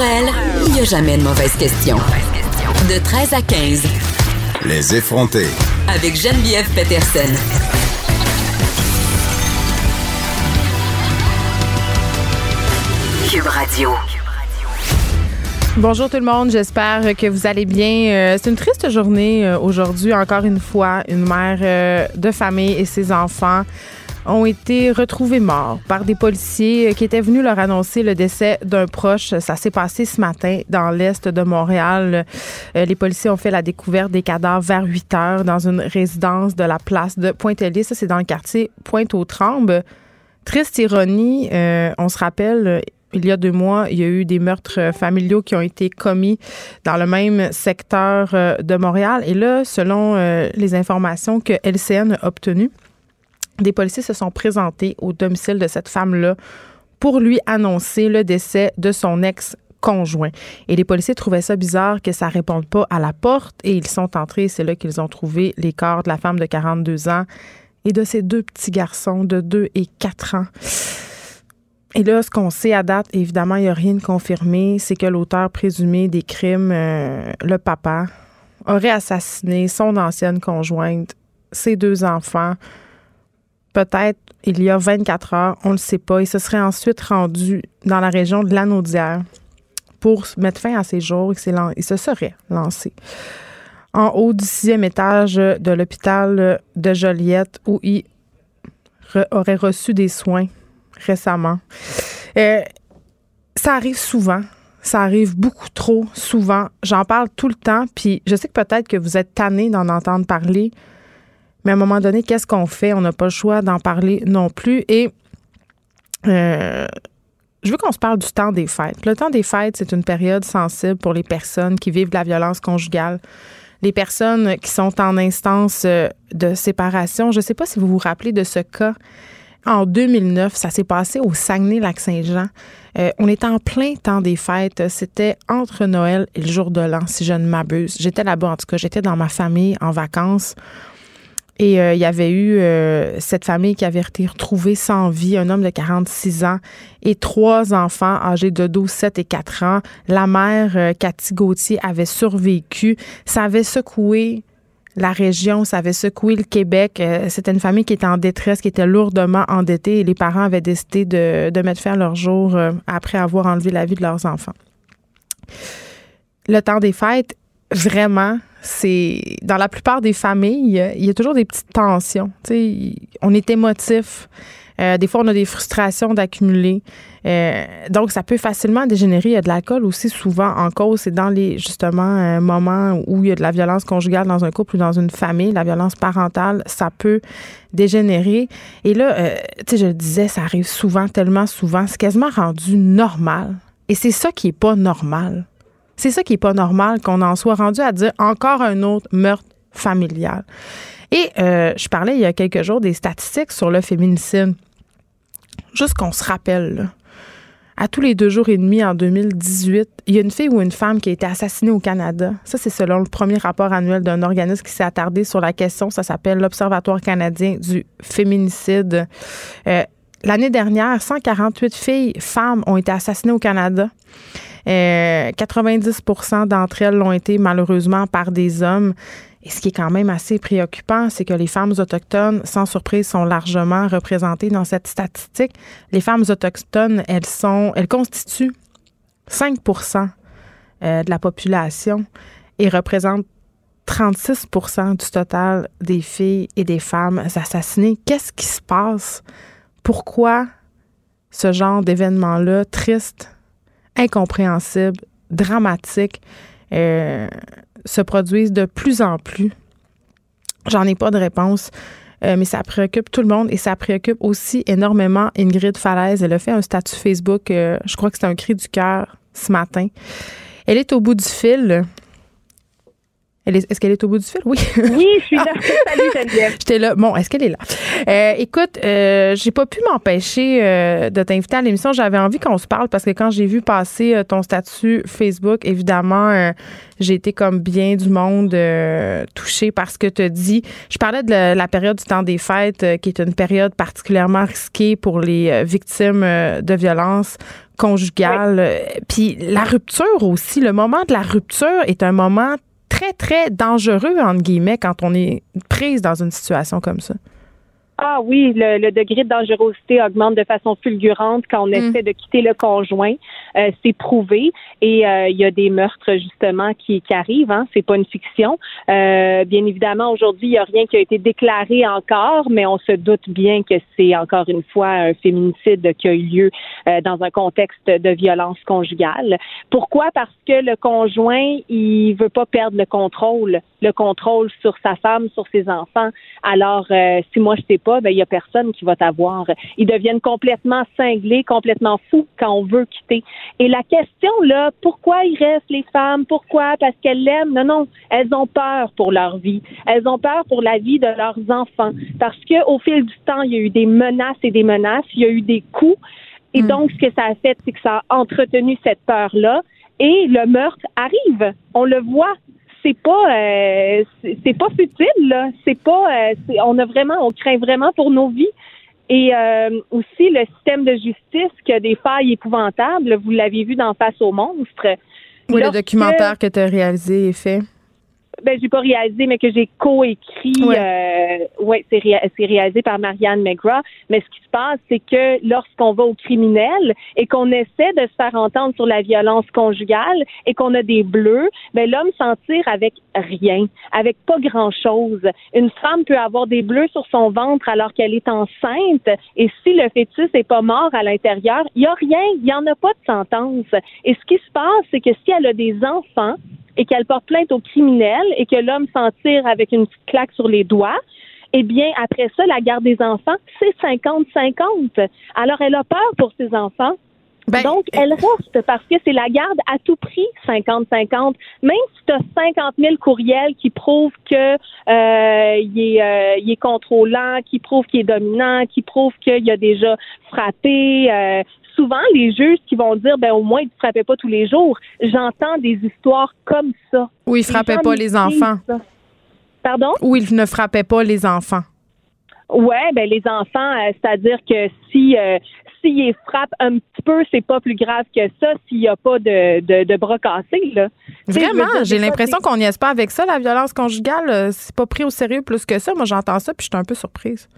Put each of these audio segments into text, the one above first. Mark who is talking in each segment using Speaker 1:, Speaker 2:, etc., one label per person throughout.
Speaker 1: Pour elle, il n'y a jamais de mauvaise question. De 13 à 15.
Speaker 2: Les effronter.
Speaker 1: Avec Geneviève Peterson. Cube Radio.
Speaker 3: Bonjour tout le monde, j'espère que vous allez bien. Euh, c'est une triste journée euh, aujourd'hui, encore une fois, une mère euh, de famille et ses enfants ont été retrouvés morts par des policiers qui étaient venus leur annoncer le décès d'un proche. Ça s'est passé ce matin dans l'est de Montréal. Les policiers ont fait la découverte des cadavres vers 8 heures dans une résidence de la place de Pointe-Élie. Ça, c'est dans le quartier Pointe-aux-Trembles. Triste ironie, on se rappelle, il y a deux mois, il y a eu des meurtres familiaux qui ont été commis dans le même secteur euh, de Montréal. Et là, selon euh, les informations que LCN a obtenues, des policiers se sont présentés au domicile de cette femme-là pour lui annoncer le décès de son ex conjoint. Et les policiers trouvaient ça bizarre que ça réponde pas à la porte et ils sont entrés. C'est là qu'ils ont trouvé les corps de la femme de 42 ans et de ses deux petits garçons de 2 et 4 ans. Et là, ce qu'on sait à date, évidemment, il n'y a rien de confirmé, c'est que l'auteur présumé des crimes, euh, le papa, aurait assassiné son ancienne conjointe, ses deux enfants, peut-être il y a 24 heures, on ne le sait pas. Il se serait ensuite rendu dans la région de Lanaudière pour mettre fin à ses jours. Il se serait lancé en haut du sixième étage de l'hôpital de Joliette où il aurait reçu des soins récemment. Ça arrive souvent. Ça arrive beaucoup trop souvent. J'en parle tout le temps. Puis je sais que peut-être que vous êtes tanné d'en entendre parler. Mais à un moment donné, qu'est-ce qu'on fait? On n'a pas le choix d'en parler non plus. Et euh, je veux qu'on se parle du temps des fêtes. Le temps des fêtes, c'est une période sensible pour les personnes qui vivent de la violence conjugale. Les personnes qui sont en instance euh, de séparation. Je ne sais pas si vous vous rappelez de ce cas en 2009, ça s'est passé au Saguenay-Lac-Saint-Jean. Euh, on était en plein temps des fêtes. C'était entre Noël et le jour de l'an, si je ne m'abuse. J'étais là-bas, en tout cas. J'étais dans ma famille en vacances. Et euh, il y avait eu euh, cette famille qui avait été retrouvée sans vie, un homme de 46 ans et trois enfants âgés de 12, 7 et 4 ans. La mère, Cathy Gauthier, avait survécu. Ça avait secoué la région, ça avait secoué le Québec. Euh, c'était une famille qui était en détresse, qui était lourdement endettée et les parents avaient décidé de, mettre fin à leur jour euh, après avoir enlevé la vie de leurs enfants. Le temps des fêtes, vraiment, c'est dans la plupart des familles, il y a toujours des petites tensions. on est émotif. Euh, des fois, on a des frustrations d'accumuler. Euh, donc, ça peut facilement dégénérer. Il y a de l'alcool aussi souvent en cause. C'est dans les, justement, euh, moments où il y a de la violence conjugale dans un couple ou dans une famille, la violence parentale, ça peut dégénérer. Et là, tu sais, je le disais, ça arrive souvent, tellement souvent. C'est quasiment rendu normal. Et c'est ça qui est pas normal. C'est ça qui est pas normal qu'on en soit rendu à dire encore un autre meurtre familial. Et je parlais il y a quelques jours des statistiques sur le féminicide. Juste qu'on se rappelle, à tous les deux jours et demi en 2018, il y a une fille ou une femme qui a été assassinée au Canada. Ça, c'est selon le premier rapport annuel d'un organisme qui s'est attardé sur la question. Ça s'appelle l'Observatoire canadien du féminicide. Euh, l'année dernière, 148 filles, femmes, ont été assassinées au Canada. 90% euh, d'entre elles l'ont été malheureusement par des hommes. Et ce qui est quand même assez préoccupant, c'est que les femmes autochtones, sans surprise, sont largement représentées dans cette statistique. Les femmes autochtones, elles sont, elles constituent 5% euh, de la population et représentent 36% du total des filles et des femmes assassinées. Qu'est-ce qui se passe? Pourquoi ce genre d'événement-là, triste, incompréhensible, dramatique, euh, se produisent de plus en plus? J'en ai pas de réponse. Euh, mais ça préoccupe tout le monde et ça préoccupe aussi énormément Ingrid Falaise. Elle a fait un statut Facebook, euh, je crois que c'est un cri du cœur ce matin. Elle est au bout du fil. Est-ce qu'elle est au bout du fil?
Speaker 4: Oui. Oui, je suis là. Salut, Geneviève.
Speaker 3: J'étais là. Bon, est-ce qu'elle est là? Euh, écoute, euh, j'ai pas pu m'empêcher euh, de t'inviter à l'émission. J'avais envie qu'on se parle parce que quand j'ai vu passer euh, ton statut Facebook, évidemment, j'ai été comme bien du monde touchée par ce que tu as dit. Je parlais de la, période du temps des fêtes, qui est une période particulièrement risquée pour les victimes de violences conjugale. Puis la rupture aussi, le moment de la rupture est un moment très, très dangereux, entre guillemets, quand on est prise dans une situation comme ça.
Speaker 4: Ah oui, le, degré de dangerosité augmente de façon fulgurante quand on mm. essaie de quitter le conjoint. Euh, c'est prouvé et euh, il y a des meurtres justement qui, qui arrivent. Hein, c'est pas une fiction. Euh, bien évidemment, aujourd'hui, il n'y a rien qui a été déclaré encore, mais on se doute bien que c'est encore une fois un féminicide qui a eu lieu dans un contexte de violence conjugale. Pourquoi? Parce que le conjoint, il veut pas perdre le contrôle, le contrôle sur sa femme, sur ses enfants. Alors, si moi je sais pas ben, il y a personne qui va t'avoir. Ils deviennent complètement cinglés, complètement fous quand on veut quitter. Et la question, là, pourquoi ils restent, les femmes? Pourquoi? Parce qu'elles l'aiment? Non, non. Elles ont peur pour leur vie. Elles ont peur pour la vie de leurs enfants. Parce qu'au fil du temps, il y a eu des menaces et des menaces. Il y a eu des coups. Et hmm. donc, ce que ça a fait, c'est que ça a entretenu cette peur-là. Et le meurtre arrive. On le voit c'est pas euh, c'est pas futile là. C'est pas euh, on a vraiment on craint vraiment pour nos vies. Et euh, aussi le système de justice qui a des failles épouvantables. Vous l'avez vu dans Face aux monstres.
Speaker 3: Oui, le documentaire que tu as réalisé et fait
Speaker 4: ben j'ai pas réalisé, mais que j'ai coécrit. Ouais, euh, ouais c'est, réalisé par Marianne McGrath. Mais ce qui se passe, c'est que lorsqu'on va au criminel et qu'on essaie de se faire entendre sur la violence conjugale et qu'on a des bleus, ben l'homme s'en tire avec rien, avec pas grand chose. Une femme peut avoir des bleus sur son ventre alors qu'elle est enceinte et si le fœtus est pas mort à l'intérieur, il y a rien, il y en a pas de sentence. Et ce qui se passe, c'est que si elle a des enfants, et qu'elle porte plainte au criminel et que l'homme s'en tire avec une petite claque sur les doigts, eh bien, après ça, la garde des enfants, c'est 50-50. Alors, elle a peur pour ses enfants. Ben, Donc, elle reste parce que c'est la garde à tout prix 50-50. Même si tu as 50 000 courriels qui prouvent que euh, il, est, euh, il est contrôlant, qui prouvent qu'il est dominant, qui prouvent qu'il a déjà frappé, euh, souvent les juges qui vont dire ben au moins il ne frappait pas tous les jours. J'entends des histoires comme ça.
Speaker 3: Ou il frappait pas les enfants.
Speaker 4: Pardon?
Speaker 3: Ou il ne frappait pas les enfants.
Speaker 4: Ouais, ben les enfants, euh, c'est-à-dire que si euh, s'il frappe un petit peu, c'est pas plus grave que ça s'il n'y a pas de, de, bras cassés. Là.
Speaker 3: Vraiment, j'ai l'impression qu'on n'y est pas avec ça, la violence conjugale. Euh, c'est pas pris au sérieux plus que ça. Moi, j'entends ça, puis je suis un peu surprise.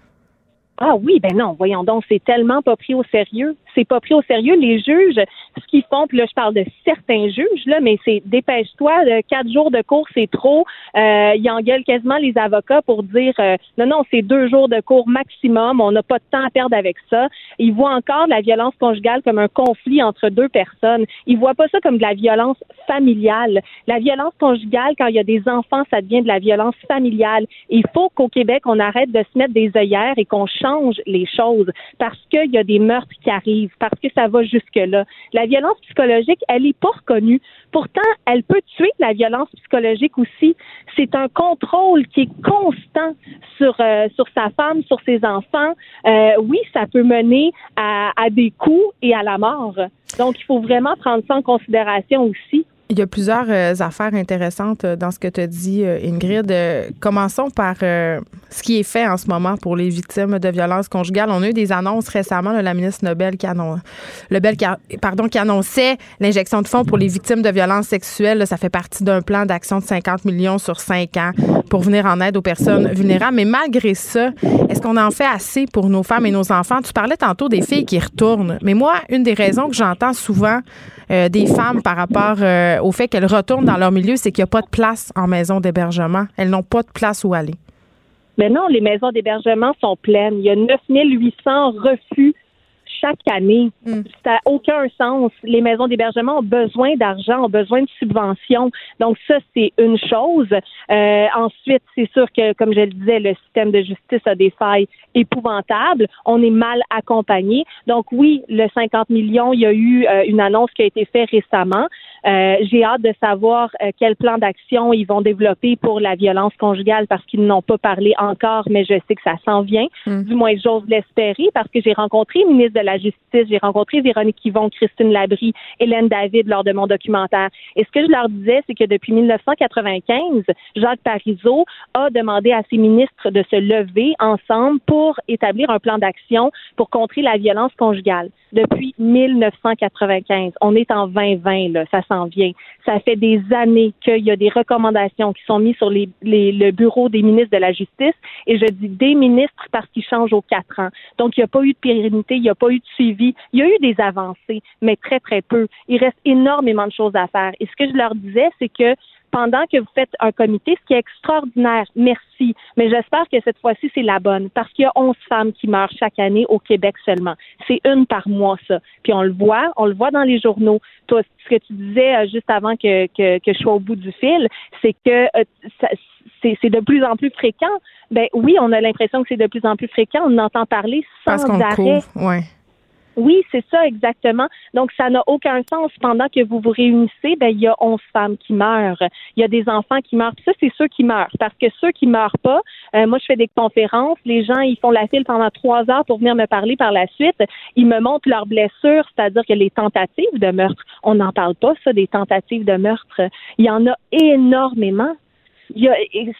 Speaker 4: Ah oui, ben non, voyons donc, c'est tellement pas pris au sérieux. C'est pas pris au sérieux. Les juges, ce qu'ils font, puis là, je parle de certains juges, là, mais c'est dépêche-toi, quatre jours de cours, c'est trop. Euh, ils engueulent quasiment les avocats pour dire euh, non, non, c'est deux jours de cours maximum, on n'a pas de temps à perdre avec ça. Ils voient encore la violence conjugale comme un conflit entre deux personnes. Ils voient pas ça comme de la violence familiale. La violence conjugale, quand il y a des enfants, ça devient de la violence familiale. Il faut qu'au Québec, on arrête de se mettre des œillères et qu'on change les choses parce qu'il y a des meurtres qui arrivent, parce que ça va jusque-là. La violence psychologique, elle n'est pas reconnue. Pourtant, elle peut tuer la violence psychologique aussi. C'est un contrôle qui est constant sur, euh, sur sa femme, sur ses enfants. Euh, oui, ça peut mener à, à des coups et à la mort. Donc, il faut vraiment prendre ça en considération aussi.
Speaker 3: Il y a plusieurs euh, affaires intéressantes euh, dans ce que tu as dit, euh, Ingrid. commençons par ce qui est fait en ce moment pour les victimes de violences conjugales. On a eu des annonces récemment de la ministre Nobel qui, qui annonçait l'injection de fonds pour les victimes de violences sexuelles. ça fait partie d'un plan d'action de 50 millions sur 5 ans pour venir en aide aux personnes vulnérables. Mais malgré ça, est-ce qu'on en fait assez pour nos femmes et nos enfants? Tu parlais tantôt des filles qui retournent. Mais moi, une des raisons que j'entends souvent des femmes par rapport au fait qu'elles retournent dans leur milieu, c'est qu'il n'y a pas de place en maison d'hébergement. Elles n'ont pas de place où aller.
Speaker 4: Mais non, les maisons d'hébergement sont pleines. Il y a 9800 refus chaque année. Hmm. Ça n'a aucun sens. Les maisons d'hébergement ont besoin d'argent, ont besoin de subventions. Donc ça, c'est une chose. Euh, ensuite, c'est sûr que, comme je le disais, le système de justice a des failles épouvantables. On est mal accompagné. Donc oui, le 50 millions, il y a eu euh, une annonce qui a été faite récemment. Euh, j'ai hâte de savoir euh, quel plan d'action ils vont développer pour la violence conjugale parce qu'ils n'ont pas parlé encore, mais je sais que ça s'en vient. Mm. Du moins, j'ose l'espérer parce que j'ai rencontré le ministre de la Justice, j'ai rencontré Véronique Yvon, Christine Labrie, Hélène David lors de mon documentaire. Et ce que je leur disais, c'est que depuis 1995, Jacques Parizeau a demandé à ses ministres de se lever ensemble pour établir un plan d'action pour contrer la violence conjugale. Depuis 1995, on est en 2020, là, ça Ça fait des années qu'il y a des recommandations qui sont mises sur le bureau des ministres de la Justice, et je dis des ministres parce qu'ils changent aux quatre ans. Donc, il n'y a pas eu de pérennité, il n'y a pas eu de suivi. Il y a eu des avancées, mais très, très peu. Il reste énormément de choses à faire. Et ce que je leur disais, c'est que pendant que vous faites un comité, ce qui est extraordinaire. Merci. Mais j'espère que cette fois-ci, c'est la bonne parce qu'il y a 11 femmes qui meurent chaque année au Québec seulement. C'est une par mois, ça. Puis on le voit, on le voit dans les journaux. Toi, ce que tu disais euh, juste avant que, que, que, je sois au bout du fil, c'est que euh, c'est de plus en plus fréquent. Ben oui, on a l'impression que c'est de plus en plus fréquent. On entend parler sans arrêt.
Speaker 3: Ouais.
Speaker 4: Oui, c'est ça exactement. Donc, ça n'a aucun sens. Pendant que vous vous réunissez, ben, il y a 11 femmes qui meurent. Il y a des enfants qui meurent. ça, c'est ceux qui meurent. Parce que ceux qui meurent pas, euh, moi, je fais des conférences. Les gens, ils font la file pendant trois heures pour venir me parler par la suite. Ils me montrent leurs blessures, c'est-à-dire que les tentatives de meurtre, on n'en parle pas, ça, des tentatives de meurtre. Il y en a énormément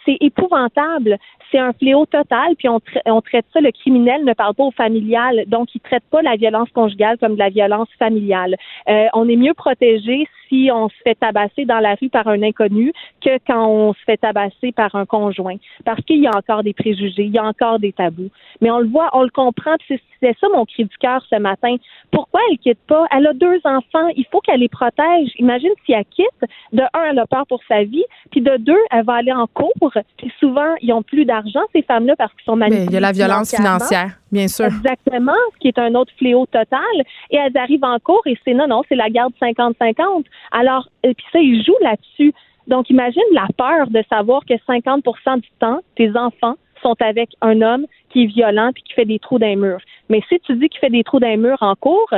Speaker 4: c'est épouvantable. C'est un fléau total, puis on, traite ça, le criminel ne parle pas au familial, donc il traite pas la violence conjugale comme de la violence familiale. Euh, on est mieux protégé si on se fait tabasser dans la rue par un inconnu que quand on se fait tabasser par un conjoint, parce qu'il y a encore des préjugés, il y a encore des tabous. Mais on le voit, on le comprend, c'est ça mon cri du cœur ce matin. Pourquoi elle quitte pas? Elle a deux enfants, il faut qu'elle les protège. Imagine si elle quitte, de un, elle a peur pour sa vie, puis de deux, elle va aller en cours, puis souvent, ils ont plus d'argent, ces femmes-là, parce qu'ils sont manipulées.
Speaker 3: il y a la violence financière, bien sûr.
Speaker 4: Exactement, ce qui est un autre fléau total. Et elles arrivent en cours et c'est non, non, c'est la garde 50-50. Alors, et puis ça, ils jouent là-dessus. Donc, imagine la peur de savoir que 50% du temps, tes enfants sont avec un homme qui est violent puis qui fait des trous d'un mur. Mais si tu dis qu'il fait des trous d'un mur en cours,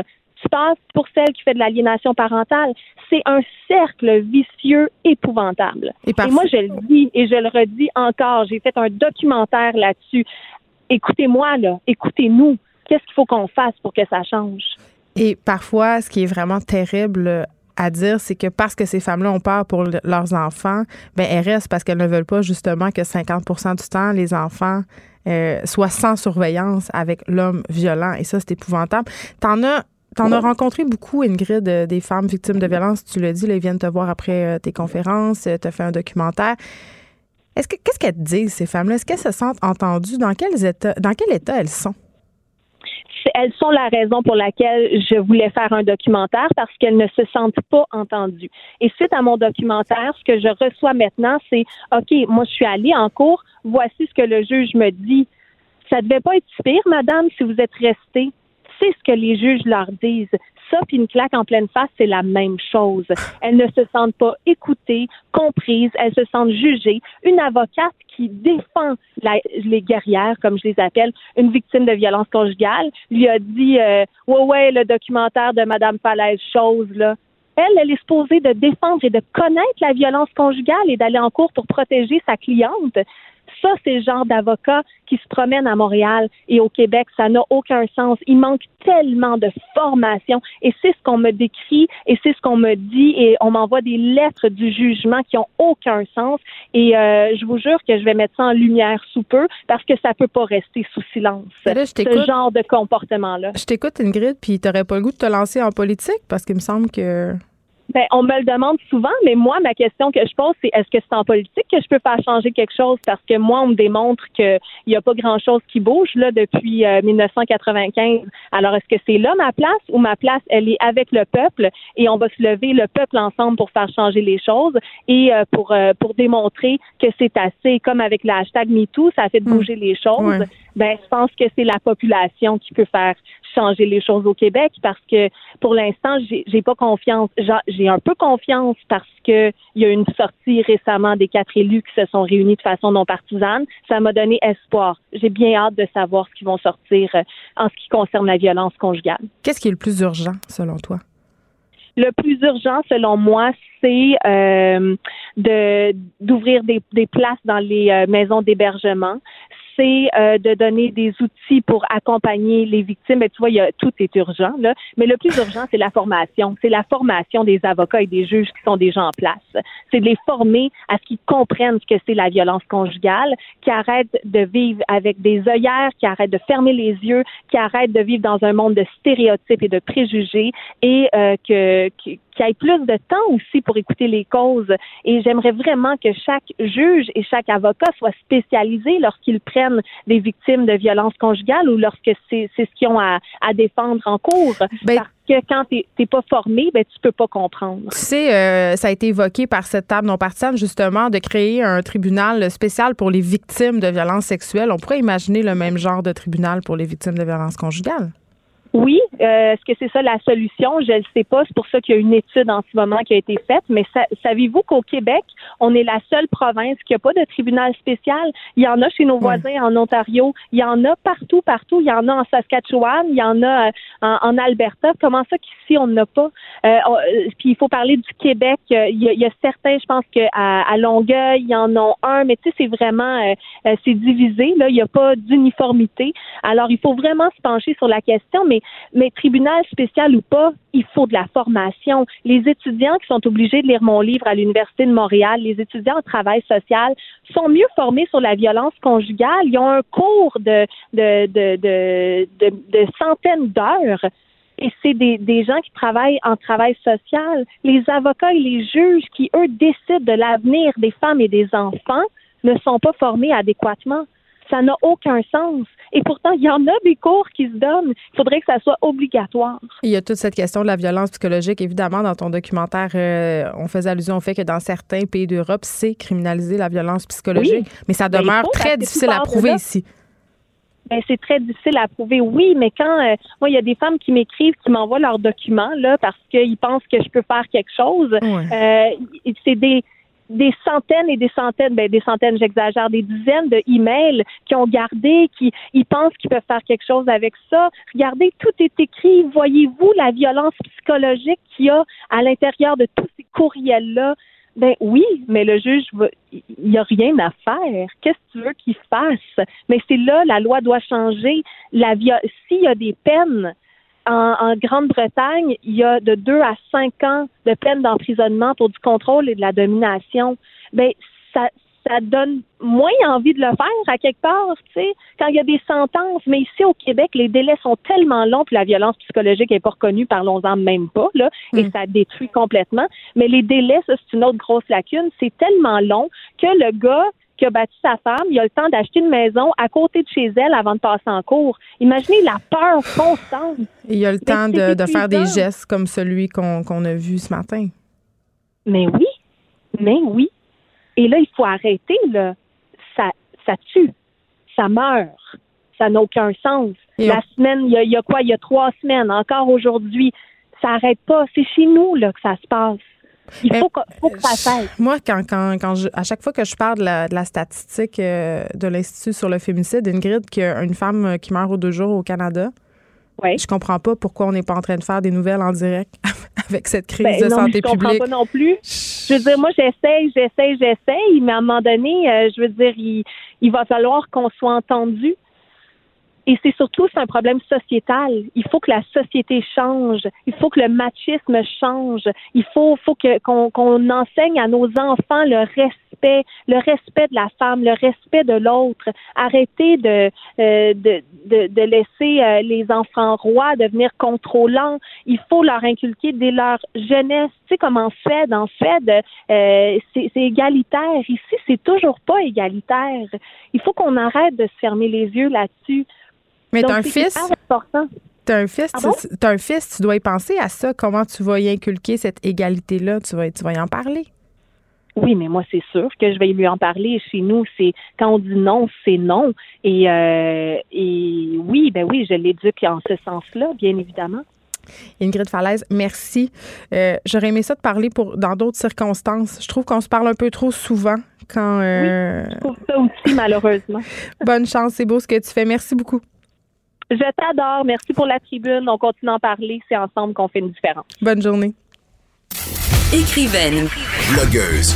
Speaker 4: tu passes pour celle qui fait de l'aliénation parentale. C'est un cercle vicieux épouvantable. Et, et, moi, je le dis et je le redis encore. J'ai fait un documentaire là-dessus. Écoutez-moi, là. Écoutez-nous. Qu'est-ce qu'il faut qu'on fasse pour que ça change?
Speaker 3: Et parfois, ce qui est vraiment terrible à dire, c'est que parce que ces femmes-là ont peur pour leurs enfants, ben elles restent parce qu'elles ne veulent pas justement que 50% du temps, les enfants euh, soient sans surveillance avec l'homme violent. Et ça, c'est épouvantable. T'en as T'en as rencontré beaucoup, Ingrid, euh, des femmes victimes de violence. Tu l'as dit, là, ils viennent te voir après euh, tes conférences, tu as fait un documentaire. Est-ce que qu'est-ce qu'elles te disent, ces femmes-là? Est-ce qu'elles se sentent entendues? Dans quel état, dans quel état elles sont?
Speaker 4: elles sont la raison pour laquelle je voulais faire un documentaire parce qu'elles ne se sentent pas entendues. Et suite à mon documentaire, ce que je reçois maintenant, c'est OK, moi je suis allée en cours, voici ce que le juge me dit. Ça devait pas être pire, madame, si vous êtes restée. C'est ce que les juges leur disent ça puis une claque en pleine face, c'est la même chose. Elles ne se sentent pas écoutées, comprises, elles se sentent jugées. Une avocate qui défend les guerrières, comme je les appelle, une victime de violence conjugale, lui a dit euh, Ouais, ouais, le documentaire de Madame Falaise, chose, là. Elle, elle est supposée de défendre et de connaître la violence conjugale et d'aller en cours pour protéger sa cliente ça, c'est le genre d'avocat qui se promène à Montréal et au Québec. Ça n'a aucun sens. Il manque tellement de formation et c'est ce qu'on me décrit et c'est ce qu'on me dit et on m'envoie des lettres du jugement qui ont aucun sens et euh, je vous jure que je vais mettre ça en lumière sous peu parce que ça peut pas rester sous silence. ce genre de comportement-là.
Speaker 3: Je t'écoute, Ingrid, puis tu n'aurais pas le goût de te lancer en politique parce qu'il me semble que
Speaker 4: ben, on me le demande souvent, mais moi, ma question que je pose, c'est est-ce que c'est en politique que je peux faire changer quelque chose? Parce que moi, on me démontre qu'il n'y a pas grand-chose qui bouge là depuis 1995. Euh, Alors, est-ce que c'est là ma place ou ma place, elle est avec le peuple et on va se lever le peuple ensemble pour faire changer les choses et euh, pour euh, pour démontrer que c'est assez, comme avec le hashtag MeToo, ça a fait mm. bouger les choses. Ben, je pense que c'est la population qui peut faire changer les choses au Québec parce que pour l'instant, j'ai pas confiance. J'ai un peu confiance parce que il y a une sortie récemment des quatre élus qui se sont réunis de façon non partisane. Ça m'a donné espoir. J'ai bien hâte de savoir ce qu'ils vont sortir euh, en ce qui concerne la violence conjugale.
Speaker 3: Qu'est-ce qui est le plus urgent selon toi?
Speaker 4: Le plus urgent, selon moi, c'est euh, de d'ouvrir des, des places dans les euh, maisons d'hébergement c'est euh, de donner des outils pour accompagner les victimes. Mais tu vois, il y a, tout est urgent, là. Mais le plus urgent, c'est la formation. C'est la formation des avocats et des juges qui sont déjà en place. C'est de les former à ce qu'ils comprennent ce que c'est la violence conjugale, qui arrêtent de vivre avec des œillères, qui arrêtent de fermer les yeux, qui arrêtent de vivre dans un monde de stéréotypes et de préjugés et euh, que, que qu'il y ait plus de temps aussi pour écouter les causes. Et j'aimerais vraiment que chaque juge et chaque avocat soit spécialisé lorsqu'ils prennent des victimes de violences conjugales ou lorsque c'est ce qu'ils ont à, à, défendre en cours. Ben, Parce que quand tu n'es pas formé, ben, tu peux pas comprendre.
Speaker 3: Tu sais, euh, ça a été évoqué par cette table non partisane, justement, de créer un tribunal spécial pour les victimes de violences sexuelles. On pourrait imaginer le même genre de tribunal pour les victimes de violences conjugales.
Speaker 4: Oui, euh, est-ce que c'est ça la solution? Je ne sais pas. C'est pour ça qu'il y a une étude en ce moment qui a été faite. Mais savez-vous qu'au Québec, on est la seule province qui n'a pas de tribunal spécial? Il y en a chez nos voisins en Ontario. Il y en a partout, partout. Il y en a en Saskatchewan. Il y en a euh, en, Alberta. Comment ça qu'ici, on n'a pas? Euh, puis il faut parler du Québec. Il y a, certains, je pense qu'à à Longueuil, il y en a un. Mais tu sais, c'est vraiment, c'est divisé. Là, il n'y a pas d'uniformité. Alors, il faut vraiment se pencher sur la question. Mais mais tribunal spécial ou pas, il faut de la formation. Les étudiants qui sont obligés de lire mon livre à l'Université de Montréal, les étudiants en travail social, sont mieux formés sur la violence conjugale. Ils ont un cours de, centaines d'heures. Et c'est des, des gens qui travaillent en travail social. Les avocats et les juges qui, eux, décident de l'avenir des femmes et des enfants ne sont pas formés adéquatement. Ça n'a aucun sens. Et pourtant, il y en a des cours qui se donnent. Il faudrait que ça soit obligatoire.
Speaker 3: Il y a toute cette question de la violence psychologique. Évidemment, dans ton documentaire, euh, on faisait allusion au fait que dans certains pays d'Europe, c'est criminaliser la violence psychologique. Mais ça ben, demeure très difficile à prouver ici.
Speaker 4: Ben, c'est très difficile à prouver, oui, mais quand euh, moi, il y a des femmes qui m'écrivent, qui m'envoient leurs documents là parce qu'ils pensent que je peux faire quelque chose. Euh, c'est des des centaines et des centaines, ben des centaines, j'exagère, des dizaines de emails qui ont gardé, qui ils pensent qu'ils peuvent faire quelque chose avec ça. Regardez, tout est écrit. Voyez-vous la violence psychologique qu'il y a à l'intérieur de tous ces courriels-là? Ben oui, mais le juge, il n'y a rien à faire. Qu'est-ce que tu veux qu'il fasse? Mais c'est là, la loi doit changer. La s'il y a des peines en, Grande-Bretagne, il y a de deux à cinq ans de peine d'emprisonnement pour du contrôle et de la domination. Ben, ça, ça donne moins envie de le faire à quelque part, tu sais, quand il y a des sentences. Mais ici au Québec, les délais sont tellement longs, puis la violence psychologique n'est pas reconnue, parlons-en même pas, là, et mm. ça détruit complètement. Mais les délais, ça, c'est une autre grosse lacune. C'est tellement long que le gars qui a battu sa femme, il a le temps d'acheter une maison à côté de chez elle avant de passer en cours. Imaginez la peur constante.
Speaker 3: il a le temps de, faire des gestes comme celui qu'on a vu ce matin.
Speaker 4: Mais oui, mais oui. Et là, il faut arrêter, là. Ça, ça tue, ça meurt, ça n'a aucun sens. la semaine, il y, a, il y a quoi? Il y a trois semaines, encore aujourd'hui, ça n'arrête pas. C'est chez nous, là, que ça se passe. Il faut, que, ça fasse.
Speaker 3: Moi, quand, quand, quand je, à chaque fois que je parle de la, statistique euh, de l'Institut sur le féminicide, Ingrid, qu'il y a une femme qui meurt aux deux jours au Canada,
Speaker 4: ouais.
Speaker 3: je comprends pas pourquoi on n'est pas en train de faire des nouvelles en direct avec cette crise ben, de santé publique. Je
Speaker 4: comprends pas non plus. Je veux dire, moi, j'essaye, j'essaye, j'essaye, mais à un moment donné, euh, je veux dire, il, il va falloir qu'on soit entendu. Et c'est surtout c'est un problème sociétal. Il faut que la société change. Il faut que le machisme change. Il faut, faut que qu'on enseigne à nos enfants le respect, le respect de la femme, le respect de l'autre. Arrêter de, euh, de, de, de, laisser euh, les enfants rois devenir contrôlants. Il faut leur inculquer dès leur jeunesse. Tu sais comment fait en fait euh, c'est égalitaire. Ici, c'est toujours pas égalitaire. Il faut qu'on arrête de se fermer les yeux là-dessus.
Speaker 3: Mais t'as un fils? T'as un fils, tu, un fils, tu dois y penser à ça. Comment tu vas y inculquer cette égalité-là? Tu vas, tu vas y en parler.
Speaker 4: Oui, mais moi, c'est sûr que je vais lui en parler. Chez nous, c'est quand on dit non, c'est non. Et, euh, et oui, ben oui, je l'éduque en ce sens-là, bien évidemment.
Speaker 3: Ingrid Falaise, merci. Euh, j'aurais aimé ça de parler pour dans d'autres circonstances. Je trouve qu'on se parle un peu trop souvent quand.
Speaker 4: Euh... Oui, je trouve ça aussi, malheureusement.
Speaker 3: Bonne chance, c'est beau ce que tu fais. Merci beaucoup.
Speaker 4: Je t'adore. Merci pour la tribune. On continue à en parler. C'est ensemble qu'on fait une différence.
Speaker 3: Bonne journée.
Speaker 1: Écrivaine,
Speaker 2: Blogueuse.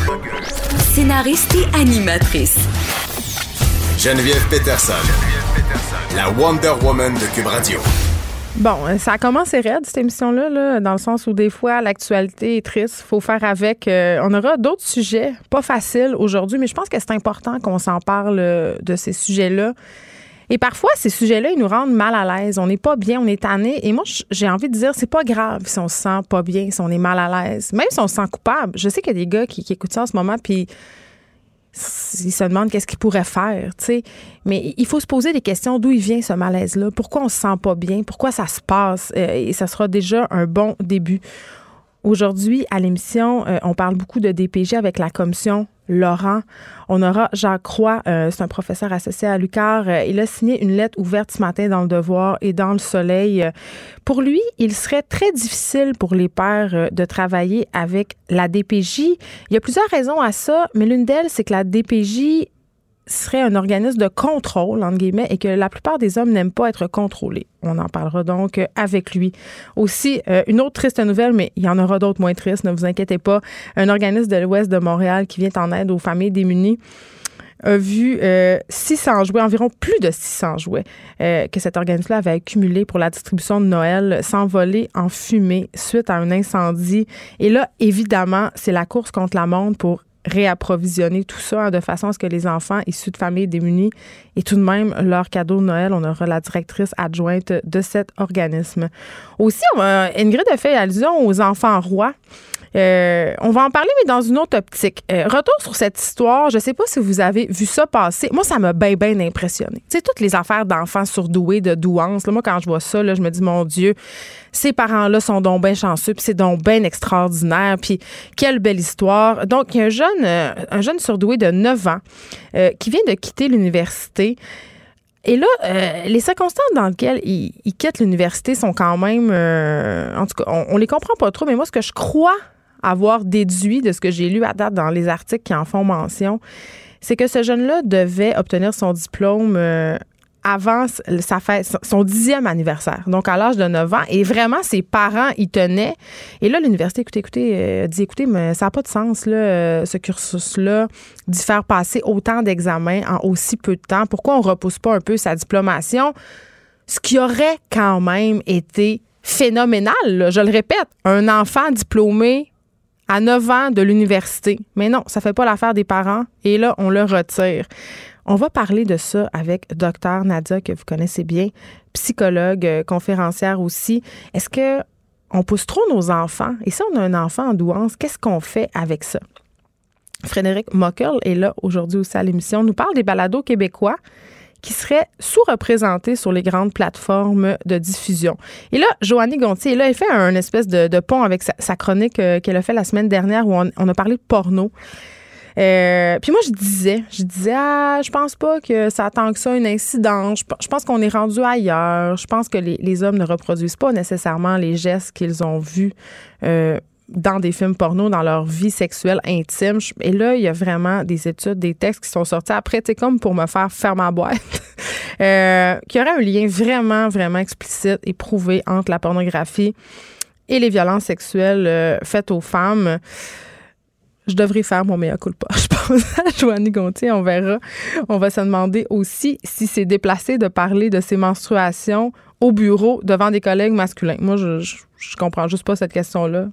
Speaker 1: scénariste et animatrice.
Speaker 2: Geneviève Peterson. La Wonder Woman de Cube Radio.
Speaker 3: Bon, euh, ça a commencé raide, cette émission-là, là, dans le sens où des fois, l'actualité est triste. faut faire avec. Euh, on aura d'autres sujets, pas faciles aujourd'hui, mais je pense que c'est important qu'on s'en parle euh, de ces sujets-là. Et parfois, ces sujets-là, ils nous rendent mal à l'aise. On n'est pas bien, on est tanné. Et moi, j'ai envie de dire, c'est pas grave si on se sent pas bien, si on est mal à l'aise. Même si on se sent coupable. Je sais qu'il y a des gars qui, écoutent ça en ce moment, puis ils se demandent qu'est-ce qu'ils pourraient faire, tu sais. Mais il faut se poser des questions d'où il vient ce malaise-là, pourquoi on se sent pas bien, pourquoi ça se passe, euh, et ça sera déjà un bon début. Aujourd'hui, à l'émission, euh, on parle beaucoup de DPG avec la commission Laurent. On aura Jacques Croix, euh, c'est un professeur associé à Lucar. Euh, il a signé une lettre ouverte ce matin dans le Devoir et dans le Soleil. Pour lui, il serait très difficile pour les pères de travailler avec la DPJ. Il y a plusieurs raisons à ça, mais l'une d'elles, c'est que la DPJ serait un organisme de contrôle, entre guillemets, et que la plupart des hommes n'aiment pas être contrôlés. On en parlera donc avec lui. Aussi, euh, une autre triste nouvelle, mais il y en aura d'autres moins tristes, ne vous inquiétez pas. Un organisme de l'Ouest de Montréal qui vient en aide aux familles démunies a vu 600 euh, jouets, environ plus de 600 jouets euh, que cet organisme-là avait accumulé pour la distribution de Noël s'envoler en fumée suite à un incendie. Et là, évidemment, c'est la course contre la montre pour réapprovisionner tout ça hein, de façon à ce que les enfants issus de familles démunies aient tout de même leur cadeau de Noël. On aura la directrice adjointe de cet organisme. Aussi, on Ingrid a fait allusion aux enfants rois. Euh, on va en parler, mais dans une autre optique. Euh, retour sur cette histoire. Je ne sais pas si vous avez vu ça passer. Moi, ça m'a bien, bien impressionné. Tu sais, toutes les affaires d'enfants surdoués, de douance. moi, quand je vois ça, je me dis, mon Dieu, ces parents-là sont donc bien chanceux, puis c'est donc bien extraordinaire, puis quelle belle histoire. Donc, il y a un jeune, euh, un jeune surdoué de 9 ans qui vient de quitter l'université. Et là, les circonstances dans lesquelles il, quitte l'université sont quand même, en tout cas, on, on, les comprend pas trop, mais moi, ce que je crois avoir déduit de ce que j'ai lu à date dans les articles qui en font mention, c'est que ce jeune-là devait obtenir son diplôme euh, avant sa son dixième anniversaire, donc à l'âge de 9 ans. Et vraiment, ses parents y tenaient. Et là, l'université, écoutez, écoutez, euh, dit, écoutez, mais ça n'a pas de sens, là, euh, ce cursus-là, d'y faire passer autant d'examens en aussi peu de temps. Pourquoi on ne repousse pas un peu sa diplomation? Ce qui aurait quand même été phénoménal, je le répète, un enfant diplômé à 9 ans de l'université. Mais non, ça fait pas l'affaire des parents et là, on le retire. On va parler de ça avec docteur Nadia, que vous connaissez bien, psychologue, euh, conférencière aussi. Est-ce que on pousse trop nos enfants? Et si on a un enfant en douance, qu'est-ce qu'on fait avec ça? Frédéric Mockel est là aujourd'hui aussi à l'émission. nous parle des balados québécois qui serait sous-représentée sur les grandes plateformes de diffusion. Et là, Joannie Gontier, là, elle fait un espèce de, pont avec sa, chronique euh, qu'elle a fait la semaine dernière où on, a parlé de porno. Euh, puis moi, je disais, je disais, ah, je pense pas que ça tant que ça une incidence. Je, pense qu'on est rendu ailleurs. Je pense que les, hommes ne reproduisent pas nécessairement les gestes qu'ils ont vus euh, dans des films porno, dans leur vie sexuelle intime. Et là, il y a vraiment des études, des textes qui sont sortis après, c'est comme pour me faire faire ma boîte, euh, qui aurait un lien vraiment, vraiment explicite et prouvé entre la pornographie et les violences sexuelles euh, faites aux femmes. Je devrais faire mon meilleur coup de Je pense à Gontier, on verra. On va se demander aussi si c'est déplacé de parler de ses menstruations au bureau devant des collègues masculins. Moi, je, je, je comprends juste pas cette question-là.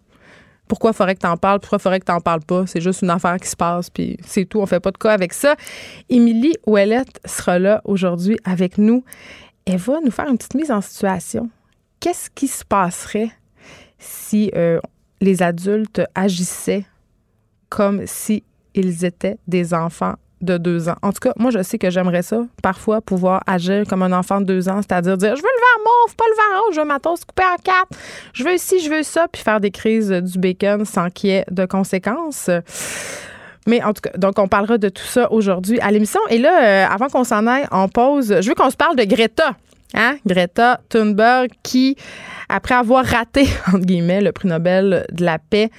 Speaker 3: Pourquoi faudrait que t'en parles? Pourquoi faudrait que t'en parles pas? C'est juste une affaire qui se passe, puis c'est tout. On fait pas de cas avec ça. Émilie Ouellette sera là aujourd'hui avec nous. Elle va nous faire une petite mise en situation. Qu'est-ce qui se passerait si euh, les adultes agissaient comme si ils étaient des enfants de deux ans. En tout cas, moi, je sais que j'aimerais ça, parfois, pouvoir agir comme un enfant de deux ans, c'est-à-dire dire, je veux le verre mauve, pas le verre rouge, je veux ma toast coupée en quatre, je veux ci, je veux ça, puis faire des crises du bacon sans qu'il y ait de conséquences. Mais en tout cas, donc on parlera de tout ça aujourd'hui à l'émission. Et là, euh, avant qu'on s'en aille, on pause. Je veux qu'on se parle de Greta. Hein? Greta Thunberg qui, après avoir raté, entre guillemets, le prix Nobel de la paix,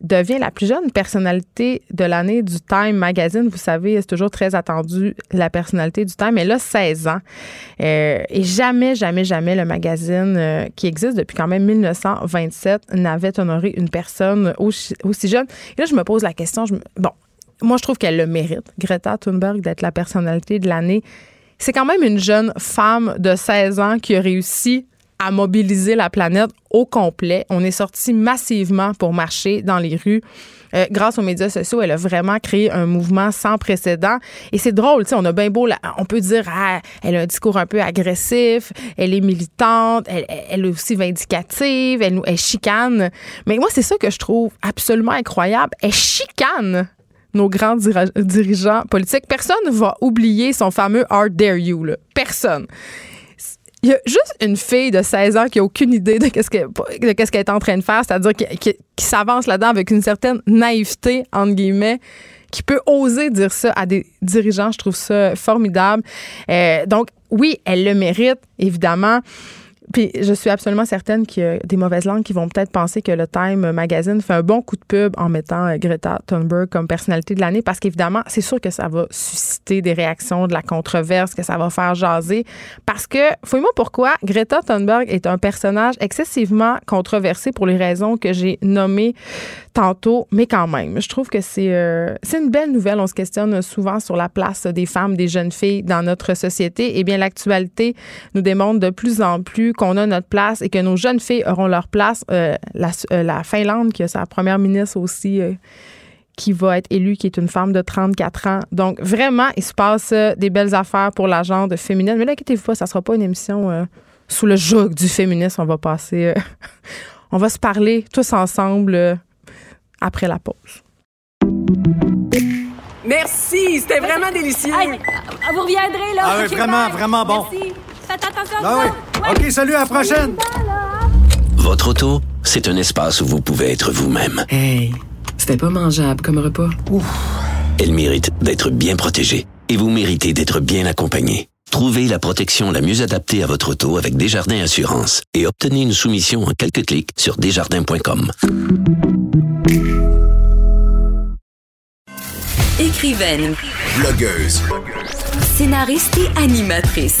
Speaker 3: devient la plus jeune personnalité de l'année du Time Magazine. Vous savez, c'est toujours très attendu la personnalité du Time. Elle a 16 ans. Euh, et jamais, jamais, jamais le magazine euh, qui existe depuis quand même 1927 n'avait honoré une personne aussi, jeune. Et là, je me pose la question. Bon, moi, je trouve qu'elle le mérite, Greta Thunberg, d'être la personnalité de l'année. C'est quand même une jeune femme de 16 ans qui a réussi à mobiliser la planète au complet. On est sorti massivement pour marcher dans les rues. Euh, grâce aux médias sociaux, elle a vraiment créé un mouvement sans précédent. Et c'est drôle, tu sais, on a bien beau, on peut dire, ah, elle a un discours un peu agressif, elle est militante, elle, est aussi vindicative, elle, elle chicane. Mais moi, c'est ça que je trouve absolument incroyable. Elle chicane nos grands dirigeants politiques. Personne ne va oublier son fameux Art Dare You. Là. Personne. Il y a juste une fille de 16 ans qui a aucune idée de qu'est-ce qu'elle est en train de faire, c'est-à-dire qui, s'avance là-dedans avec une certaine naïveté, entre guillemets, qui peut oser dire ça à des dirigeants. Je trouve ça formidable. Euh, donc, oui, elle le mérite, évidemment. Puis je suis absolument certaine qu'il y a des mauvaises langues qui vont peut-être penser que le Time Magazine fait un bon coup de pub en mettant euh, Greta Thunberg comme personnalité de l'année parce qu'évidemment, c'est sûr que ça va susciter des réactions, de la controverse, que ça va faire jaser. Parce que, fouille-moi pourquoi, Greta Thunberg est un personnage excessivement controversé pour les raisons que j'ai nommées tantôt, mais quand même, je trouve que c'est euh, c'est une belle nouvelle. On se questionne souvent sur la place des femmes, des jeunes filles dans notre société. Eh bien, l'actualité nous démontre de plus en plus qu'on a notre place et que nos jeunes filles auront leur place. Euh, la, euh, la, Finlande, qui a sa première ministre aussi, qui va être élue, qui est une femme de 34 ans. Donc, vraiment, il se passe des belles affaires pour la de féminine. Mais là, inquiétez-vous pas, ça sera pas une émission sous le joug du féminisme. On va passer... on va se parler tous ensemble après la pause.
Speaker 5: Merci, c'était vraiment délicieux.
Speaker 6: vous reviendrez là.
Speaker 7: Ah oui, vraiment, vraiment bon.
Speaker 6: Merci. Faites attention
Speaker 7: ah oui. OK, salut, à la prochaine.
Speaker 8: Votre auto, c'est un espace où vous pouvez être vous-même.
Speaker 5: Hey, c'était pas mangeable comme repas. Ouf.
Speaker 8: Elle mérite d'être bien protégée et vous méritez d'être bien accompagnée. Trouvez la protection la mieux adaptée à votre auto avec Desjardins Assurance et obtenez une soumission en quelques clics sur desjardins.com.
Speaker 1: Écrivaine.
Speaker 2: Blogueuse.
Speaker 1: Scénariste et animatrice.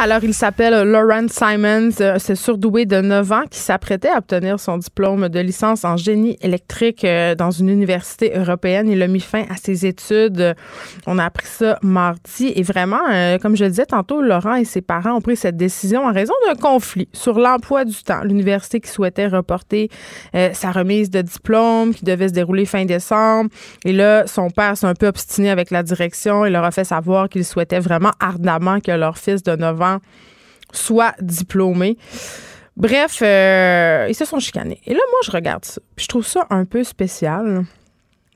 Speaker 3: Alors, il s'appelle Lauren Simons. Euh, c'est surdoué de 9 ans qui s'apprêtait à obtenir son diplôme de licence en génie électrique euh, dans une université européenne. Il a mis fin à ses études. On a appris ça mardi. Et vraiment, euh, comme je le disais tantôt, Laurent et ses parents ont pris cette décision en raison d'un conflit sur l'emploi du temps. L'université qui souhaitait reporter sa remise de diplôme qui devait se dérouler fin décembre. Et là, son père s'est un peu obstiné avec la direction. Il leur a fait savoir qu'il souhaitait vraiment ardemment que leur fils de 9 ans soit diplômé. Bref, euh, ils se sont chicanés. Et là, moi, je regarde ça. je trouve ça un peu spécial.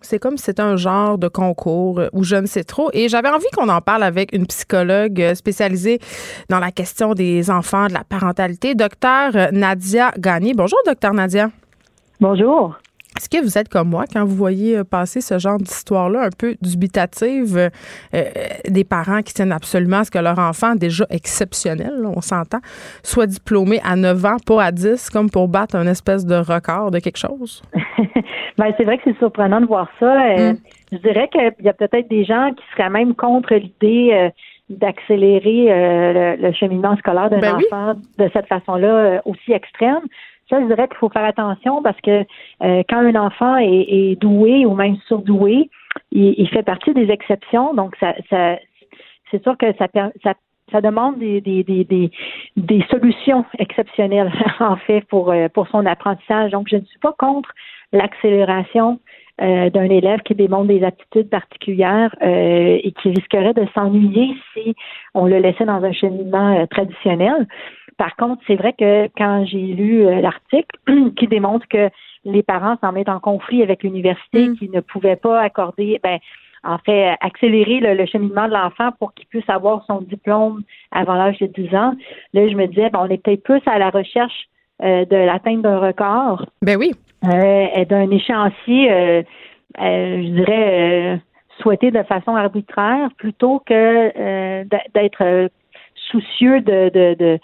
Speaker 3: C'est comme si c'était un genre de concours où je ne sais trop. Et j'avais envie qu'on en parle avec une psychologue spécialisée dans la question des enfants, de la parentalité, docteur Nadia Gagné. Bonjour, docteur Nadia.
Speaker 9: Bonjour.
Speaker 3: Est-ce que vous êtes comme moi quand vous voyez euh, passer ce genre d'histoire-là un peu dubitative euh, euh, des parents qui tiennent absolument à ce que leur enfant, déjà exceptionnel, on s'entend, soit diplômé à 9 ans, pas à 10, comme pour battre un espèce de record de quelque chose?
Speaker 9: ben, c'est vrai que c'est surprenant de voir ça. Mm. Je dirais qu'il y a peut-être des gens qui seraient même contre l'idée d'accélérer le, cheminement scolaire d'un ben enfant de cette façon-là aussi extrême. Ça, je dirais qu'il faut faire attention parce que euh, quand un enfant est, doué ou même surdoué, il, fait partie des exceptions. Donc, ça, c'est sûr que ça, ça, demande des, des, des, des, solutions exceptionnelles, en fait, pour, euh, pour son apprentissage. Donc, je ne suis pas contre l'accélération euh, d'un élève qui démontre des aptitudes particulières et qui risquerait de s'ennuyer si on le laissait dans un cheminement traditionnel. Par contre, c'est vrai que quand j'ai lu euh, l'article qui démontre que les parents s'en mettent en conflit avec l'université, mm. qui ne pouvaient pas accorder, ben, en fait, accélérer le, cheminement de l'enfant pour qu'il puisse avoir son diplôme avant l'âge de 10 ans. Là, je me disais, ben, on est peut-être plus à la recherche euh, de l'atteinte d'un record.
Speaker 3: Ben oui.
Speaker 9: Euh, d'un échéancier, je dirais, souhaité de façon arbitraire plutôt que d'être soucieux de, de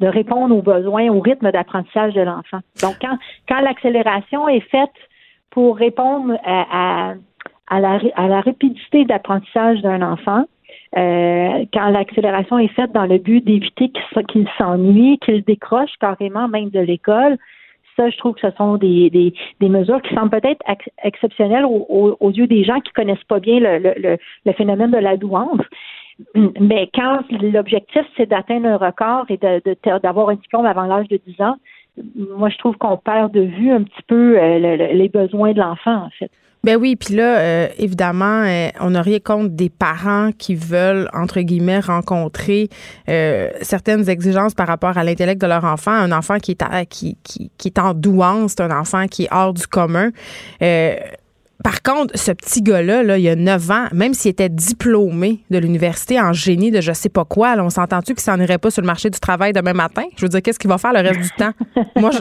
Speaker 9: répondre aux besoins, au rythme d'apprentissage de l'enfant. Donc, quand, quand l'accélération est faite pour répondre à, à, la, à la rapidité d'apprentissage d'un enfant, euh, quand l'accélération est faite dans le but d'éviter qu'il s'ennuie, qu'il décroche carrément même de l'école, ça, je trouve que ce sont des, des, des mesures qui semblent peut-être exceptionnelles aux, yeux des gens qui connaissent pas bien le, le, le phénomène de la douance. Mais quand l'objectif, c'est d'atteindre un record et d'avoir un diplôme avant l'âge de 10 ans, moi, je trouve qu'on perd de vue un petit peu euh, les besoins de l'enfant, en fait.
Speaker 3: Ben oui, puis là, euh, évidemment, euh, on n'a rien contre des parents qui veulent, entre guillemets, rencontrer certaines exigences par rapport à l'intellect de leur enfant. Un enfant qui est, qui, qui, qui, est en douance, c'est un enfant qui est hors du commun. Par contre, ce petit gars-là, là, il y a 9 ans, même s'il était diplômé de l'université en génie de je sais pas quoi, on s'entend-tu qu'il s'en irait pas sur le marché du travail demain matin? Je veux dire, qu'est-ce qu'il va faire le reste du temps? Moi, je...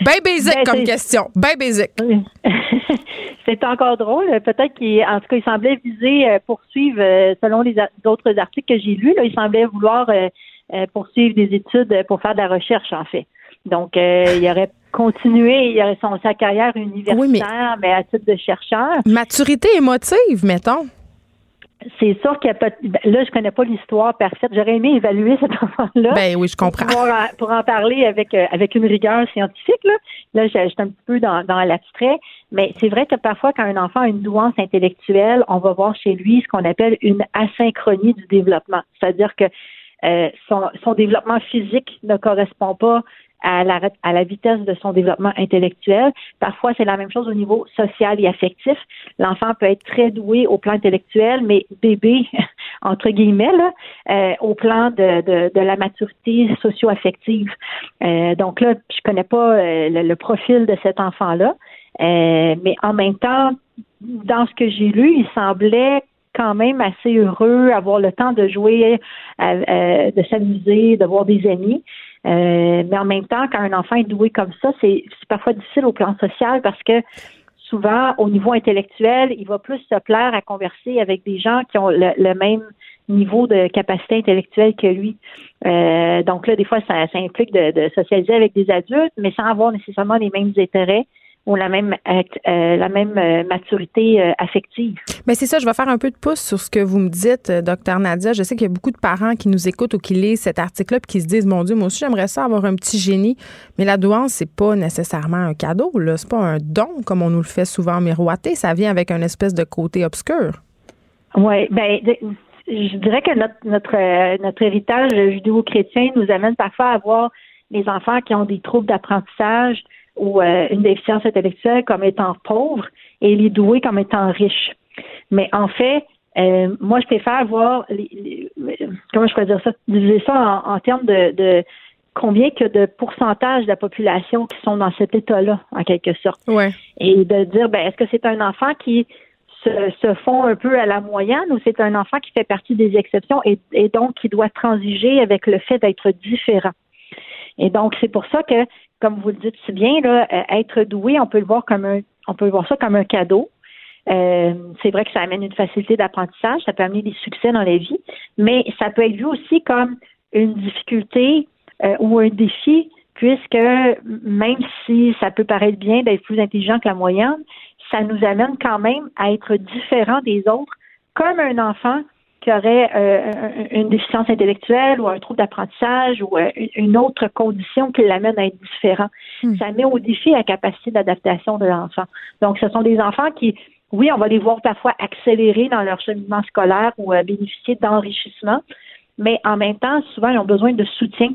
Speaker 3: ben basic ben, comme question. Ben basic.
Speaker 9: C'est encore drôle. Peut-être qu'il, en tout cas, il semblait viser euh, poursuivre, euh, selon les autres articles que j'ai lus, là, il semblait vouloir euh, poursuivre des études pour faire de la recherche, en fait. Donc, il y aurait continuer son, sa carrière universitaire, mais... à titre de chercheur.
Speaker 3: Maturité émotive, mettons.
Speaker 9: C'est sûr qu'il n'y a pas. Ben, là, je connais pas l'histoire parfaite. J'aurais aimé évaluer cet enfant-là.
Speaker 3: Ben oui, je comprends.
Speaker 9: Pour, en, parler avec euh, avec une rigueur scientifique. Là, là j'étais un petit peu dans, dans l'abstrait. Mais c'est vrai que parfois, quand un enfant a une douance intellectuelle, on va voir chez lui ce qu'on appelle une asynchronie du développement. C'est-à-dire que euh, son, son développement physique ne correspond pas à la, à la vitesse de son développement intellectuel. Parfois, c'est la même chose au niveau social et affectif. L'enfant peut être très doué au plan intellectuel, mais bébé, entre guillemets, là, euh, au plan de, de, de la maturité socio-affective. Euh, donc là, je connais pas euh, le, profil de cet enfant-là, euh, mais en même temps, dans ce que j'ai lu, il semblait quand même assez heureux, avoir le temps de jouer, de s'amuser, de voir des amis. Euh, mais en même temps, quand un enfant est doué comme ça, c'est parfois difficile au plan social parce que souvent, au niveau intellectuel, il va plus se plaire à converser avec des gens qui ont le, même niveau de capacité intellectuelle que lui. Euh, donc là, des fois, ça, ça implique de, de, socialiser avec des adultes, mais sans avoir nécessairement les mêmes intérêts ou la même euh, euh, la même euh, maturité affective.
Speaker 3: Mais c'est ça, je vais faire un peu de pouce sur ce que vous me dites, docteur Nadia. Je sais qu'il y a beaucoup de parents qui nous écoutent ou qui lisent cet article-là et qui se disent Mon Dieu, moi aussi j'aimerais ça avoir un petit génie. Mais la douance, c'est pas nécessairement un cadeau, là. C'est pas un don comme on nous le fait souvent miroiter. Ça vient avec un espèce de côté obscur.
Speaker 9: Oui, ben je dirais que notre notre, notre héritage judéo-chrétien nous amène parfois à voir les enfants qui ont des troubles d'apprentissage ou euh, une déficience intellectuelle comme étant pauvre et les doués comme étant riches. Mais en fait, euh, moi, je préfère voir, les, comment je pourrais dire ça, diviser ça en, termes de, de, combien que de pourcentage de la population qui sont dans cet état-là, en quelque sorte.
Speaker 3: Ouais.
Speaker 9: Et de dire, ben, est-ce que c'est un enfant qui se, se fond un peu à la moyenne ou c'est un enfant qui fait partie des exceptions et, et donc qui doit transiger avec le fait d'être différent? Et donc, c'est pour ça que comme vous le dites si bien, là, euh, être doué, on peut le voir comme un, on peut voir ça comme un cadeau. Euh, c'est vrai que ça amène une facilité d'apprentissage, ça peut amener des succès dans la vie, mais ça peut être vu aussi comme une difficulté euh, ou un défi, puisque même si ça peut paraître bien d'être plus intelligent que la moyenne, ça nous amène quand même à être différent des autres, comme un enfant qui aurait euh, une déficience intellectuelle ou un trouble d'apprentissage ou euh, une autre condition qui l'amène à être différent. Hmm. Ça met au défi la capacité d'adaptation de l'enfant. Donc, ce sont des enfants qui, oui, on va les voir parfois accélérer dans leur cheminement scolaire ou euh, bénéficier d'enrichissement, mais en même temps, souvent, ils ont besoin de soutien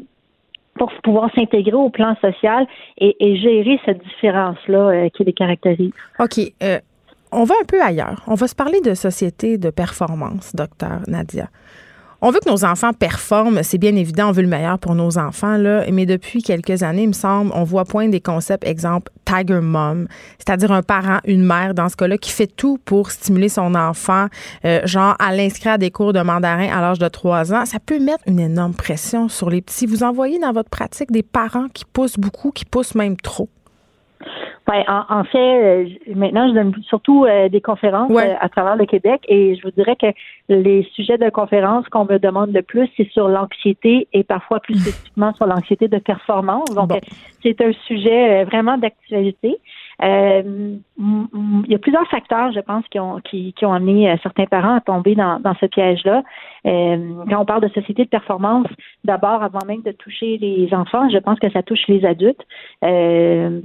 Speaker 9: pour pouvoir s'intégrer au plan social et, et gérer cette différence-là qui les caractérise.
Speaker 3: OK on va un peu ailleurs. On va se parler de société de performance, docteur Nadia. On veut que nos enfants performent, c'est bien évident, on veut le meilleur pour nos enfants, là, mais depuis quelques années, il me semble, on voit point des concepts, exemple Tiger Mom, c'est-à-dire un parent, une mère, dans ce cas-là, qui fait tout pour stimuler son enfant, euh, genre à l'inscrire à des cours de mandarin à l'âge de 3 ans. Ça peut mettre une énorme pression sur les petits. Vous en voyez dans votre pratique des parents qui poussent beaucoup, qui poussent même trop.
Speaker 9: Ben, en, fait, euh, maintenant, je donne surtout euh, des conférences euh, à travers le Québec et je vous dirais que les sujets de conférences qu'on me demande le plus, c'est sur l'anxiété et parfois plus spécifiquement sur l'anxiété de performance. Donc, c'est un sujet vraiment d'actualité. Euh, il y a plusieurs facteurs, je pense, qui ont, qui, qui ont amené euh, certains parents à tomber dans, dans ce piège-là. Euh, quand on parle de société de performance, d'abord, avant même de toucher les enfants, je pense que ça touche les adultes.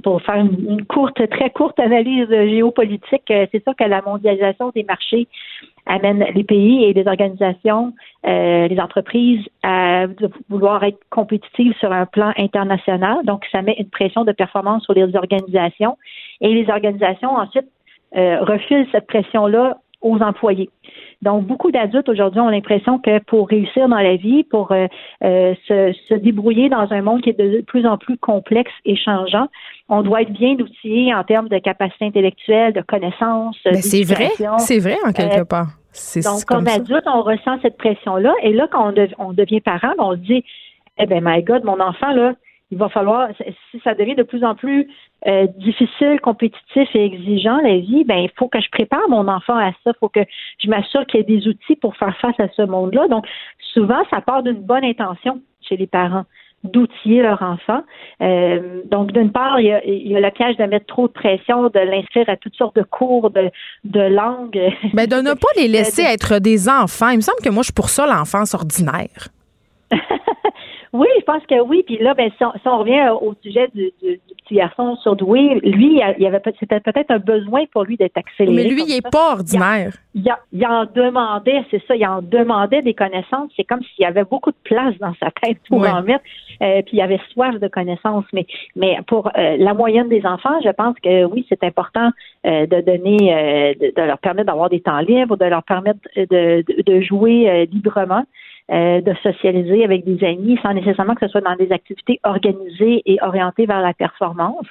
Speaker 9: Pour faire une, courte, très courte analyse géopolitique, c'est sûr que la mondialisation des marchés amène les pays et les organisations, euh, les entreprises à vouloir être compétitives sur un plan international. Donc, ça met une pression de performance sur les organisations et les organisations ensuite euh, refusent cette pression-là aux employés. Donc, beaucoup d'adultes aujourd'hui ont l'impression que pour réussir dans la vie, pour euh, euh, se, se, débrouiller dans un monde qui est de plus en plus complexe et changeant, on doit être bien outillé en termes de capacité intellectuelle, de connaissances.
Speaker 3: Mais c'est vrai, c'est vrai en quelque euh, part.
Speaker 9: Donc, comme, adulte, on ressent cette pression-là. Et là, quand on, on devient parent, on se dit, eh bien, my God, mon enfant, là, il va falloir, si ça devient de plus en plus euh, difficile, compétitif et exigeant la vie, ben il faut que je prépare mon enfant à ça, il faut que je m'assure qu'il y ait des outils pour faire face à ce monde-là. Donc souvent, ça part d'une bonne intention chez les parents d'outiller leur enfant. Euh, donc, d'une part, il y, a, il y, a, le piège de mettre trop de pression, de l'inscrire à toutes sortes de cours de, de langue.
Speaker 3: Mais de ne pas les laisser être des enfants. Il me semble que moi, je suis pour ça l'enfance ordinaire.
Speaker 9: Oui, je pense que oui. Puis là, ben, si on, revient au sujet du, du, petit garçon surdoué, lui, il avait c'était peut-être un besoin pour lui d'être accéléré.
Speaker 3: Mais lui, il n'est pas ordinaire.
Speaker 9: Il, il, en demandait, c'est ça, il en demandait des connaissances. C'est comme s'il y avait beaucoup de place dans sa tête pour en mettre. Euh, puis il avait soif de connaissances. Mais, mais pour euh, la moyenne des enfants, je pense que oui, c'est important euh, de donner, de, leur permettre d'avoir des temps libres, de leur permettre de, de jouer librement. Euh, de socialiser avec des amis sans nécessairement que ce soit dans des activités organisées et orientées vers la performance.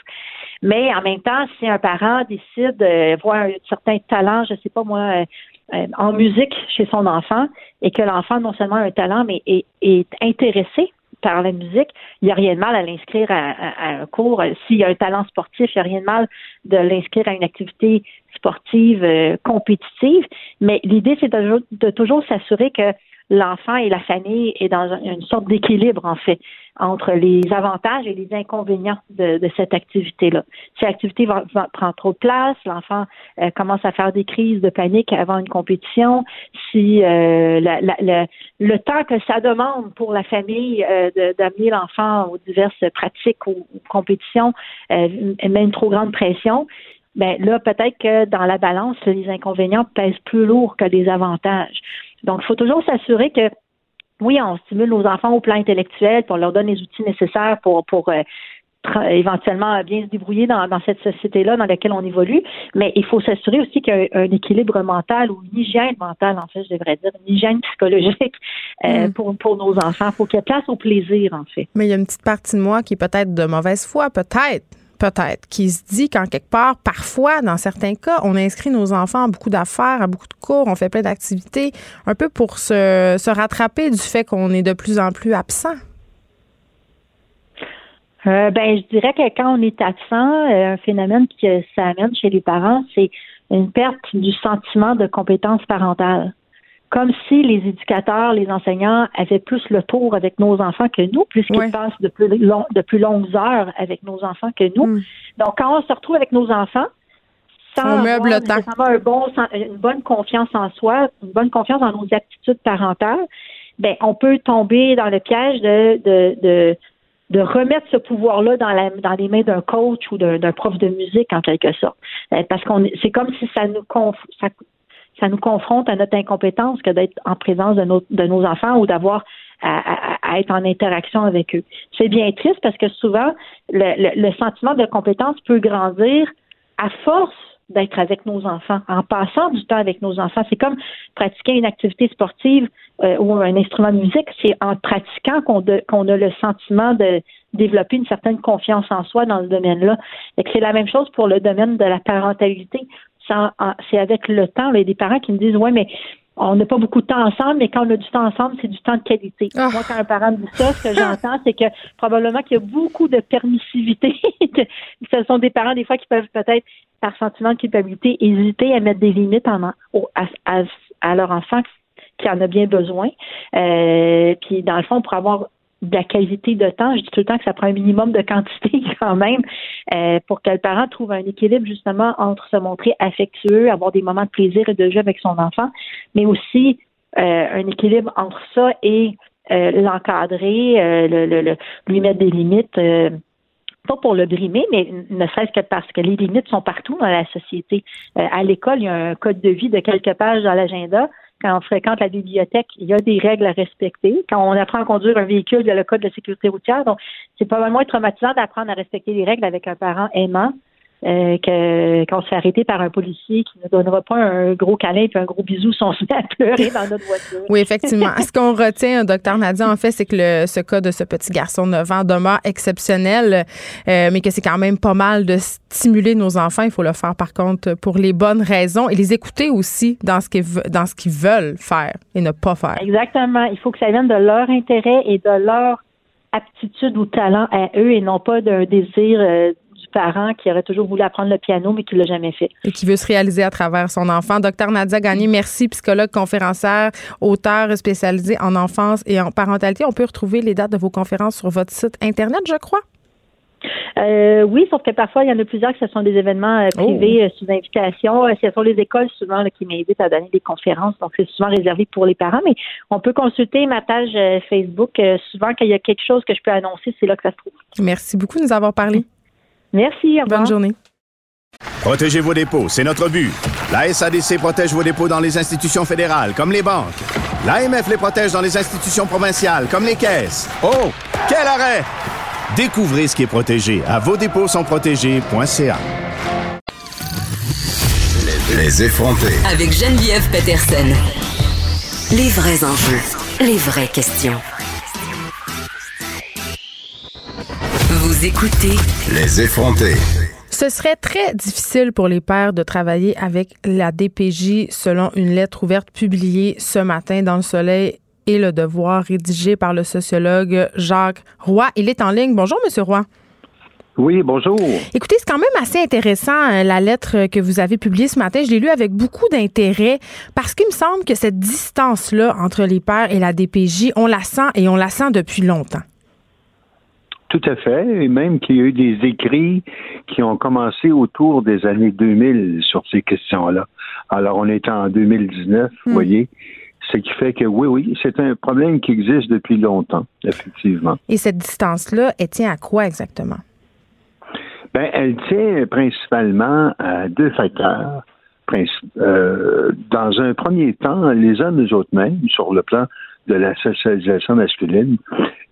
Speaker 9: Mais en même temps, si un parent décide de voir un certain talent, je sais pas moi, euh, en musique chez son enfant, et que l'enfant non seulement a un talent, mais est, est intéressé par la musique, il n'y a rien de mal à l'inscrire à, un cours. S'il y a un talent sportif, il n'y a rien de mal de l'inscrire à une activité sportive euh, compétitive. Mais l'idée, c'est de, de toujours s'assurer que l'enfant et la famille est dans une sorte d'équilibre, en fait, entre les avantages et les inconvénients de, cette activité-là. Si l'activité prend trop de place, l'enfant euh, commence à faire des crises de panique avant une compétition, si euh, le temps que ça demande pour la famille euh, d'amener l'enfant aux diverses pratiques ou, compétitions met une trop grande pression, ben là, peut-être que dans la balance, les inconvénients pèsent plus lourd que les avantages. Donc, il faut toujours s'assurer que oui, on stimule nos enfants au plan intellectuel, puis on leur donne les outils nécessaires pour, pour euh, éventuellement bien se débrouiller dans, cette société-là dans laquelle on évolue, mais il faut s'assurer aussi qu'il y a un, équilibre mental ou une hygiène mentale, en fait, je devrais dire, une hygiène psychologique euh, mm. pour, pour nos enfants. Il faut qu'il y ait place au plaisir, en fait.
Speaker 3: Mais il y a une petite partie de moi qui est peut-être de mauvaise foi, peut-être peut-être, qui se dit qu'en quelque part, parfois, dans certains cas, on inscrit nos enfants à beaucoup d'affaires, à beaucoup de cours, on fait plein d'activités, un peu pour se, rattraper du fait qu'on est de plus en plus absent.
Speaker 9: Euh, ben, je dirais que quand on est absent, euh, un phénomène que ça amène chez les parents, c'est une perte du sentiment de compétence parentale comme si les éducateurs, les enseignants avaient plus le tour avec nos enfants que nous, puisqu'ils passent de plus, de plus, longues heures avec nos enfants que nous. Hmm. Donc, quand on se retrouve avec nos enfants, sans avoir un bon, une bonne confiance en soi, une bonne confiance dans nos aptitudes parentales, ben, on peut tomber dans le piège de, de, de, de remettre ce pouvoir-là dans, la, dans les mains d'un coach ou d'un prof de musique en quelque sorte, euh, parce qu'on c'est comme si ça nous ça, ça nous confronte à notre incompétence que d'être en présence de nos, enfants ou d'avoir à, être en interaction avec eux. C'est bien triste parce que souvent, le, sentiment de compétence peut grandir à force d'être avec nos enfants, en passant du temps avec nos enfants. C'est comme pratiquer une activité sportive euh, ou un instrument de musique. C'est en pratiquant qu'on qu'on a le sentiment de développer une certaine confiance en soi dans le domaine-là. C'est la même chose pour le domaine de la parentalité c'est avec le temps. Il y a des parents qui me disent Ouais, mais on n'a pas beaucoup de temps ensemble, mais quand on a du temps ensemble, c'est du temps de qualité.
Speaker 3: Ah.
Speaker 9: Moi, quand un parent me dit ça, ce que j'entends, c'est que probablement qu'il y a beaucoup de permissivité. ce sont des parents, des fois, qui peuvent peut-être, par sentiment de culpabilité, hésiter à mettre des limites en, au- à, à- à leur enfant qui en a bien besoin. Euh, puis, dans le fond, pour avoir de la qualité de temps, je dis tout le temps que ça prend un minimum de quantité quand même euh, pour que le parent trouve un équilibre justement entre se montrer affectueux, avoir des moments de plaisir et de jeu avec son enfant, mais aussi euh, un équilibre entre ça et euh, l'encadrer, euh, le, le- le- lui mettre des limites. euh, pas pour le brimer, mais ne serait-ce que parce que les limites sont partout dans la société. Euh, à l'école, il y a un code de vie de quelques pages dans l'agenda. Quand on fréquente la bibliothèque, il y a des règles à respecter. Quand on apprend à conduire un véhicule, il y a le code de sécurité routière. Donc, c'est pas vraiment traumatisant d'apprendre à respecter les règles avec un parent aimant euh, que qu'on se fait arrêter par un policier qui ne donnera pas un gros câlin et un gros bisou si on se met à pleurer dans notre voiture.
Speaker 3: Oui, effectivement. Ce qu'on retient, docteur Nadia, en fait, c'est que le, ce cas de ce petit garçon de 9 ans demeure exceptionnel, euh, mais que c'est quand même pas mal de stimuler nos enfants. Il faut le faire, par contre, pour les bonnes raisons et les écouter aussi dans ce qu'ils, dans ce qu'ils veulent faire et ne pas faire.
Speaker 9: Exactement. Il faut que ça vienne de leur intérêt et de leur aptitude ou talent à eux et non pas d'un désir euh, parent qui aurait toujours voulu apprendre le piano mais qui l'a jamais fait.
Speaker 3: et qui veut se réaliser à travers son enfant. Docteur Nadia Gagné, merci, psychologue, conférencière, auteur spécialisé en enfance et en parentalité. On peut retrouver les dates de vos conférences sur votre site Internet, je crois.
Speaker 9: Euh, oui, sauf que parfois, il y en a plusieurs que ce sont des événements euh, privés euh, sous invitation. Ce sont les écoles souvent là, qui m'invitent à donner des conférences, donc c'est souvent réservé pour les parents. Mais on peut consulter ma page Facebook. Souvent, quand il y a quelque chose que je peux annoncer, c'est là que ça se trouve.
Speaker 3: Merci beaucoup de nous avoir parlé.
Speaker 9: Merci. Au revoir.
Speaker 3: Bonne journée.
Speaker 10: Protégez vos dépôts, c'est notre but. La SADC protège vos dépôts dans les institutions fédérales, comme les banques. L'AMF les protège dans les institutions provinciales, comme les caisses. Oh, quel arrêt! Découvrez ce qui est protégé à vos dépôts sont protégés.ca.
Speaker 2: Les effronter.
Speaker 1: Avec Geneviève Peterson. Les vrais enjeux, les vraies questions. Vous écoutez
Speaker 2: Les effronter.
Speaker 3: Ce serait très difficile pour les pères de travailler avec la DPJ selon une lettre ouverte publiée ce matin dans le Soleil et le Devoir rédigée par le sociologue Jacques Roy. Il est en ligne. Bonjour, Monsieur Roy.
Speaker 11: Oui, bonjour.
Speaker 3: Écoutez, c'est quand même assez intéressant euh, la lettre que vous avez publiée ce matin. Je l'ai lue avec beaucoup d'intérêt parce qu'il me semble que cette distance-là entre les pères et la DPJ, on la sent et on la sent depuis longtemps.
Speaker 11: Tout à fait. Et même qu'il y a eu des écrits qui ont commencé autour des années 2000 sur ces questions-là. Alors, on est en 2019, vous voyez. Ce qui fait que oui, oui, c'est un problème qui existe depuis longtemps, effectivement.
Speaker 3: Et cette distance-là, elle tient à quoi exactement?
Speaker 11: Ben, elle tient principalement à deux facteurs. Euh, dans un premier temps, les hommes eux-mêmes, sur le plan de la socialisation masculine,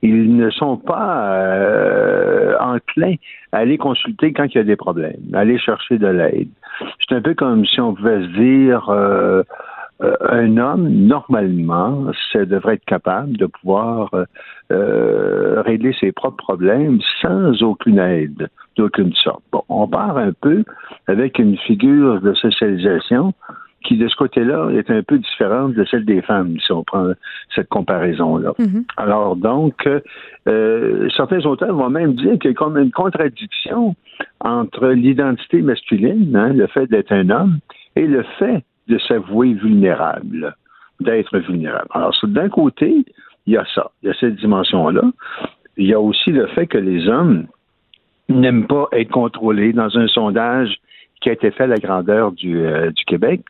Speaker 11: ils ne sont pas euh, enclins à aller consulter quand il y a des problèmes, à aller chercher de l'aide. C'est un peu comme si on pouvait se dire euh, euh, un homme, normalement, ça devrait être capable de pouvoir euh, euh, régler ses propres problèmes sans aucune aide d'aucune sorte. Bon, on part un peu avec une figure de socialisation qui, de ce côté-là, est un peu différente de celle des femmes, si on prend cette comparaison-là. Alors donc, euh, certains auteurs vont même dire qu'il y a comme une contradiction entre l'identité masculine, hein, le fait d'être un homme, et le fait de s'avouer vulnérable, d'être vulnérable. Alors, d'un côté, il y a ça, il y a cette dimension-là. Il y a aussi le fait que les hommes n'aiment pas être contrôlés dans un sondage qui a été fait à la grandeur du, euh, du Québec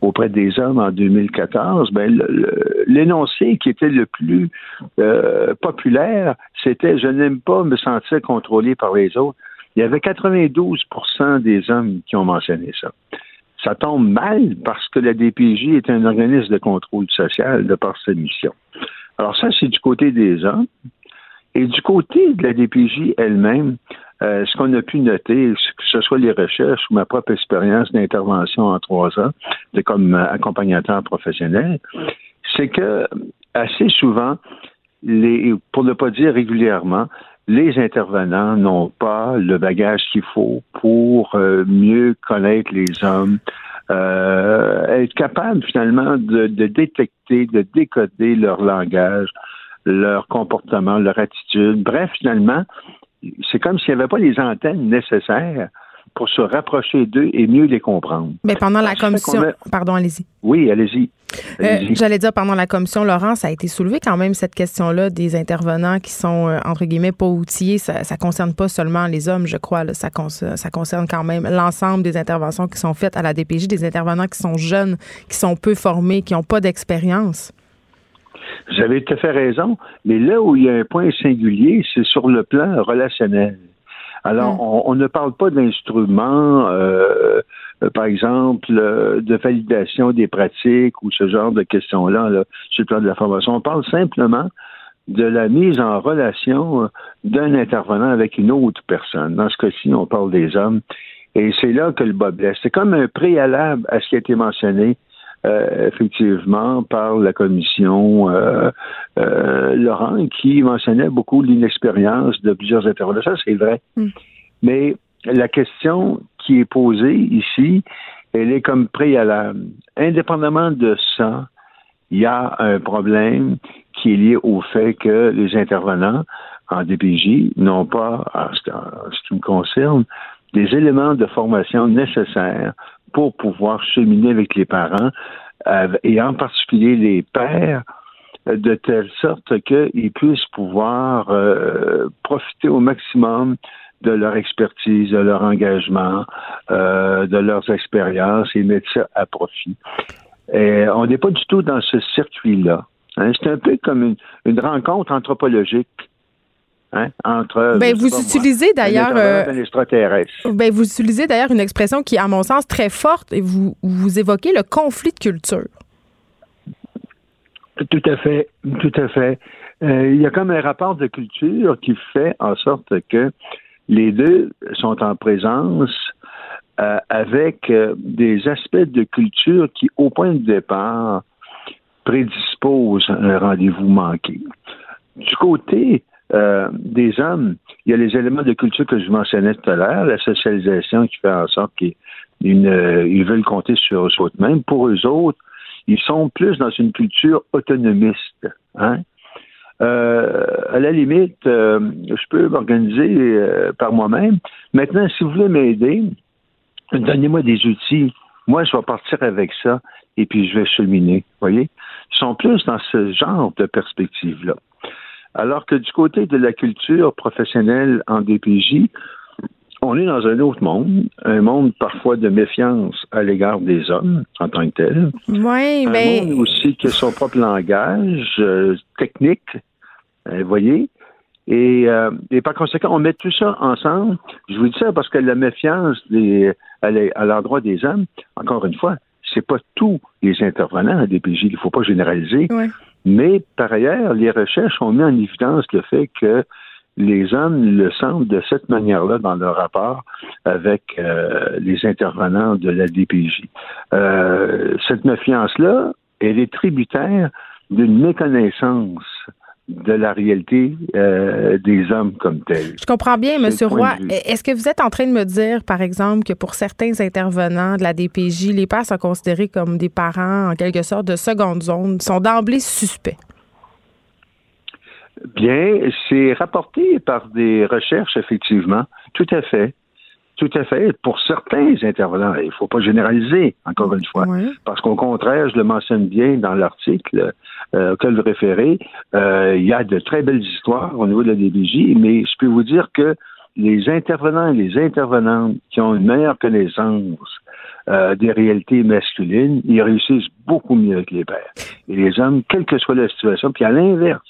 Speaker 11: auprès des hommes en 2014, ben, l'énoncé qui était le plus euh, populaire, c'était je n'aime pas me sentir contrôlé par les autres. Il y avait 92% des hommes qui ont mentionné ça. Ça tombe mal parce que la DPJ est un organisme de contrôle social de par sa mission. Alors ça, c'est du côté des hommes. Et du côté de la DPJ elle-même, euh, ce qu'on a pu noter, que ce soit les recherches ou ma propre expérience d'intervention en trois ans, de comme euh, accompagnateur professionnel, c'est que assez souvent, les, pour ne pas dire régulièrement, les intervenants n'ont pas le bagage qu'il faut pour euh, mieux connaître les hommes, euh, être capable finalement de, détecter, de décoder leur langage, leur comportement, leur attitude. Bref, finalement, c'est comme s'il n'y avait pas les antennes nécessaires pour se rapprocher d'eux et mieux les comprendre.
Speaker 3: Mais pendant la commission, pardon, allez-y.
Speaker 11: Oui, allez-y.
Speaker 3: Euh, j'allais dire, pendant la commission, Laurent, ça a été soulevé quand même cette question-là des intervenants qui sont, euh, entre guillemets, pas outillés. Ça ne concerne pas seulement les hommes, je crois. Ça, ça concerne quand même l'ensemble des interventions qui sont faites à la DPJ, des intervenants qui sont jeunes, qui sont peu formés, qui n'ont pas d'expérience.
Speaker 11: Vous avez tout à fait raison. Mais là où il y a un point singulier, c'est sur le plan relationnel. Alors, mm. on, ne parle pas d'instruments, euh, euh, par exemple, euh, de validation des pratiques ou ce genre de questions-là là, sur le plan de la formation. On parle simplement de la mise en relation d'un intervenant avec une autre personne. Dans ce cas-ci, on parle des hommes. Et c'est là que le bas blesse. C'est comme un préalable à ce qui a été mentionné euh, effectivement par la commission euh, euh, Laurent qui mentionnait beaucoup l'inexpérience de plusieurs intervenants. Ça, c'est vrai. Mm. Mais la question qui est posée ici, elle est comme préalable. Indépendamment de ça, il y a un problème qui est lié au fait que les intervenants en DPJ n'ont pas, en ce qui me concerne, des éléments de formation nécessaires pour pouvoir cheminer avec les parents euh, et en particulier les pères euh, de telle sorte qu'ils puissent pouvoir euh, profiter au maximum de leur expertise, de leur engagement, de leurs expériences et mettre ça à profit. Et on n'est pas du tout dans ce circuit-là. Hein. C'est un peu comme une rencontre anthropologique. Hein, entre
Speaker 3: ben, vous utilisez d'ailleurs
Speaker 11: euh,
Speaker 3: ben, vous utilisez d'ailleurs une expression qui est à mon sens très forte et vous vous évoquez le conflit de culture.
Speaker 11: Tout à fait, tout à fait. Euh, il y a comme un rapport de culture qui fait en sorte que les deux sont en présence euh, avec des aspects de culture qui, au point de départ, prédisposent un rendez-vous manqué. Du côté euh, des hommes, il y a les éléments de culture que je mentionnais tout à l'heure, la socialisation qui fait en sorte qu'ils ils veulent compter sur eux-mêmes. Pour eux autres, ils sont plus dans une culture autonomiste. Hein? Euh, à la limite, euh, je peux m'organiser par moi-même. Maintenant, si vous voulez m'aider, donnez-moi des outils. Moi, je vais partir avec ça et puis je vais cheminer. Voyez, ils sont plus dans ce genre de perspective-là. Alors que du côté de la culture professionnelle en DPJ, on est dans un autre monde, un monde parfois de méfiance à l'égard des hommes en tant que tel.
Speaker 3: Oui,
Speaker 11: un
Speaker 3: mais...
Speaker 11: monde aussi qui a son propre langage euh, technique, vous voyez. Et, euh, et, par conséquent, on met tout ça ensemble. Je vous dis ça parce que la méfiance des, à l'endroit des hommes, encore une fois, c'est pas tous les intervenants à DPJ, il ne faut pas généraliser. Mais par ailleurs, les recherches ont mis en évidence le fait que les hommes le sentent de cette manière-là dans leur rapport avec euh, les intervenants de la DPJ. Euh, cette méfiance-là, elle est tributaire d'une méconnaissance de la réalité euh, des hommes comme tels.
Speaker 3: Je comprends bien, M. Roy. Est-ce que vous êtes en train de me dire, par exemple, que pour certains intervenants de la DPJ, les pères sont considérés comme des parents, en quelque sorte, de seconde zone, sont d'emblée suspects?
Speaker 11: Bien, c'est rapporté par des recherches, effectivement. Tout à fait. Tout à fait. Pour certains intervenants, il ne faut pas généraliser, encore une fois, parce qu'au contraire, je le mentionne bien dans l'article euh, auquel vous référez, euh, il y a de très belles histoires au niveau de la DBJ, mais je peux vous dire que les intervenants et les intervenantes qui ont une meilleure connaissance euh, des réalités masculines, ils réussissent beaucoup mieux que les pères. Et les hommes, quelle que soit la situation, puis à l'inverse,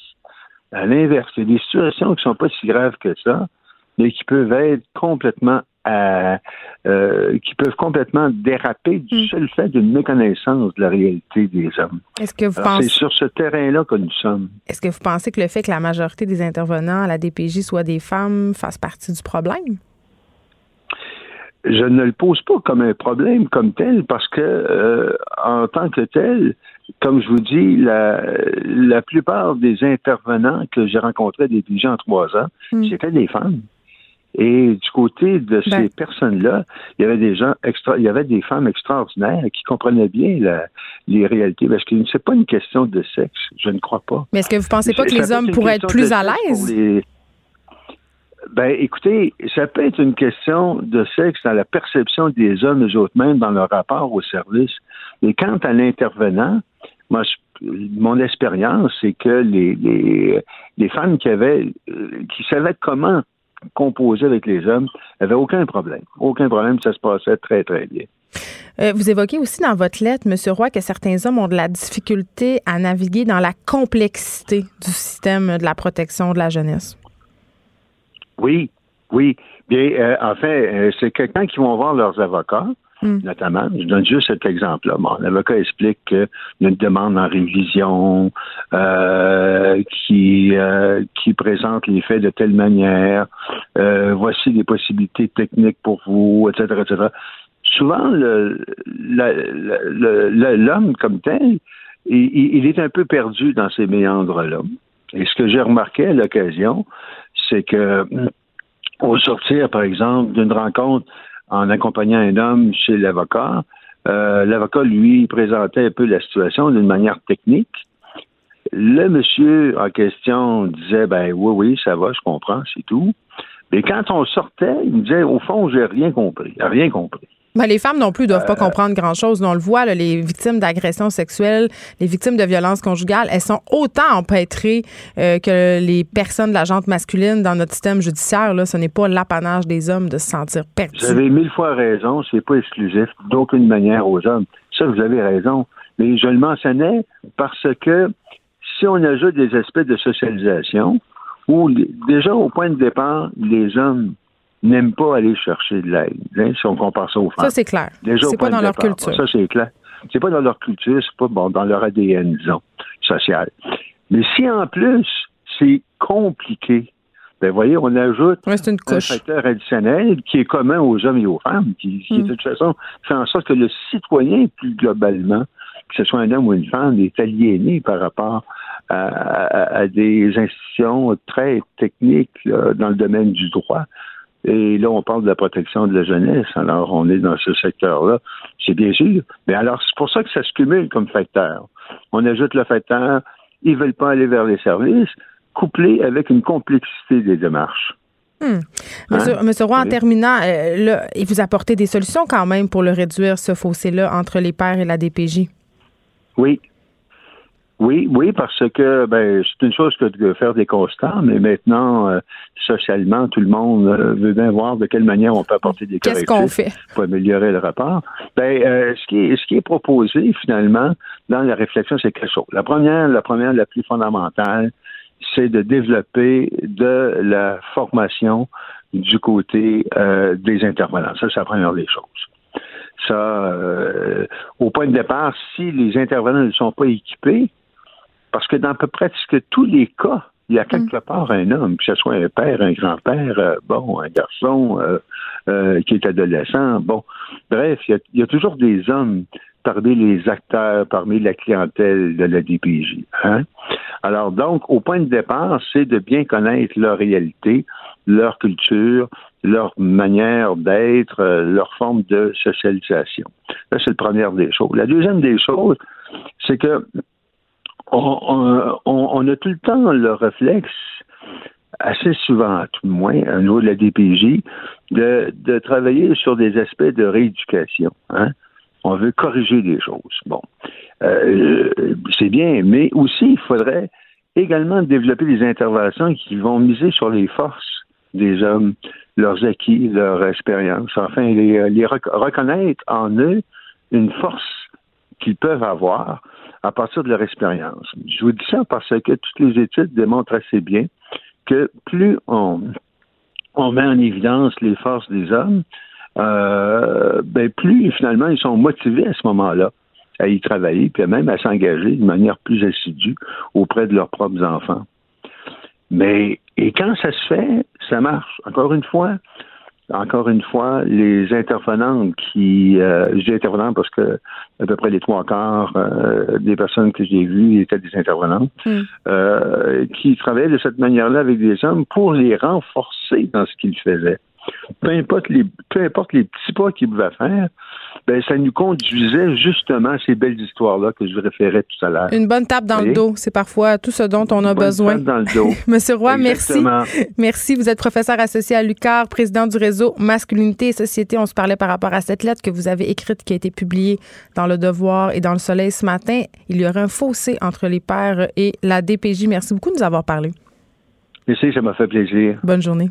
Speaker 11: à l'inverse, il y a des situations qui ne sont pas si graves que ça, mais qui peuvent être complètement euh, qui peuvent complètement déraper du hmm. seul fait d'une méconnaissance de la réalité des hommes.
Speaker 3: Est-ce que vous pensez...
Speaker 11: C'est sur ce terrain-là que nous sommes.
Speaker 3: Est-ce que vous pensez que le fait que la majorité des intervenants à la DPJ soient des femmes fasse partie du problème?
Speaker 11: Je ne le pose pas comme un problème comme tel parce que euh, en tant que tel, comme je vous dis, la, la plupart des intervenants que j'ai rencontrés à DPJ en trois ans, hmm. c'était des femmes. Et du côté de
Speaker 3: Ben.
Speaker 11: ces personnes-là, il y avait des gens extra, il y avait des femmes extraordinaires qui comprenaient bien la- les réalités, parce que c'est pas une question de sexe, je ne crois pas.
Speaker 3: Mais est-ce que vous pensez pas que les hommes pourraient être plus à l'aise?
Speaker 11: les- Ben, écoutez, ça peut être une question de sexe dans la perception des hommes eux autres mêmes dans leur rapport au service. Et quant à l'intervenant, moi, je- mon expérience, c'est que les, les, les femmes qui avaient, euh, qui savaient comment composer avec les hommes, n'avaient aucun problème. Aucun problème, ça se passait très, très bien.
Speaker 3: Euh, vous évoquez aussi dans votre lettre, M. Roy, que certains hommes ont de la difficulté à naviguer dans la complexité du système de la protection de la jeunesse.
Speaker 11: Oui, oui. Bien, euh, en fait, euh, c'est quelqu'un qui vont voir leurs avocats,
Speaker 3: Mm.
Speaker 11: notamment. Je donne juste cet exemple-là. L'avocat explique qu'il y a une demande en révision, euh, qui, euh, qui présente les faits de telle manière. Euh, voici des possibilités techniques pour vous, etc., etc. Souvent, la- le- le- l'homme comme tel, il, il- est un peu perdu dans ces méandres-là. Et ce que j'ai remarqué à l'occasion, c'est que au sortir, par exemple, d'une rencontre en accompagnant un homme chez l'avocat, euh, l'avocat, lui, présentait un peu la situation d'une manière technique. Le monsieur en question disait, ben oui, oui, ça va, je comprends, c'est tout. Mais quand on sortait, il me disait, au fond, j'ai rien compris, rien compris.
Speaker 3: Ben, les femmes non plus ne doivent
Speaker 11: Euh,
Speaker 3: pas comprendre grand-chose. On le voit, là, les victimes d'agressions sexuelles, les victimes de violences conjugales, elles sont autant empêtrées euh, que les personnes de la jante masculine dans notre système judiciaire. Là, ce n'est pas l'apanage des hommes de se sentir perdus.
Speaker 11: Vous avez mille fois raison, c'est pas exclusif d'aucune manière aux hommes. Ça, vous avez raison. Mais je le mentionnais parce que si on ajoute des aspects de socialisation, où déjà au point de départ, les hommes n'aiment pas aller chercher de l'aide, hein, si on compare ça aux femmes.
Speaker 3: Ça, c'est clair.
Speaker 11: Déjà
Speaker 3: C'est pas dans leur
Speaker 11: départ.
Speaker 3: culture.
Speaker 11: Ça, c'est clair. C'est pas dans leur culture, c'est pas bon, dans leur ADN, disons, social. Mais si en plus, c'est compliqué, ben voyez, on ajoute
Speaker 3: Ouais, c'est une
Speaker 11: un facteur additionnel qui est commun aux hommes et aux femmes, qui, qui,
Speaker 3: Mm.
Speaker 11: de toute façon fait en sorte que le citoyen, plus globalement, que ce soit un homme ou une femme, est aliéné par rapport à, à- à des institutions très techniques là, dans le domaine du droit. Et là, on parle de la protection de la jeunesse. Alors, on est dans ce secteur-là. C'est bien sûr. Mais alors, c'est pour ça que ça se cumule comme facteur. On ajoute le facteur, ils veulent pas aller vers les services, couplé avec une complexité des démarches.
Speaker 3: Hmm. Monsieur,
Speaker 11: Hein?
Speaker 3: Monsieur Roy, en
Speaker 11: Oui.
Speaker 3: terminant, euh, là, vous apportez des solutions quand même pour le réduire, ce fossé-là, entre les pères et la DPJ.
Speaker 11: Oui. Oui, oui, parce que ben, c'est une chose que de faire des constats, mais maintenant, euh, socialement, tout le monde euh, veut bien voir de quelle manière on peut apporter des correctifs
Speaker 3: qu'on fait?
Speaker 11: pour améliorer le rapport. Ben, euh, ce, qui est, ce qui est proposé, finalement, dans la réflexion, c'est quelque chose. La première, la première, la plus fondamentale, c'est de développer de la formation du côté euh, des intervenants. Ça, c'est la première des choses. Ça, euh, au point de départ, si les intervenants ne sont pas équipés, parce que dans à peu près presque tous les cas, il y a quelque part un homme, que ce soit un père, un grand-père, euh, bon, un garçon euh, euh, qui est adolescent, bon. Bref, il y, a, il y a toujours des hommes parmi les acteurs, parmi la clientèle de la DPJ. Hein? Alors donc, au point de départ, c'est de bien connaître leur réalité, leur culture, leur manière d'être, euh, leur forme de socialisation. Là, c'est la première des choses. La deuxième des choses, c'est que on, on- on- a tout le temps le réflexe, assez souvent, tout le moins, au niveau de la DPJ, de, de travailler sur des aspects de rééducation. Hein? On veut corriger des choses. Bon, Euh, c'est bien, mais aussi, il faudrait également développer des interventions qui vont miser sur les forces des hommes, leurs acquis, leur expérience, enfin, les, les rec- reconnaître en eux une force qu'ils peuvent avoir à partir de leur expérience. Je vous dis ça parce que toutes les études démontrent assez bien que plus on, on met en évidence les forces des hommes, euh, ben plus finalement ils sont motivés à ce moment-là à y travailler, puis même à s'engager de manière plus assidue auprès de leurs propres enfants. Mais et quand ça se fait, ça marche. Encore une fois, encore une fois, les intervenantes qui, euh, je dis intervenantes parce que à peu près les trois quarts euh, des personnes que j'ai vues étaient des intervenantes,
Speaker 3: Hmm.
Speaker 11: euh, qui travaillaient de cette manière-là avec des hommes pour les renforcer dans ce qu'ils faisaient. Peu importe les, peu importe les petits pas qu'ils pouvaient faire, ben, ça nous conduisait justement à ces belles histoires-là que je référais tout à l'heure.
Speaker 3: Une bonne tape dans le dos, c'est parfois tout ce dont on a
Speaker 11: Bonne
Speaker 3: besoin.
Speaker 11: tape dans le dos.
Speaker 3: Monsieur Roy, merci.
Speaker 11: Exactement.
Speaker 3: Merci. Vous êtes professeur associé à l'UCAR, président du réseau Masculinité et Société. On se parlait par rapport à cette lettre que vous avez écrite qui a été publiée dans Le Devoir et dans Le Soleil ce matin. Il y aurait un fossé entre les pères et la DPJ. Merci beaucoup de nous avoir parlé.
Speaker 11: Merci, ça m'a fait plaisir.
Speaker 3: Bonne journée.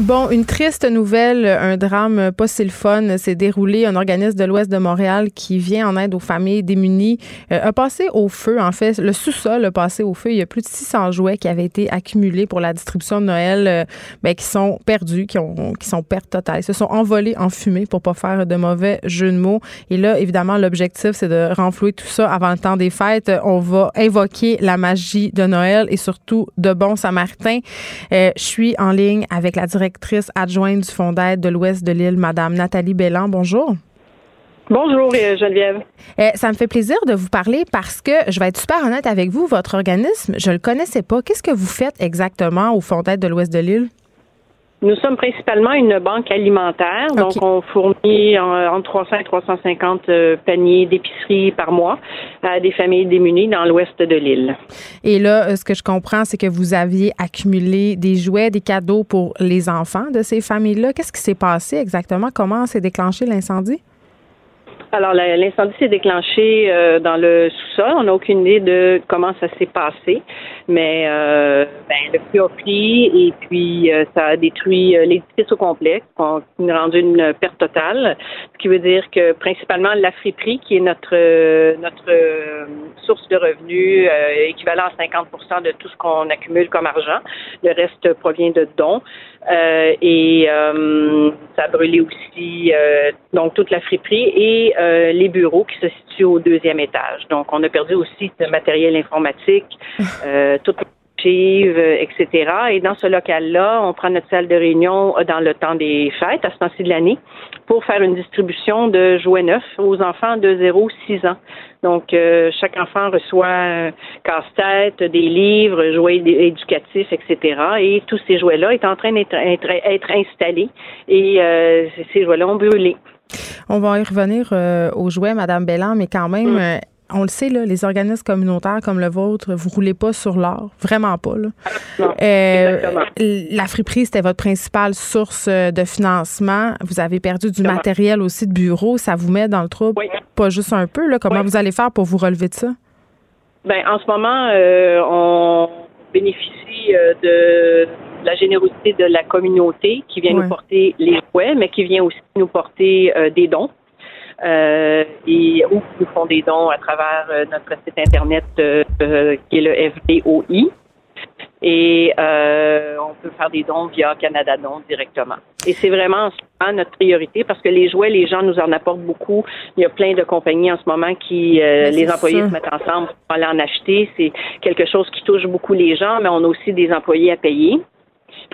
Speaker 3: Bon, une triste nouvelle, un drame pas si le fun s'est déroulé. Un organisme de l'Ouest de Montréal qui vient en aide aux familles démunies euh, a passé au feu, en fait. Le sous-sol a passé au feu. Il y a plus de 600 jouets qui avaient été accumulés pour la distribution de Noël, euh, ben, qui sont perdus, qui, ont, qui sont pertes totales. Ils se sont envolés en fumée pour pas faire de mauvais jeu de mots. Et là, évidemment, l'objectif, c'est de renflouer tout ça avant le temps des fêtes. On va invoquer la magie de Noël et surtout de bons samaritains. Euh, je suis en ligne avec la directrice adjointe du Fonds d'aide de l'Ouest de l'île, Madame Nathalie Bellan. Bonjour.
Speaker 12: Bonjour, euh, Geneviève.
Speaker 3: Euh, ça me fait plaisir de vous parler parce que je vais être super honnête avec vous. Votre organisme, je le connaissais pas. Qu'est-ce que vous faites exactement au Fonds d'aide de l'Ouest de l'île?
Speaker 12: Nous sommes principalement une banque alimentaire, donc on fournit en- entre 300 et 350 euh, paniers d'épicerie par mois à des familles démunies dans l'ouest de l'île.
Speaker 3: Et là, euh, ce que je comprends, c'est que vous aviez accumulé des jouets, des cadeaux pour les enfants de ces familles-là. Qu'est-ce qui s'est passé exactement? Comment s'est déclenché l'incendie?
Speaker 12: Alors, l'incendie s'est déclenché euh, dans le sous-sol. On n'a aucune idée de comment ça s'est passé, mais euh, ben, le feu a pris et puis euh, ça a détruit euh, l'édifice au complet, on a rendu une perte totale, ce qui veut dire que principalement la friperie, qui est notre euh, notre euh, source de revenus équivalent à 50% de tout ce qu'on accumule comme argent, le reste provient de dons. Euh, et euh, ça a brûlé aussi euh, donc toute la friperie et euh, les bureaux qui se situent au deuxième étage. Donc on a perdu aussi le matériel informatique, euh, toute l'archive, euh, etc. Et dans ce local-là, on prend notre salle de réunion dans le temps des fêtes, à ce temps-ci de l'année, pour faire une distribution de jouets neufs aux enfants de 0-6 ans. Donc, euh, chaque enfant reçoit un casse-tête, des livres, jouets éd- éducatifs, etc. Et tous ces jouets-là est en train d'être être, être installés et euh, ces jouets-là ont brûlé.
Speaker 3: On va y revenir euh, aux jouets, Madame Bellan, mais quand même,
Speaker 12: Mm.
Speaker 3: On le sait, là, les organismes communautaires comme le vôtre, vous roulez pas sur l'or. Vraiment pas. Là.
Speaker 12: Non,
Speaker 3: Euh, la friperie, c'était votre principale source euh, de financement. Vous avez perdu du
Speaker 12: Exactement.
Speaker 3: matériel aussi de bureau. Ça vous met dans le trouble,
Speaker 12: Oui.
Speaker 3: pas juste un peu. Là. Comment
Speaker 12: Oui.
Speaker 3: vous allez faire pour vous relever de ça?
Speaker 12: Ben, en ce moment, euh, on bénéficie euh, de la générosité de la communauté qui vient nous porter les jouets, mais qui vient aussi nous porter des dons. Euh, et ou qui nous font des dons à travers euh, notre site internet euh, euh, qui est le FDOI. Et euh, on peut faire des dons via Canada Don directement. Et c'est vraiment en ce moment notre priorité parce que les jouets, les gens nous en apportent beaucoup. Il y a plein de compagnies en ce moment qui, euh,
Speaker 3: Mais
Speaker 12: les employés se mettent ensemble pour aller en acheter. C'est quelque chose qui touche beaucoup les gens, mais on a aussi des employés à payer.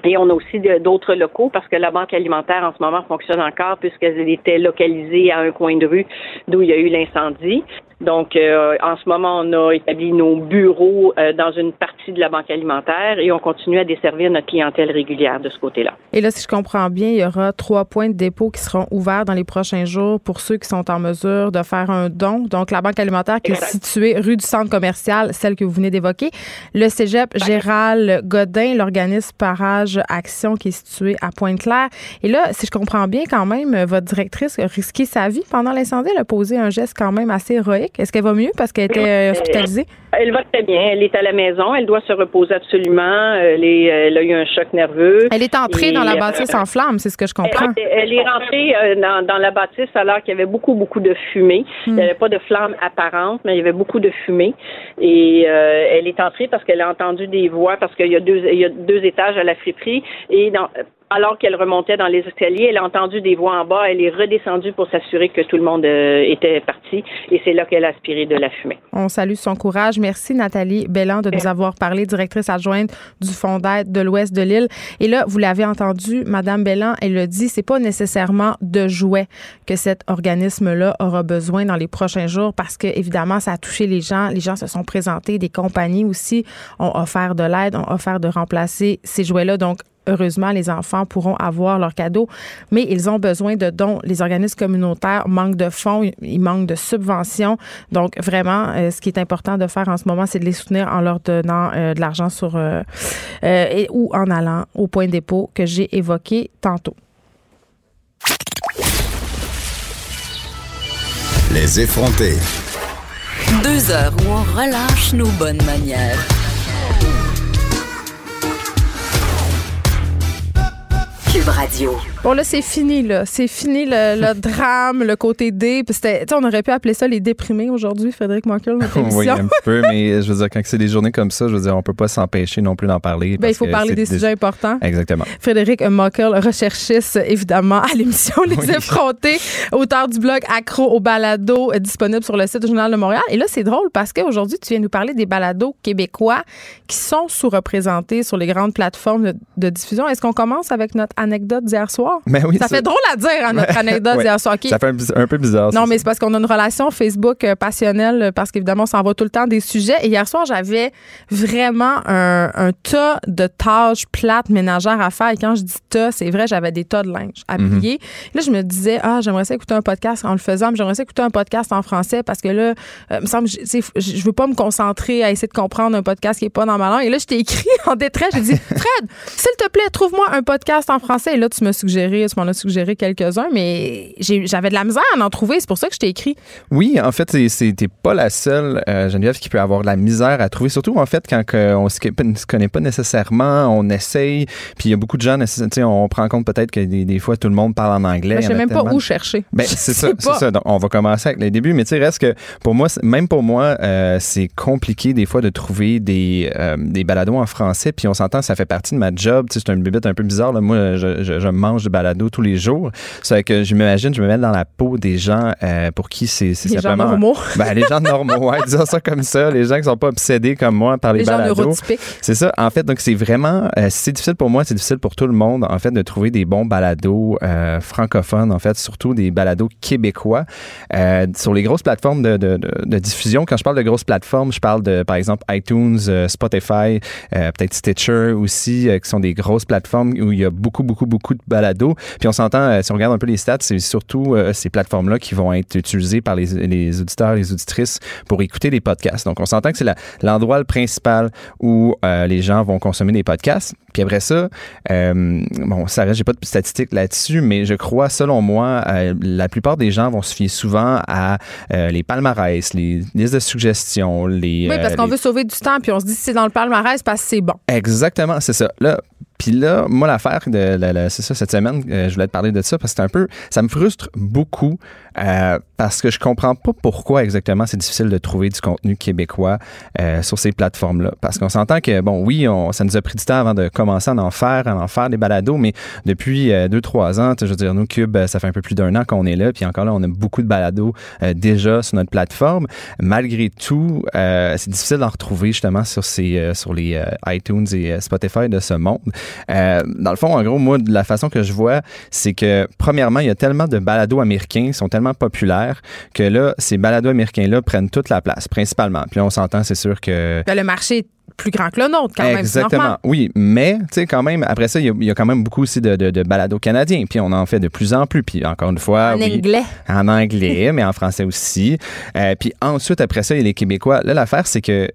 Speaker 12: Et on a aussi d'autres locaux parce que la banque alimentaire en ce moment fonctionne encore puisqu'elle était localisée à un coin de rue d'où il y a eu l'incendie. Donc, euh, en ce moment, on a établi nos bureaux euh, dans une partie de la banque alimentaire et on continue à desservir notre clientèle régulière de ce côté-là.
Speaker 3: Et là, si je comprends bien, il y aura trois points de dépôt qui seront ouverts dans les prochains jours pour ceux qui sont en mesure de faire un don. Donc, la banque alimentaire qui est située rue du centre commercial, celle que vous venez d'évoquer. Le cégep Gérald Godin, l'organisme Parage Action qui est situé à Pointe-Claire. Et là, si je comprends bien, quand même, votre directrice a risqué sa vie pendant l'incendie. Elle a posé un geste quand même assez héroïque. Est-ce qu'elle va mieux parce qu'elle était euh, hospitalisée?
Speaker 12: Elle va très bien. Elle est à la maison. Elle doit se reposer absolument. Elle, elle a eu un choc nerveux.
Speaker 3: Elle est entrée dans la euh, bâtisse en flammes, c'est ce que je comprends.
Speaker 12: Elle, est rentrée euh, dans, la bâtisse alors qu'il y avait beaucoup, beaucoup de fumée. Il n'y hmm. avait pas de flamme apparente, mais il y avait beaucoup de fumée. Et elle est entrée parce qu'elle a entendu des voix, parce qu'il y a deux, il y a deux étages à la friperie. Et dans, alors qu'elle remontait dans les escaliers, elle a entendu des voix en bas. Elle est redescendue pour s'assurer que tout le monde euh, était parti. Et c'est là qu'elle a aspiré de la fumée.
Speaker 3: On salue son courage. Merci, Nathalie Belland, de nous avoir parlé, directrice adjointe du Fonds d'aide de l'Ouest de l'île. Et là, vous l'avez entendu, Madame Belland, elle le dit, c'est pas nécessairement de jouets que cet organisme-là aura besoin dans les prochains jours parce que, évidemment, ça a touché les gens. Les gens se sont présentés. Des compagnies aussi ont offert de l'aide, ont offert de remplacer ces jouets-là. Donc, heureusement, les enfants pourront avoir leurs cadeaux, mais ils ont besoin de dons. Les organismes communautaires manquent de fonds, ils manquent de subventions. Donc, vraiment, euh, ce qui est important de faire en ce moment, c'est de les soutenir en leur donnant euh, de l'argent sur euh, et, ou en allant au point de dépôt que j'ai évoqué tantôt.
Speaker 2: Les effrontés.
Speaker 1: Deux heures où on relâche nos bonnes manières. Radio.
Speaker 3: Bon, là, c'est fini, là. C'est fini le, drame, le côté D. on aurait pu appeler ça les déprimés aujourd'hui, Frédéric Monkel, notre émission.
Speaker 13: oui, un peu, mais je veux dire, quand c'est des journées comme ça, je veux dire, on peut pas s'empêcher non plus d'en parler.
Speaker 3: Ben, il faut parler des, sujets importants.
Speaker 13: Exactement.
Speaker 3: Frédéric Monkel, recherchiste, évidemment, à l'émission Les Effrontés, auteur du blog Accro au balado, euh, disponible sur le site du Journal de Montréal. Et là, c'est drôle parce qu'aujourd'hui, tu viens nous parler des balados québécois qui sont sous-représentés sur les grandes plateformes de, diffusion. Est-ce qu'on commence avec notre anecdote d'hier soir?
Speaker 13: Ben oui,
Speaker 3: ça, fait drôle à dire, hein, notre anecdote d'hier soir.
Speaker 13: Ça fait un, peu bizarre.
Speaker 3: Non, mais c'est parce qu'on a une relation Facebook euh, passionnelle, parce qu'évidemment, on s'en va tout le temps des sujets. Et hier soir, j'avais vraiment un, tas de tâches plates ménagères à faire. Et quand je dis tas, c'est vrai, j'avais des tas de linge à plier. Là, je me disais, ah, j'aimerais ça écouter un podcast en le faisant, mais j'aimerais ça écouter un podcast en français parce que là, euh, me semble, je veux pas me concentrer à essayer de comprendre un podcast qui est pas dans ma langue. Et là, je t'ai écrit en détresse, j'ai dit, Fred, s'il te plaît, trouve-moi un podcast en français. Et là, tu m'as suggéré, tu m'en as suggéré quelques-uns, mais j'avais de la misère à en trouver. C'est pour ça que je t'ai écrit.
Speaker 13: Oui, en fait, c'était pas la seule, euh, Geneviève, qui peut avoir de la misère à trouver. Surtout, en fait, quand on ne se connaît pas nécessairement, on essaye. Puis il y a beaucoup de gens, on prend compte peut-être que des, fois, tout le monde parle en anglais.
Speaker 3: Je sais même pas où chercher.
Speaker 13: Ben, c'est ça, c'est ça. Donc, on va commencer avec les débuts. Mais tu sais, reste que pour moi, même pour moi, euh, c'est compliqué des fois de trouver des, euh, des balados en français. Puis on s'entend, ça fait partie de ma job. C'est un bébé un peu bizarre. Là. Moi, je, je, mange de balados tous les jours. C'est que je m'imagine, je me mets dans la peau des gens euh, pour qui c'est
Speaker 3: Les gens normaux.
Speaker 13: Ben, les gens normaux, ouais, disons ça comme ça. Les gens qui sont pas obsédés comme moi par les, les balados. C'est ça. En fait, donc c'est vraiment, euh, c'est difficile pour moi, c'est difficile pour tout le monde, en fait, de trouver des bons balados euh, francophones, en fait, surtout des balados québécois. sur les grosses plateformes de, de, de, diffusion, quand je parle de grosses plateformes, je parle de, par exemple, iTunes, Spotify, peut-être Stitcher aussi, qui sont des grosses plateformes où il y a beaucoup, beaucoup, beaucoup de balados. Puis on s'entend, euh, si on regarde un peu les stats, c'est surtout euh, ces plateformes-là qui vont être utilisées par les, les, auditeurs, les auditrices pour écouter des podcasts. Donc on s'entend que c'est l'endroit principal où euh, les gens vont consommer des podcasts. Puis après ça, bon, ça reste, j'ai pas de statistiques là-dessus, mais je crois, selon moi, la plupart des gens vont se fier souvent à les palmarès, les listes de suggestions, les.
Speaker 3: Oui, parce qu'on veut sauver du temps, puis on se dit si c'est dans le palmarès, parce que c'est bon.
Speaker 13: Exactement, c'est ça. Là, puis là, moi, l'affaire de, c'est ça, cette semaine, euh, je voulais te parler de ça parce que c'est un peu, ça me frustre beaucoup euh, parce que je comprends pas pourquoi exactement c'est difficile de trouver du contenu québécois euh, sur ces plateformes-là. Parce qu'on s'entend que, bon, oui, ça nous a pris du temps avant de commencer à en faire, à en faire des balados, mais depuis deux, trois ans, je veux dire, nous, Cube, ça fait un peu plus d'un an qu'on est là, puis encore là, on a beaucoup de balados déjà sur notre plateforme. Malgré tout, c'est difficile d'en retrouver justement sur, ces, sur les iTunes et Spotify de ce monde. dans le fond, en gros, moi, la façon que je vois, c'est que premièrement, il y a tellement de balados américains, sont tellement populaires que là, ces balados américains-là prennent toute la place, principalement. Puis là, on s'entend, c'est sûr que...
Speaker 3: Ben, le marché est plus grand que le nôtre, quand même.
Speaker 13: Exactement. Oui, mais, tu sais, quand même, après ça, il y, a quand même beaucoup aussi de, de, de balados canadiens. Puis on en fait de plus en plus. Puis encore une fois.
Speaker 3: En anglais.
Speaker 13: En anglais, mais en français aussi. Euh, puis ensuite, après ça, il y a les Québécois. Là, l'affaire, c'est que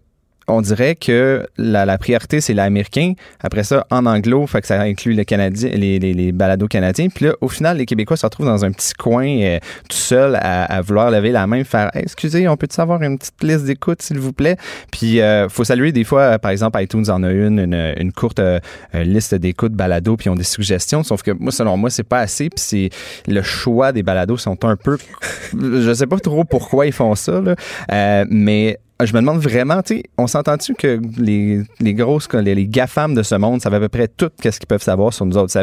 Speaker 13: on dirait que la, priorité, c'est l'américain. Après ça, en anglo, fait que ça inclut le Canadien, les, les, balados canadiens. Puis là, au final, les Québécois se retrouvent dans un petit coin euh, tout seul à, vouloir lever la main, faire Excusez, on peut-tu avoir une petite liste d'écoute, s'il vous plaît? Puis euh, faut saluer des fois, par exemple, iTunes en a une, une, courte euh, liste d'écoute balados, puis ils ont des suggestions. Sauf que moi, selon moi, c'est pas assez. Puis c'est le choix des balados sont un peu. je sais pas trop pourquoi ils font ça, là, mais je me demande vraiment, tu sais, on s'entend-tu que les, les grosses, les, les GAFAM de ce monde savent à peu près tout ce qu'ils peuvent savoir sur nous autres?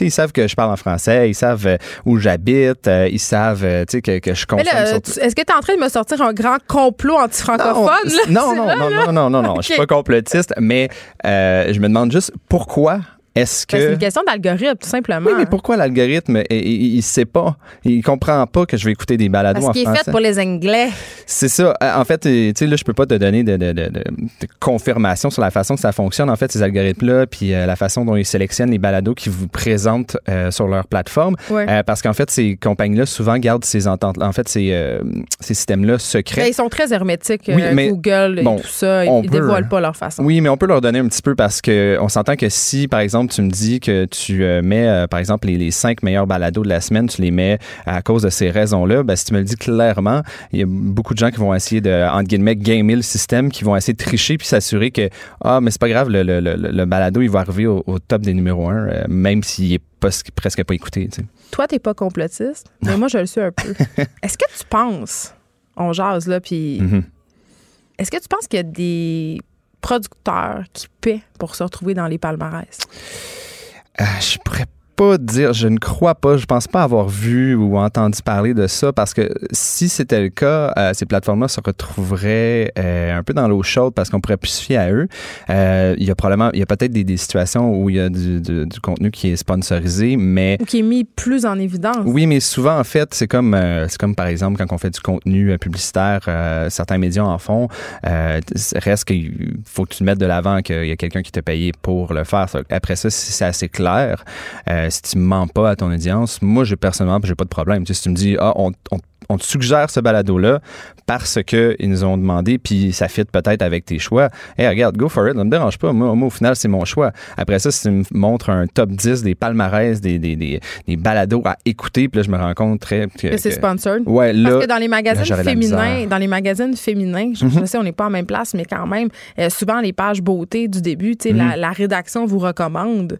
Speaker 13: Ils savent que je parle en français, ils savent euh, où j'habite, euh, ils savent, euh, que, que, je consomme.
Speaker 3: Est-ce que tu es en train de me sortir un grand complot anti-francophone?
Speaker 13: Non, non, non, non, non, non, non, non, je suis pas complotiste, mais je me demande juste pourquoi est-ce que.
Speaker 3: C'est une question d'algorithme, tout simplement.
Speaker 13: Oui, mais pourquoi l'algorithme, il, ne sait pas, il comprend pas que je vais écouter des balados
Speaker 3: Parce qu'il est fait pour les Anglais.
Speaker 13: C'est ça. Euh, en fait, tu sais, là, je peux pas te donner de, de, de, de, confirmation sur la façon que ça fonctionne, en fait, ces algorithmes-là, puis euh, la façon dont ils sélectionnent les balados qu'ils vous présentent euh, sur leur plateforme. parce qu'en fait, ces compagnies-là souvent gardent ces ententes, en fait, ces, ces systèmes-là secrets.
Speaker 3: Ben, ils sont très hermétiques. Google et tout ça, ils, dévoilent pas leur façon.
Speaker 13: Oui, mais on peut leur donner un petit peu parce qu'on s'entend que si, par exemple, tu me dis que tu euh, mets, euh, par exemple, les, cinq meilleurs balados de la semaine, tu les mets à cause de ces raisons-là, ben, si tu me le dis clairement, il y a beaucoup de gens qui vont essayer de, entre guillemets, gamer le système, qui vont essayer de tricher puis s'assurer que, ah, mais c'est pas grave, le, le, le, balado, il va arriver au, top des numéros un, euh, même s'il est pas, presque pas écouté. Tu sais.
Speaker 3: Toi, t'es pas complotiste, mais moi, je le suis un peu. Est-ce que tu penses, on jase là, puis... Mm-hmm. Est-ce que tu penses qu'il y a des producteurs qui paient pour se retrouver dans les palmarès?
Speaker 13: Euh, je pourrais pas dire, je ne crois pas, je pense pas avoir vu ou entendu parler de ça parce que si c'était le cas, euh, ces plateformes-là se retrouveraient euh, un peu dans l'eau chaude parce qu'on pourrait plus se fier à eux. Euh, il y a probablement, il y a peut-être des, des, situations où il y a du, du, du, contenu qui est sponsorisé, mais
Speaker 3: ou qui est mis plus en évidence.
Speaker 13: Oui, mais souvent en fait, c'est comme c'est comme par exemple quand on fait du contenu publicitaire, certains médias en font. reste qu'il faut que tu mettes de l'avant qu'il y a quelqu'un qui t'a payé pour le faire. Après ça, si c'est assez clair. Euh, si tu mens pas à ton audience, moi, j'ai personnellement, j'ai pas de problème. si tu me dis, ah, on, te suggère ce balado-là parce qu'ils nous ont demandé, puis ça fit peut-être avec tes choix. Hey, regarde, go for it, ça me dérange pas. Moi, au final, c'est mon choix. Après ça, si tu me montres un top 10 des palmarès, des, des, des, balados à écouter, puis là, je me rends compte très.
Speaker 3: Que, c'est sponsored.
Speaker 13: Ouais, là.
Speaker 3: Parce que dans les magazines féminins, dans les magazines féminins, je, mhm. sais, on n'est pas en même place, mais quand même, euh, souvent, les pages beauté du début, tu sais, la, mhm. la rédaction vous recommande.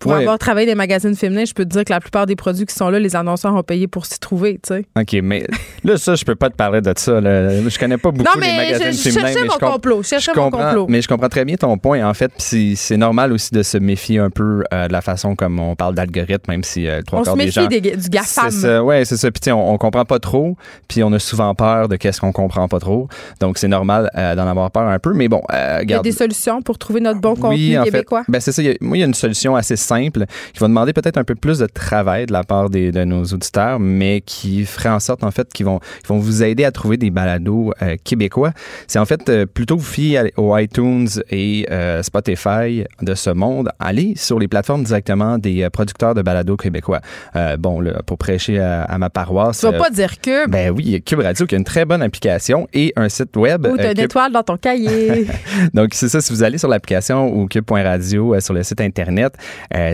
Speaker 3: Pour avoir travaillé des magazines féminins, je peux te dire que la plupart des produits qui sont là, les annonceurs ont payé pour s'y trouver, tu sais.
Speaker 13: OK, mais là, ça, je peux pas te parler de ça. Là. Je connais pas beaucoup les magazines féminins.
Speaker 3: mais mon complot, je comprends, mon complot.
Speaker 13: Mais je comprends très bien ton point, en fait. c'est normal aussi de se méfier un peu euh, de la façon comme on parle d'algorithme, même si euh, trois quarts des gens...
Speaker 3: On se méfie du GAFAM.
Speaker 13: C'est ça, ouais, c'est ça. Puis on, on comprend pas trop, puis on a souvent peur de qu'est-ce qu'on comprend pas trop. Donc, c'est normal euh, d'en avoir peur un peu. Mais bon,
Speaker 3: Il y a des solutions pour trouver notre bon contenu québécois?
Speaker 13: ben, c'est ça. moi, il y a une solution assez simple qui va demander peut-être un peu plus de travail de la part des, de nos auditeurs, mais qui ferait en sorte, en fait, qu'ils vont, vont vous aider à trouver des balados euh, québécois. C'est en fait, euh, plutôt vous fier aux iTunes et euh, Spotify de ce monde, allez sur les plateformes directement des producteurs de balados québécois. bon, là, pour prêcher à, ma paroisse.
Speaker 3: Tu vas pas dire Cube?
Speaker 13: Ben oui, Cube Radio qui a une très bonne application et un site web.
Speaker 3: Ou t'as une étoile dans ton cahier.
Speaker 13: Donc, c'est ça, si vous allez sur l'application ou cube.radio sur le site Internet,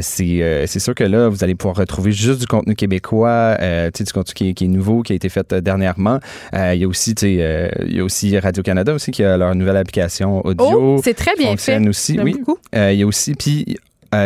Speaker 13: c'est euh, c'est sûr que là, vous allez pouvoir retrouver juste du contenu québécois, euh, du contenu qui est, nouveau, qui a été fait euh, dernièrement. il y a aussi, il y a aussi Radio Canada aussi qui a leur nouvelle application audio.
Speaker 3: Oh, c'est très bien fait.
Speaker 13: aussi, oui. il y a aussi, puis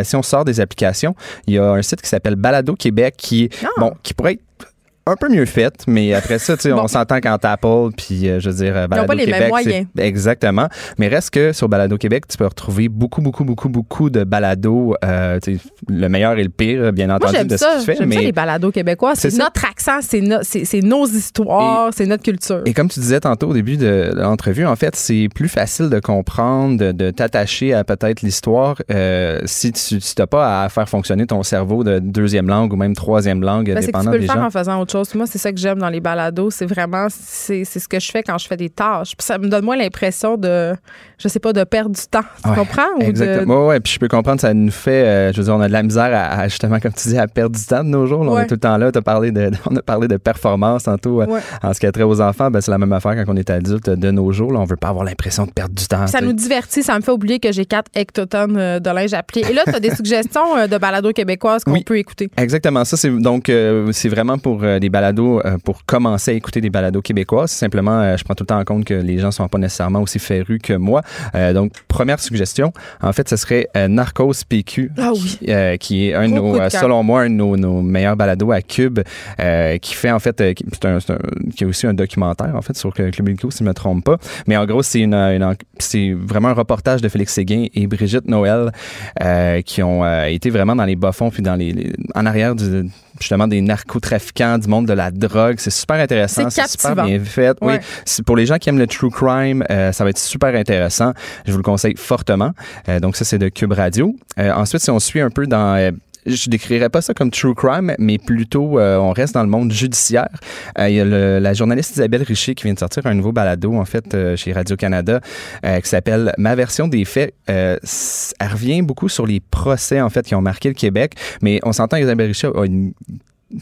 Speaker 13: si on sort des applications, il y a un site qui s'appelle Balado Québec qui, ah. bon, qui pourrait être un peu mieux faite, mais après ça, tu sais, on s'entend quand Apple, puis euh, je veux dire, Balado
Speaker 3: pas les
Speaker 13: Québec,
Speaker 3: mêmes moyens.
Speaker 13: exactement. Mais reste que sur Balado Québec, tu peux retrouver beaucoup, beaucoup, beaucoup, beaucoup de balados. Euh, tu sais, le meilleur et le pire, bien entendu,
Speaker 3: Moi,
Speaker 13: de
Speaker 3: ça,
Speaker 13: ce que tu fais. Mais
Speaker 3: ça, les balados québécois. C'est notre accent, c'est no, nos histoires, c'est notre culture.
Speaker 13: Et comme tu disais tantôt au début de l'entrevue, en fait, c'est plus facile de comprendre, de, de t'attacher à peut-être l'histoire euh, si tu n'as pas à faire fonctionner ton cerveau de deuxième langue ou même troisième langue,
Speaker 3: Ben, c'est que tu
Speaker 13: dépendant
Speaker 3: peux le faire en faisant autre chose. Moi, c'est ça que j'aime dans les balados. C'est vraiment, c'est ce que je fais quand je fais des tâches. Puis ça me donne moins l'impression de, je sais pas, de perdre du temps. Tu
Speaker 13: Ouais,
Speaker 3: comprends? Ou de-
Speaker 13: Exactement. Ouais, ouais, puis je peux comprendre, ça nous fait, euh, je veux dire, on a de la misère à, à, justement, comme tu dis, à perdre du temps de nos jours. là. On est tout le temps là. As parlé de, on a parlé de performance tantôt euh, en ce qui a trait aux enfants. Ben, c'est la même affaire quand on est adulte de nos jours. Là. On veut pas avoir l'impression de perdre du temps.
Speaker 3: Ça nous divertit, ça me fait oublier que j'ai 4 hectotonnes euh, de linge à plier. Et là, tu as des suggestions euh, de balados québécoises qu'on
Speaker 13: Oui.
Speaker 3: peut écouter.
Speaker 13: Exactement. Ça, c'est donc euh, c'est vraiment pour des balados, euh, pour commencer à écouter des balados québécois. Simplement, euh, je prends tout le temps en compte que les gens sont pas nécessairement aussi férus que moi. Euh, donc, première suggestion, en fait, ce serait Narcos PQ,
Speaker 3: Ah oui.
Speaker 13: qui, qui est un de nos,
Speaker 3: de
Speaker 13: selon moi, un de nos, nos meilleurs balados à Cube, qui fait en fait, qui, c'est un- c'est un- qui est aussi un documentaire en fait sur Club Illico, si je me trompe pas. Mais en gros, c'est une, c'est vraiment un reportage de Félix Séguin et Brigitte Noël qui ont été vraiment dans les bas-fonds puis dans les, les- en arrière du justement des narcotrafiquants, du monde de la drogue. C'est super intéressant.
Speaker 3: C'est
Speaker 13: super bien fait.
Speaker 3: Ouais.
Speaker 13: Oui. Pour les gens qui aiment le true crime, euh, ça va être super intéressant. Je vous le conseille fortement. Euh, donc ça, c'est de Cube Radio. Euh, ensuite, si on suit un peu dans... je décrirais pas ça comme true crime, mais plutôt euh, on reste dans le monde judiciaire. Euh, Il y a le- la journaliste Isabelle Richer qui vient de sortir un nouveau balado en fait euh, chez Radio Canada euh, qui s'appelle Ma version des faits. Euh, elle revient beaucoup sur les procès en fait qui ont marqué le Québec, mais on s'entend qu'Isabelle Richer a une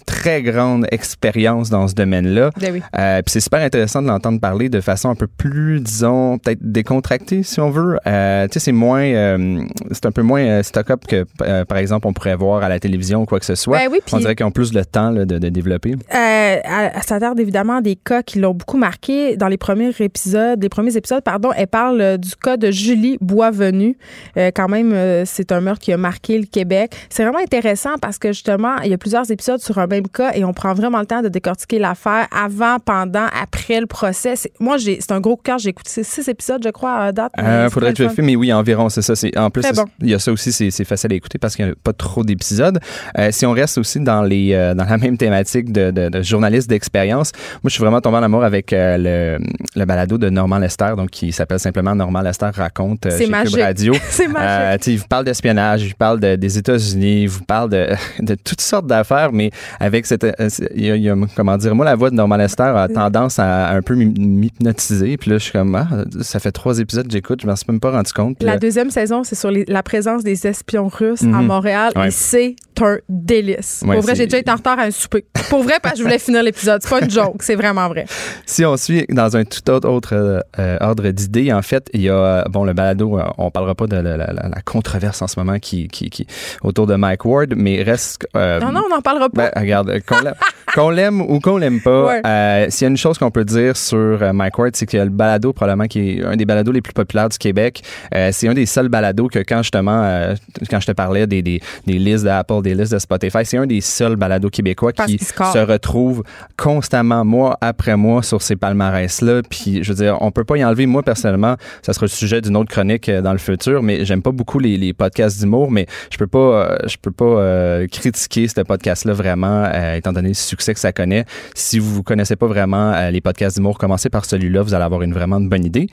Speaker 13: très grande expérience dans ce domaine-là.
Speaker 3: Ben oui.
Speaker 13: Euh, Puis c'est super intéressant de l'entendre parler de façon un peu plus, disons, peut-être décontractée, si on veut. Euh, tu sais, c'est moins, euh, c'est un peu moins stock-up que, par exemple, on pourrait voir à la télévision ou quoi que ce soit.
Speaker 3: Ben oui,
Speaker 13: on dirait qu'ils ont plus le temps là, de, de développer.
Speaker 3: À- à s'attarde évidemment à des cas qui l'ont beaucoup marqué. Dans les premiers épisodes, les premiers épisodes, pardon, elle parle du cas de Julie Boisvenu. Quand même, c'est un meurtre qui a marqué le Québec. C'est vraiment intéressant parce que justement, il y a plusieurs épisodes sur un même cas et on prend vraiment le temps de décortiquer l'affaire avant, pendant, après le procès. Moi, c'est un gros cas. J'ai écouté six épisodes, je crois, à date.
Speaker 13: Euh, faudrait que je le filme, mais oui, environ, c'est ça. En plus,
Speaker 3: bon.
Speaker 13: il y a ça aussi, c'est, facile à écouter parce qu'il n'y a pas trop d'épisodes. Euh, si on reste aussi dans, les, euh, dans la même thématique de, de, de journaliste d'expérience, moi, je suis vraiment tombé en amour avec le, le balado de Normand Lester, donc qui s'appelle simplement Normand Lester raconte
Speaker 3: C'est
Speaker 13: chez
Speaker 3: magique.
Speaker 13: Cube Radio.
Speaker 3: C'est magique.
Speaker 13: Il vous parle d'espionnage, il vous parle de- des États-Unis, il vous parle de, de toutes sortes d'affaires, mais avec cette. euh, il y a- il y a- comment dire, moi, la voix de Norman Lester a tendance à un peu m'hy- m'hypnotiser. Puis là, je suis comme, ah, ça fait trois épisodes que j'écoute, je m'en suis même pas rendu compte. Puis
Speaker 3: La
Speaker 13: là-
Speaker 3: deuxième saison, c'est sur les- la présence des espions russes à
Speaker 13: Mhm.
Speaker 3: Montréal
Speaker 13: Ouais.
Speaker 3: et c'est un délice.
Speaker 13: Ouais,
Speaker 3: Pour vrai, j'ai déjà été en retard à un souper. Pour vrai, parce que je voulais finir l'épisode. C'est pas une joke, c'est vraiment vrai.
Speaker 13: Si on suit dans un tout autre, autre, euh, ordre d'idées, en fait, il y a, euh, bon, le balado, on parlera pas de la, la- la- la controverse en ce moment qui, qui, qui autour de Mike Ward, mais reste. euh,
Speaker 3: non, non, on n'en parlera pas.
Speaker 13: Regarde, qu'on l'aime, qu'on l'aime ou qu'on l'aime pas,
Speaker 3: Ouais.
Speaker 13: euh, s'il y a une chose qu'on peut dire sur euh, Mike Ward, c'est qu'il y a le balado probablement qui est un des balados les plus populaires du Québec. Euh, c'est un des seuls balados que quand justement, euh, quand je te parlais des, des, des listes d'Apple, des listes de Spotify, c'est un des seuls balados québécois
Speaker 3: Parce
Speaker 13: qui se retrouve constamment, mois après mois, sur ces palmarès-là. Puis, je veux dire, on peut pas y enlever. Moi, personnellement, ça sera le sujet d'une autre chronique dans le futur, mais j'aime pas beaucoup les, les podcasts d'humour, mais je peux pas, je peux pas critiquer ce podcast-là vraiment, euh, étant donné le succès que ça connaît. Si vous connaissez pas vraiment euh, les podcasts d'humour, commencez par celui-là, vous allez avoir une vraiment bonne idée.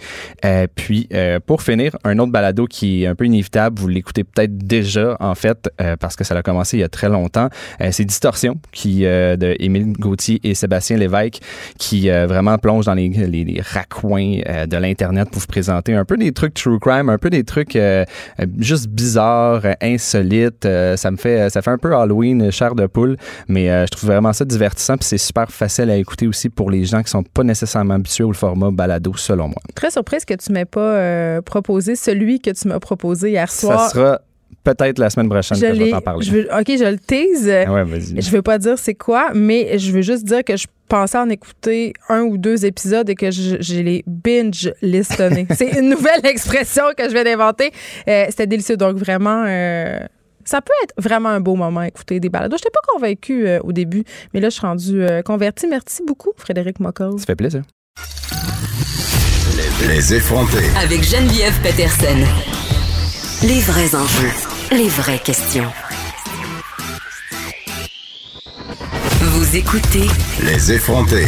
Speaker 13: Euh, puis, euh, pour finir, un autre balado qui est un peu inévitable, vous l'écoutez peut-être déjà, en fait, parce que ça a commencé il y a très longtemps. C'est Distorsion, qui de Émile Gauthier et Sébastien Lévesque, qui vraiment plonge dans les, les, les raccoins de l'Internet pour vous présenter un peu des trucs true crime, un peu des trucs juste bizarres, insolites. Ça me fait, ça fait un peu Halloween, chair de poule, mais euh, je trouve vraiment ça divertissant, puis c'est super facile à écouter aussi pour les gens qui sont pas nécessairement habitués au format balado, selon moi.
Speaker 3: Très surprise que tu m'aies pas euh, proposé celui que tu m'as proposé hier soir.
Speaker 13: Ça sera peut-être la semaine prochaine
Speaker 3: je
Speaker 13: que je vais t'en parler.
Speaker 3: je veux- OK, je le tease.
Speaker 13: Ah ouais, vas-y.
Speaker 3: Je veux pas dire c'est quoi, mais je veux juste dire que je pensais en écouter un ou deux épisodes et que j'ai les binge listonnés. c'est une nouvelle expression que je viens d'inventer. Euh, c'était délicieux, donc vraiment. euh, Ça peut être vraiment un beau moment, écouter des balados. Je n'étais pas convaincue euh, au début, mais là, je suis rendue euh, convertie. Merci beaucoup, Frédéric Mockel.
Speaker 13: Ça fait plaisir.
Speaker 2: Les effrontés.
Speaker 1: Avec Geneviève Peterson. Les vrais enjeux, les vraies questions. Vous écoutez
Speaker 2: Les effrontés.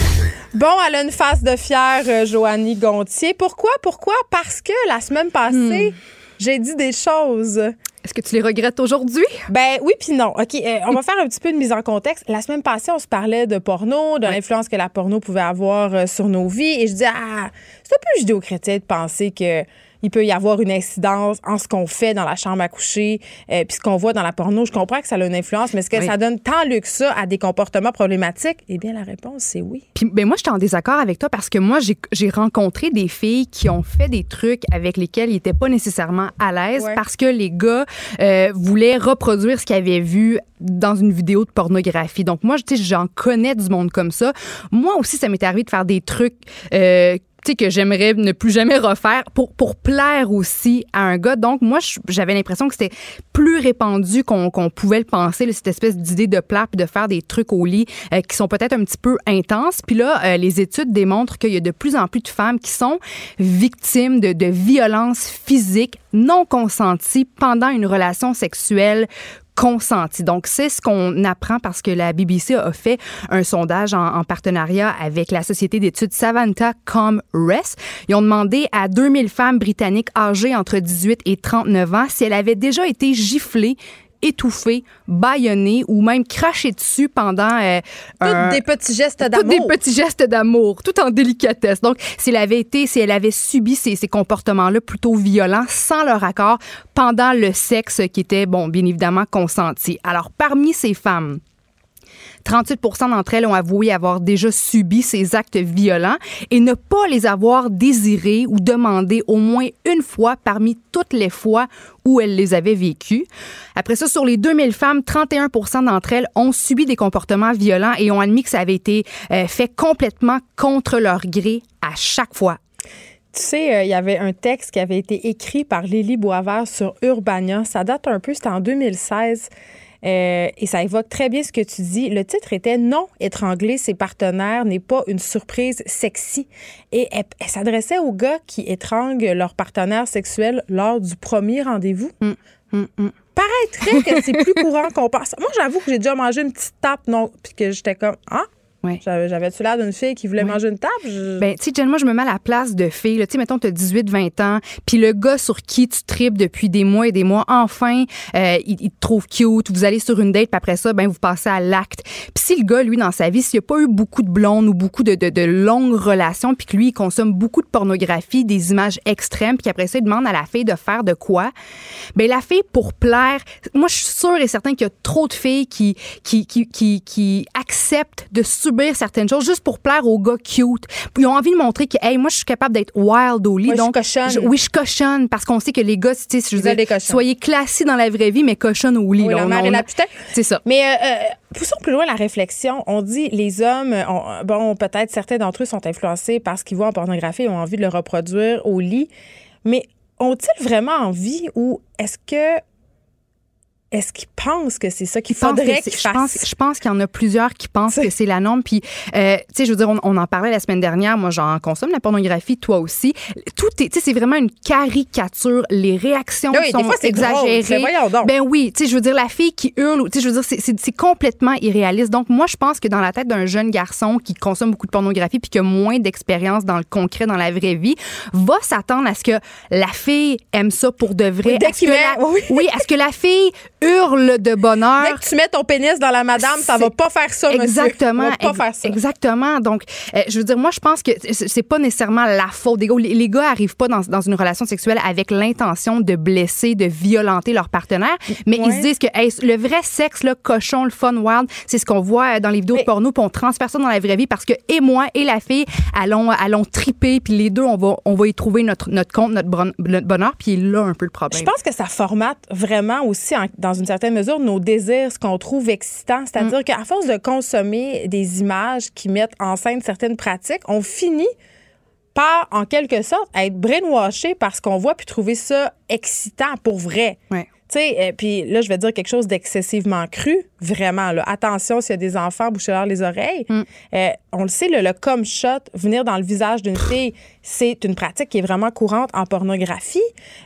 Speaker 3: Bon, elle a une face de fière, euh, Joanie Gontier. Pourquoi? Pourquoi? Parce que la semaine passée, j'ai dit des choses.
Speaker 14: Est-ce que tu les regrettes aujourd'hui?
Speaker 3: Ben oui, puis non. OK, euh, on va faire un petit peu de mise en contexte. La semaine passée, on se parlait de porno, de l'influence que la porno pouvait avoir euh, sur nos vies. Et je dis, ah, c'est un peu judéo-chrétien de penser que il peut y avoir une incidence en ce qu'on fait dans la chambre à coucher, euh, puis ce qu'on voit dans la porno. Je comprends que ça a une influence, mais est-ce que ça donne tant lieu que ça à des comportements problématiques? Eh bien, la réponse, c'est oui.
Speaker 14: Puis, ben moi, je suis en désaccord avec toi parce que moi, j'ai rencontré des filles qui ont fait des trucs avec lesquels ils n'étaient pas nécessairement à l'aise parce que les gars euh, voulaient reproduire ce qu'ils avaient vu dans une vidéo de pornographie. Donc, moi, j'en connais du monde comme ça. Moi aussi, ça m'est arrivé de faire des trucs euh, que j'aimerais ne plus jamais refaire pour, pour plaire aussi à un gars. Donc, moi, j'avais l'impression que c'était plus répandu qu'on pouvait le penser, cette espèce d'idée de plaire puis de faire des trucs au lit euh, qui sont peut-être un petit peu intenses. Puis là, euh, les études démontrent qu'il y a de plus en plus de femmes qui sont victimes de, de violences physiques non consenties pendant une relation sexuelle consenti. Donc, c'est ce qu'on apprend parce que la BBC a fait un sondage en, partenariat avec la société d'études Savanta ComRes. Ils ont demandé à 2000 femmes britanniques âgées entre 18 et 39 ans si elles avaient déjà été giflées étouffé, bâillonné ou même craché dessus pendant euh,
Speaker 3: Toutes des petits gestes d'amour.
Speaker 14: des petits gestes d'amour, tout en délicatesse. Donc, si elle avait été, si elle avait subi ces, ces comportements-là plutôt violents sans leur accord pendant le sexe qui était, bon, bien évidemment consenti. Alors, parmi ces femmes, 38 d'entre elles ont avoué avoir déjà subi ces actes violents et ne pas les avoir désirés ou demandés au moins une fois parmi toutes les fois où elles les avaient vécus. Après ça, sur les 2000 femmes, 31% d'entre elles ont subi des comportements violents et ont admis que ça avait été euh, fait complètement contre leur gré à chaque fois.
Speaker 3: Tu sais, euh, il y avait un texte qui avait été écrit par Lily Boisvert sur Urbania. Ça date un peu, c'était en 2016. Euh, et ça évoque très bien ce que tu dis. Le titre était Non, étrangler ses partenaires n'est pas une surprise sexy. Et elle, s'adressait aux gars qui étranglent leur partenaire sexuel lors du premier rendez-vous. Mm, mm, mm. Paraîtrait que c'est plus courant qu'on pense. Moi, j'avoue que j'ai déjà mangé une petite tape, non, puis que j'étais comme Ah, j'avais-tu l'air d'une fille qui voulait manger une table?
Speaker 14: Ben, tu sais, moi, je me mets à la place de fille. Tu sais, mettons, tu as 18, 20 ans, puis le gars sur qui tu tripes depuis des mois et des mois, enfin, euh, il, te trouve cute, vous allez sur une date, puis après ça, ben, vous passez à l'acte. Puis si le gars, lui, dans sa vie, s'il n'a pas eu beaucoup de blondes ou beaucoup de, de, de longues relations, puis que lui, il consomme beaucoup de pornographie, des images extrêmes, puis après ça, il demande à la fille de faire de quoi, ben, la fille, pour plaire, moi, je suis sûre et certain qu'il y a trop de filles qui, qui, qui, qui, qui acceptent de subir certaines choses juste pour plaire aux gars cute. Ils ont envie de montrer que, hey, moi, je suis capable d'être wild au lit. donc,
Speaker 3: je cochonne.
Speaker 14: oui, je cochonne parce qu'on sait que les gars, tu sais, je veux dire, soyez classés dans la vraie vie, mais cochonne au lit.
Speaker 3: Oui, la mère et la putain.
Speaker 14: C'est ça.
Speaker 3: Mais euh, euh, poussons plus loin la réflexion. On dit les hommes, bon, peut-être certains d'entre eux sont influencés par ce qu'ils voient en pornographie et ont envie de le reproduire au lit. Mais ont-ils vraiment envie ou est-ce que est-ce qu'ils pensent que c'est ça qu'il faudrait qu'ils
Speaker 14: fassent? Je pense, qu'il y en a plusieurs qui pensent que c'est la norme. Puis, euh, tu sais, je veux dire, on, en parlait la semaine dernière. Moi, j'en consomme la pornographie, toi aussi. Tout est, tu sais, c'est vraiment une caricature. Les réactions
Speaker 3: oui,
Speaker 14: sont
Speaker 3: des fois,
Speaker 14: exagérées. Ben oui, tu sais, je veux dire, la fille qui hurle, tu sais, je veux dire, c'est complètement irréaliste. Donc, moi, je pense que dans la tête d'un jeune garçon qui consomme beaucoup de pornographie puis qui a moins d'expérience dans le concret, dans la vraie vie, va s'attendre à ce que la fille aime ça pour de vrai.
Speaker 3: Est-ce que
Speaker 14: oui, oui est-ce que la fille hurle de bonheur.
Speaker 3: Dès que tu mets ton pénis dans la madame, ça va pas faire ça,
Speaker 14: exactement,
Speaker 3: monsieur. va pas faire ça.
Speaker 14: Exactement. Donc, euh, je veux dire, moi, je pense que c'est pas nécessairement la faute des gars. Les, gars arrivent pas dans, dans une relation sexuelle avec l'intention de blesser, de violenter leur partenaire, mais ils se disent que le vrai sexe, le cochon, le fun wild, c'est ce qu'on voit euh, dans les vidéos de porno, puis on transfère ça dans la vraie vie parce que et moi et la fille allons allons triper, puis les deux on va on va y trouver notre notre compte, notre, bonheur, puis là un peu le problème.
Speaker 3: Je pense que ça formate vraiment aussi dans dans une certaine mesure nos désirs, ce qu'on trouve excitant. C'est-à-dire mm. qu'à force de consommer des images qui mettent en scène certaines pratiques, on finit par, en quelque sorte, être brainwashé parce qu'on voit puis trouver ça excitant pour vrai. Tu sais, euh, puis là, je vais dire quelque chose d'excessivement cru, vraiment. Là. Attention, s'il y a des enfants, bouchez-leur les oreilles. Mm. Euh, on le sait, le, le cum shot, venir dans le visage d'une fille, c'est une pratique qui est vraiment courante en pornographie.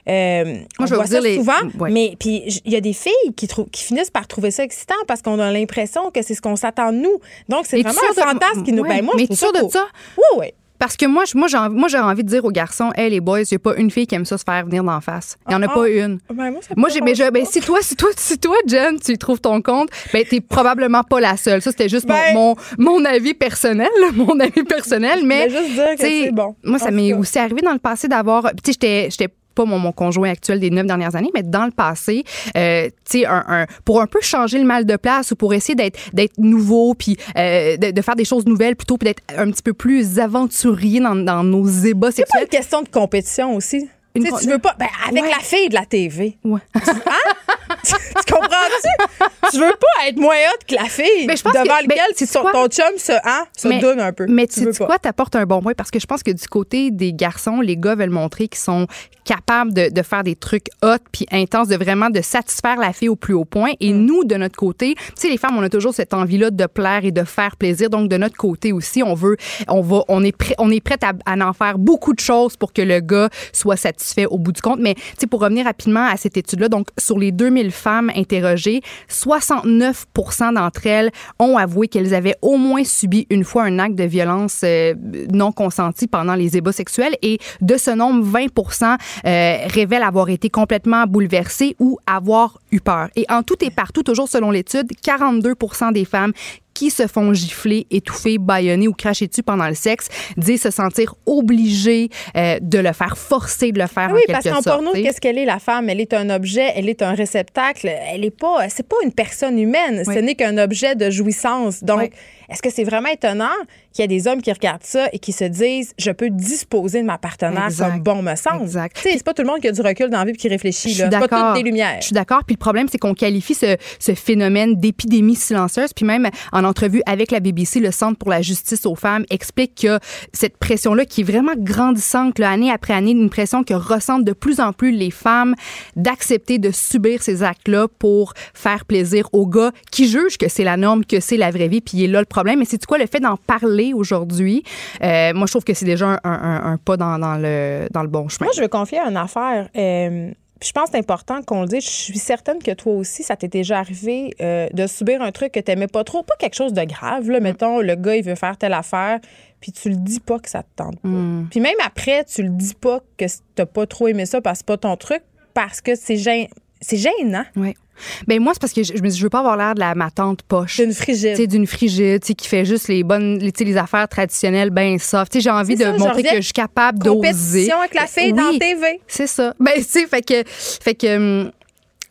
Speaker 3: Euh, Moi, on je voit ça souvent, mais puis il y a des filles qui, qui finissent par trouver ça excitant parce qu'on a l'impression que c'est ce qu'on s'attend de nous. Donc, c'est vraiment un fantasme qui nous...
Speaker 14: Ben, moi, mais je sûr de ça?
Speaker 3: Oui, oui.
Speaker 14: Parce que moi, moi, j'ai, moi, j'ai envie de dire aux garçons, hey, les boys, il a pas une fille qui aime ça se faire venir d'en face. Il n'y en a ah, pas une.
Speaker 3: Ben, moi, j'ai,
Speaker 14: mais je, ben, si toi, si toi, si toi, Jen, tu trouves ton compte, ben, t'es probablement pas la seule. Ça, c'était juste mon, ben mon, avis personnel, mon avis personnel, mais.
Speaker 3: Je juste dire que c'est bon.
Speaker 14: Moi, ça m'est aussi arrivé dans le passé d'avoir, tu sais, j'étais, j'étais pas mon, mon, conjoint actuel des neuf dernières années, mais dans le passé, euh, tu sais, un, un, pour un peu changer le mal de place ou pour essayer d'être d'être nouveau, puis euh, de, de, faire des choses nouvelles plutôt, puis d'être un petit peu plus aventurier dans, dans nos ébats
Speaker 3: sexuels. C'est pas une question de compétition aussi. Tu, sais, tu veux pas. Ben, avec la fille de la TV.
Speaker 14: Ouais.
Speaker 3: Hein? tu comprends-tu? tu veux pas être moins haute que la fille mais je pense devant que, lequel si ton, ton chum se, hein, se donne un peu.
Speaker 14: Mais tu sais quoi, t'apportes un bon point parce que je pense que du côté des garçons, les gars veulent montrer qu'ils sont capables de, de, faire des trucs hot puis intenses, de vraiment de satisfaire la fille au plus haut point. Et mm. nous, de notre côté, tu sais, les femmes, on a toujours cette envie-là de plaire et de faire plaisir. Donc, de notre côté aussi, on veut, on va, on est prêt, on est prêt à, à en faire beaucoup de choses pour que le gars soit satisfait au bout du compte. Mais, tu sais, pour revenir rapidement à cette étude-là, donc, sur les 2000 femmes interrogées, 69 d'entre elles ont avoué qu'elles avaient au moins subi une fois un acte de violence euh, non consenti pendant les ébats sexuels et de ce nombre, 20% euh, révèlent avoir été complètement bouleversées ou avoir eu peur. Et en tout et partout, toujours selon l'étude, 42% des femmes qui se font gifler, étouffer, baïonner ou cracher dessus pendant le sexe disent se sentir obligées euh, de le faire, forcer de le faire
Speaker 3: oui,
Speaker 14: en
Speaker 3: parce qu'en porno, qu'est-ce qu'elle est la femme? Elle est un objet, elle est un réceptacle, elle est pas, c'est pas une personne humaine, ce n'est qu'un objet de jouissance. Donc, est-ce que c'est vraiment étonnant qu'il y ait des hommes qui regardent ça et qui se disent je peux disposer de ma partenaire comme bon me semble?
Speaker 14: Exact.
Speaker 3: C'est pas tout le monde qui a du recul dans la vie et qui réfléchit. D'accord. Pas toutes des lumières.
Speaker 14: Je suis d'accord. Puis le problème, c'est qu'on qualifie ce, ce phénomène d'épidémie silencieuse. Puis même en entrevue avec la BBC, le Centre pour la justice aux femmes explique que cette pression-là, qui est vraiment grandissante là, année après année, une pression que ressentent de plus en plus les femmes d'accepter de subir ces actes-là pour faire plaisir aux gars qui jugent que c'est la norme, que c'est la vraie vie. Puis il est là le problème. Mais c'est quoi le fait d'en parler aujourd'hui? Euh, moi, je trouve que c'est déjà un, pas dans, le, dans le bon chemin.
Speaker 3: Moi, je veux confier une affaire. Euh, je pense que c'est important qu'on le dise. Je suis certaine que toi aussi, ça t'est déjà arrivé euh, de subir un truc que tu n'aimais pas trop. Pas quelque chose de grave. Là. Mm. Mettons, le gars, il veut faire telle affaire, puis tu le dis pas que ça te tente pas. Mm. Puis même après, tu le dis pas que t'as pas trop aimé ça parce que c'est pas ton truc, parce que c'est gênant. C'est gênant.
Speaker 14: Oui. Ben moi c'est parce que je, me dis je veux pas avoir l'air de la ma tante poche.
Speaker 3: D'une frigide.
Speaker 14: Tu d'une frigide, tu qui fait juste les bonnes les, les affaires traditionnelles ben soft. Tu j'ai envie de montrer que je suis capable d'oser.
Speaker 3: Compétition avec la fille dans TV.
Speaker 14: C'est ça. Ben tu sais fait que fait que hum,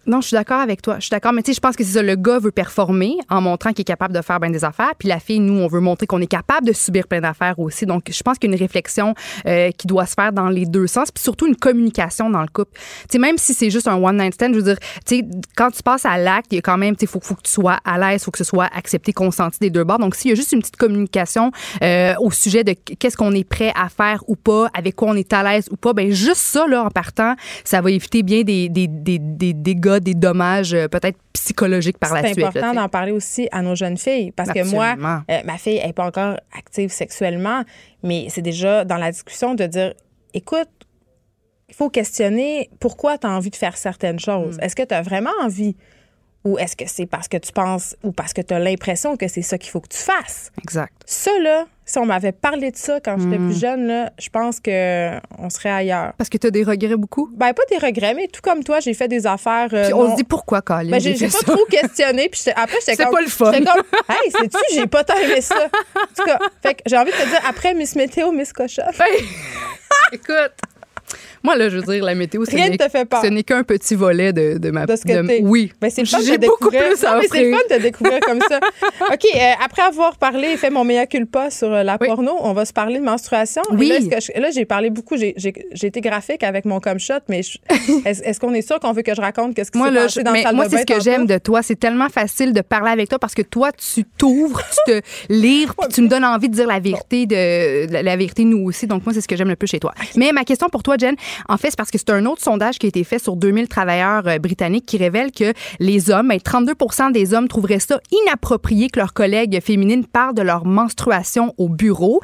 Speaker 14: non, je suis d'accord avec toi. Je suis d'accord, mais tu sais, je pense que c'est ça. Le gars veut performer en montrant qu'il est capable de faire bien des affaires, puis la fille, nous, on veut montrer qu'on est capable de subir plein d'affaires aussi. Donc, je pense qu'il y a une réflexion euh, qui doit se faire dans les deux sens, puis surtout une communication dans le couple. Tu sais, même si c'est juste un one night stand, je veux dire, tu sais, quand tu passes à l'acte, il y a quand même, tu sais, faut, faut que tu sois à l'aise, faut que ce soit accepté, consenti des deux bords. Donc, s'il y a juste une petite communication euh, au sujet de qu'est-ce qu'on est prêt à faire ou pas, avec quoi on est à l'aise ou pas, ben juste ça là, en partant, ça va éviter bien des des des des, des des dommages euh, peut-être psychologiques par la
Speaker 3: suite. C'est important d'en parler aussi à nos jeunes filles parce que moi, euh, ma fille n'est pas encore active sexuellement, mais c'est déjà dans la discussion de dire, écoute, il faut questionner pourquoi tu as envie de faire certaines choses. Mm. Est-ce que tu as vraiment envie ou est-ce que c'est parce que tu penses ou parce que tu as l'impression que c'est ça qu'il faut que tu fasses?
Speaker 14: Exact.
Speaker 3: Ça, là, si on m'avait parlé de ça quand j'étais plus hmm. jeune, là, je pense qu'on serait ailleurs.
Speaker 14: Parce que tu as des regrets beaucoup?
Speaker 3: Ben, pas des regrets, mais tout comme toi, j'ai fait des affaires.
Speaker 14: Euh, puis on se dit pourquoi, Colin?
Speaker 3: Ben, j'ai pas trop questionné. Puis après, j'étais comme.
Speaker 14: C'est pas le fun.
Speaker 3: J'étais comme, hey, sais-tu, j'ai pas tant aimé ça. En tout cas, fait que j'ai envie de te dire, après Miss Météo, Miss Cochon.
Speaker 14: Écoute. Moi, là, je veux dire, la météo,
Speaker 3: Rien ne te fait peur.
Speaker 14: Ce n'est qu'un petit volet de, de ma...
Speaker 3: De ce que
Speaker 14: Oui.
Speaker 3: Mais c'est fun de découvrir.
Speaker 14: Plus à
Speaker 3: c'est le fun de découvrir comme ça. OK, euh, après avoir parlé et fait mon mea culpa sur euh, la porno, on va se parler de menstruation.
Speaker 14: Oui.
Speaker 3: là, j'ai parlé beaucoup, j'ai été graphique avec mon com shot, mais est-ce qu'on est sûr qu'on veut que je raconte qu'est-ce qui s'est passé dans
Speaker 14: mais
Speaker 3: le salle
Speaker 14: Moi, c'est ce que j'aime de toi. C'est tellement facile de parler avec toi parce que toi, tu t'ouvres, tu te livres, puis tu me donnes envie de dire la vérité, de, la vérité nous aussi. Donc, moi, c'est ce que j'aime le plus chez toi. Mais ma question pour toi, Jen, En fait, c'est parce que c'est un autre sondage qui a été fait sur 2000 travailleurs euh, britanniques qui révèle que les hommes, 32 ben, des hommes trouveraient ça inapproprié que leurs collègues féminines parlent de leur menstruation au bureau.